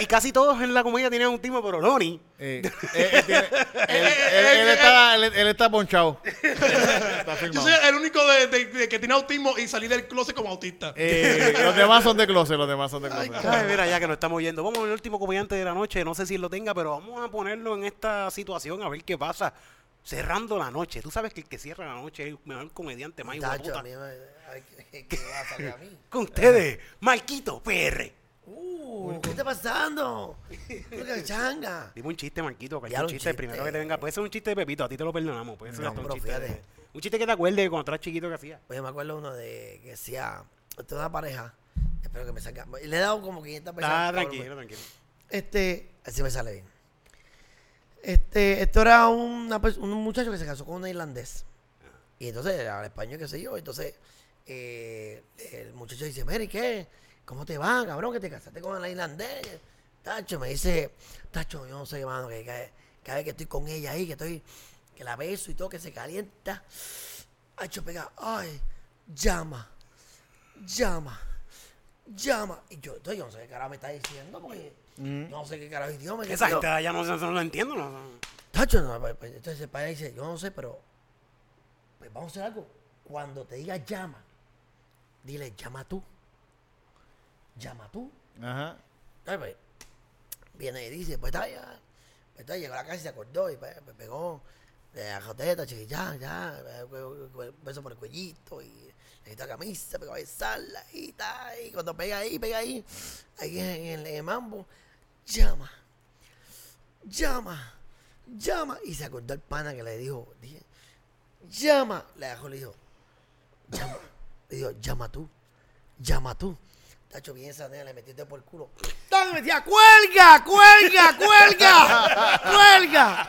y casi todos en la comedia tienen autismo, pero Loni. Eh, eh, [laughs] él, tiene- él- él- él está, él, está ponchado. [laughs] Está Yo soy el único de, de- de que tiene autismo y salí del closet como autista. Eh, los demás son de closet, los demás son de closet. Ay, mira, ya que nos estamos yendo. Vamos al último comediante de la noche. No sé si él lo tenga, pero vamos a ponerlo en esta situación a ver qué pasa. Cerrando la noche. Tú sabes que el que cierra la noche es el mejor comediante más de Tacho, puta. a mí me- a ver, ¿qué- ¿Qué va a salir a mí? [laughs] Con ustedes, Marquito PR. Uh, ¿Qué está pasando? ¿Qué changa? [laughs] Dime un chiste, Marquito, que un un chiste, primero que te venga. Puede ser un chiste de Pepito, a ti te lo perdonamos. Puede ser No, hasta un chiste. de- fíjate. un chiste que te acuerdes cuando tú eras chiquito que hacía. Oye, me acuerdo uno de que decía, esta es una pareja, espero que me salga. Le he dado como 500 pesos. Ah, cabrón, tranquilo, tranquilo. Este, así me sale bien. Este, esto era una un muchacho que se casó con un irlandés. Y entonces, al español, qué sé yo. Entonces, eh, el muchacho dice, Mary, ¿qué? ¿Cómo te va, cabrón, que te casaste con el irlandés? Tacho, me dice, Tacho, yo no sé, hermano, que cada, cada vez que estoy con ella ahí, que estoy, que la beso y todo, que se calienta. Tacho, pega, ay, llama, llama, llama. Y yo, entonces, yo no sé qué carajo me está diciendo, porque yo no sé qué carajo idioma. Esa gente ya no, no lo entiendo. No, Tacho, no, pues, entonces el padre dice, yo no sé, pero pues vamos a hacer algo. Cuando te diga llama, dile, llama tú. Llama tú. Ajá. Entonces, pues, viene y dice, pues está ya. Pues, entonces llegó a la casa y se acordó y pues, pues, pegó de la joteta, chiqui, ya, beso por el cuellito y le quita la camisa, pegó a besarla y tal. Y cuando pega ahí, pega ahí, ahí en, en el mambo, llama, llama, llama. Y se acordó el pana que le dijo, dije, llama. Le dejó, le dijo, llama. Le dijo, llama tú, llama tú. Tacho, bien esa nena, le metiste por el culo. ¡Toma! Me decía, ¡cuelga, cuelga, cuelga, [laughs] cuelga!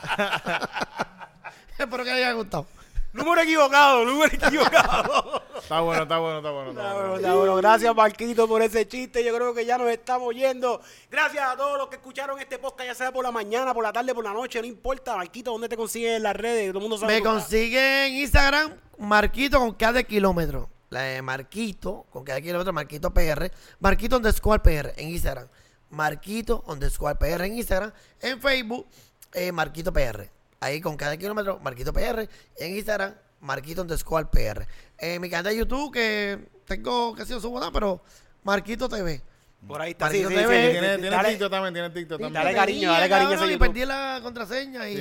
Espero que les haya gustado. [laughs] Número equivocado, número equivocado. Está bueno, está bueno, está bueno. Está Está bueno. está bueno. Gracias, Marquito, por ese chiste. Yo creo que ya nos estamos yendo. Gracias a todos los que escucharon este podcast, ya sea por la mañana, por la tarde, por la noche, no importa. Marquito, ¿dónde te consigues en las redes? Todo el mundo sabe. Me dónde estás. consigue en Instagram Marquito con cada kilómetro. La de Marquito con cada kilómetro, Marquito PR. Marquito underscore PR en Instagram. Marquito underscore PR en Instagram. En Facebook, eh, Marquito PR. Ahí con cada kilómetro, Marquito PR. En Instagram, Marquito underscore PR. En mi canal de YouTube, que tengo que si no subo nada, pero Marquito TV. Por ahí está. Sí, Marquito sí, TV. sí, Tiene, sí, tiene dale. TikTok también, tiene TikTok también. Dale cariño, dale cariño ese Y perdí la contraseña y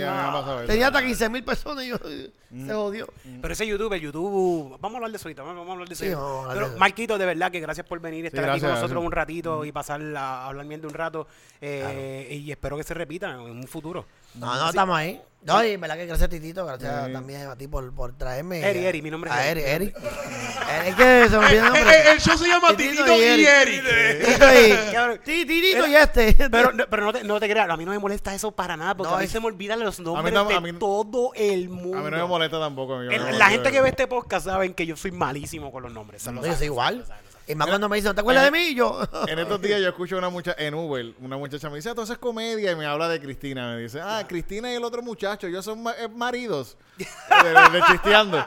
tenía hasta 15 mil personas y yo se jodió. Pero ese YouTube, el YouTube, vamos a hablar de eso ahorita, vamos a hablar de eso. Sí, ahorita. vamos a hablar Pero de eso. Marquito, de verdad que gracias por venir, estar aquí gracias, con nosotros gracias. un ratito y pasar a hablar bien de un rato. eh, Y espero que se repita en un futuro. No, no, estamos ahí. No, y en verdad que gracias a Titito, gracias también a ti por, por traerme. Eri, Eri, mi nombre es a Eri. Eri. Eri. Eh, Es que se me olvida el Eh, nombre. eh, el show se llama Titito Titito y y Eric. Titito y- [laughs] Cabrón. Ti- Titito y este. Pero, no- pero no, te, no te creas, a mí no me molesta eso para nada, porque No, a mí es- se me olvidan los nombres tam- de a mí- todo el mundo. A mí no me molesta tampoco. no El- me la molesta. gente que ve este podcast saben que yo soy malísimo con los nombres. lo No, yo saben, soy lo igual. lo saben. Y más cuando me dicen, ¿te acuerdas de mí? Y yo. [laughs] En estos días yo escucho una muchacha en Uber, una muchacha me dice, "Ah, entonces es comedia y me habla de Cristina. Me dice, ah, Cristina y el otro muchacho, ellos son ma- eh, maridos. [laughs] de, de- de chisteando.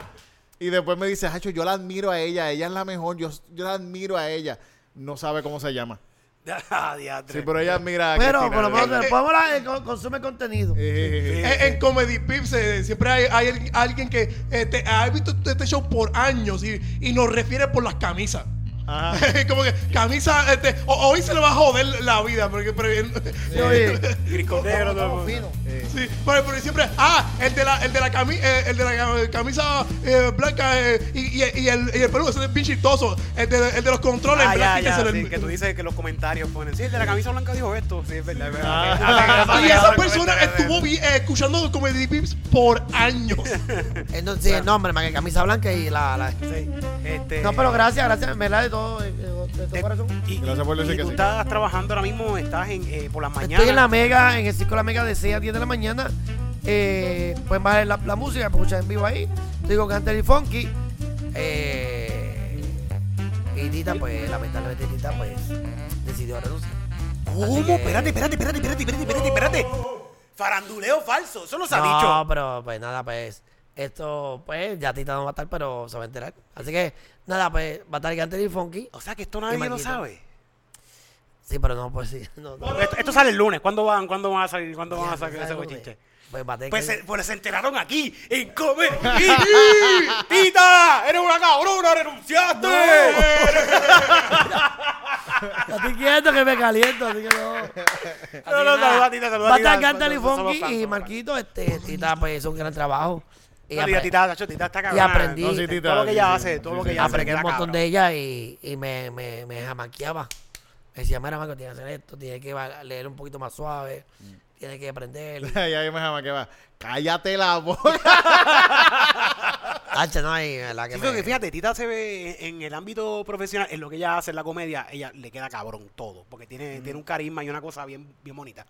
Y después me dice, Hacho, yo la admiro a ella, ella es la mejor, yo, yo la admiro a ella. No sabe cómo se llama. [laughs] Ah. Sí, pero ella admira a Pero Cristina. por lo menos consume contenido. Eh, eh, eh. En, Comedy Pips eh, siempre hay, hay alguien- que ha visto este show por años y, y nos refiere por las camisas. Ajá. [laughs] Como que camisa, este, hoy se le va a joder la vida, porque, porque- [laughs] Sí, pero, pero siempre, ah, el de la, el de la, cami- eh, el de la camisa eh, blanca eh, y, y, y el, y el peludo, ese es bien chistoso, el de, el de los controles, Ah, ya, ya, el- que tú dices que los comentarios ponen, sí, el de la camisa blanca dijo esto, sí, es verdad, es verdad. Ah. [laughs] Y esa persona estuvo vi- eh, escuchando Comedy Pips por años. Entonces, sí, el nombre, más que camisa blanca y la. la- Sí, este, No, pero gracias, gracias, en verdad, de todo, eh, de, de todo eh, corazón. Y, Gracias por decir y que tú sí. estás trabajando ahora mismo, estás en, eh, por las mañanas. Estoy en la Mega, en el Circo de la Mega de 6 a 10 de la mañana. Eh, pueden bajar la, la música para escuchar en vivo ahí. Estoy con Canter y Funky. Eh, y Tita, pues, lamentablemente Tita, pues, decidió renunciar. ¿Cómo? Que- Espérate, espérate, espérate, espérate, espérate, espérate, espérate. Faranduleo falso, eso no se ha No, dicho. pero pues nada, pues esto, pues ya Tita no va a estar, pero se va a enterar. Así que nada, pues va a estar Gigante y Funky. O sea que esto nadie lo Marquito. sabe. Sí, pero no, pues sí. No, no. Esto, esto sale el lunes. ¿Cuándo van, ¿cuándo van a salir? ¿Cuándo van a sacar ese. Pues va a tener Pues que- se, pues se enteraron aquí, en Come. ¡Tita! ¡Eres una cabrona! ¡Renunciaste! [laughs] Estoy quieto que me caliento, así que no. Así que saluda nada. a Tita, saluda a Va a Tita. estar Gigante y Funky y Marquito, este, Tita pues hizo un gran trabajo. Y No, tita, tita, tita está y aprendí, No, sí, Tita, todo lo que ella hace, todo sí, lo que ella hace. aprendí un montón cabrón. de ella y, y me, me, me jamaqueaba. Me decía, mira, Marco, tienes que hacer esto, tienes que leer un poquito más suave, tienes que aprender. [laughs] ya yo me llama que va. Cállate la boca. [laughs] No, y la que Sí, me... porque fíjate, Tita se ve en el ámbito profesional, en lo que ella hace en la comedia, ella le queda cabrón todo, porque tiene, tiene un carisma y una cosa bien, bien bonita.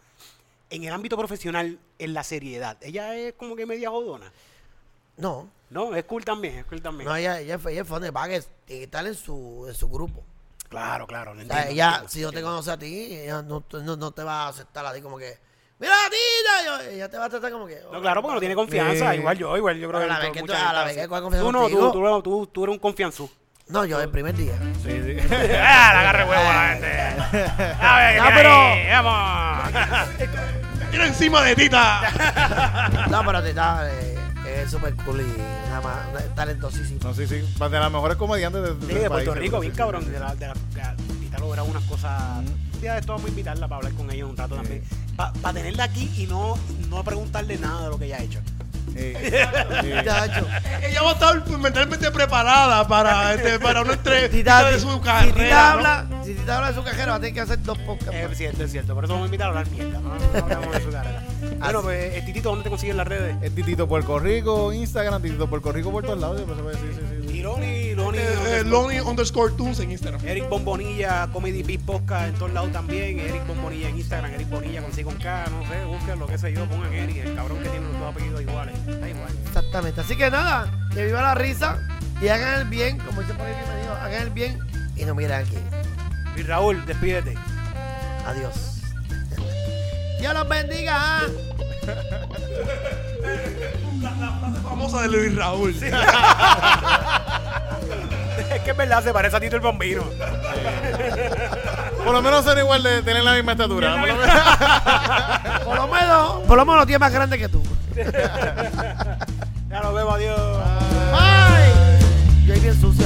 En el ámbito profesional, en la seriedad, ella es como que media jodona. No, No, es cool también, es cool también. no, ella, ella, fue- ella fue donde va que tiene que estar en su, en su grupo. Claro, claro, lo O entiendo. sea, ella, entiendo, si no te entiendo. conoce a ti, ella no, no, no te va a aceptar a ti como que, mira, tita, yo- ella te va a tratar como que... No, claro, porque no tiene confianza, Sí. igual yo, igual yo creo A que la vez que tú- mucha a la vez que coge confianza Tú no, tú, contigo. tú, tú, tú eres un confianzú. No, yo el primer día. Sí, sí. [laughs] ¡Ah, [laughs] la agarre huevo a la gente! [laughs] A ver, No, ¿qué pero-? ¡Vamos! Tira encima de Tita. No, pero tita eh, es súper cool y nada más, talentosísimo. No, sí, sí. De las mejores comediantes de, Sí, del de país, Puerto Rico, bien cabrón. De la, de la, de la- Tita logra unas cosas. Un día de esto vamos a invitarla para hablar con ella un rato también. Para tenerla aquí y no, no preguntarle nada de lo que ella ha hecho. Sí, [laughs] sí. Tacho. Ella va a estar mentalmente preparada para, este, para una entrevista Tita, de si- su si carrera. Tita ¿no? habla, si Tita habla de su cajero, va a tener que hacer dos podcasts. Es cierto, es cierto. Por eso vamos a invitar a hablar mierda. No, no hablamos de su carrera. Bueno, pues, eh, Titito, ¿dónde te consiguen las redes? Es Titito Puerto Rico, Instagram, Titito Puerto Rico por todos lados. pensaba que sí, sí, sí, sí. Y Loni, Loni. Eh, eh, underscore- Lonely underscore tunes en Instagram. Eric Bombonilla, Comedy Beat Podcast en todos lados también. Eric Bombonilla en Instagram, Eric Bonilla con C con K, no sé, busquen lo que sé yo, pongan Eric, el cabrón que tiene los dos apellidos iguales. Da igual. Exactamente. Así que nada, que viva la risa y hagan el bien, como dice por ahí me dijo, hagan el bien y no miren aquí. Y Raúl, despídete. Adiós. Dios los bendiga. Famosa de Luis Raúl. [laughs] Es que es verdad, se parece a Tito el Bombino. Por lo menos son igual de tener la misma estatura. Por lo menos- Por lo menos, por lo menos tiene más grande que tú. [laughs] Ya nos vemos, adiós. Bye. Yo ahí bien sucio.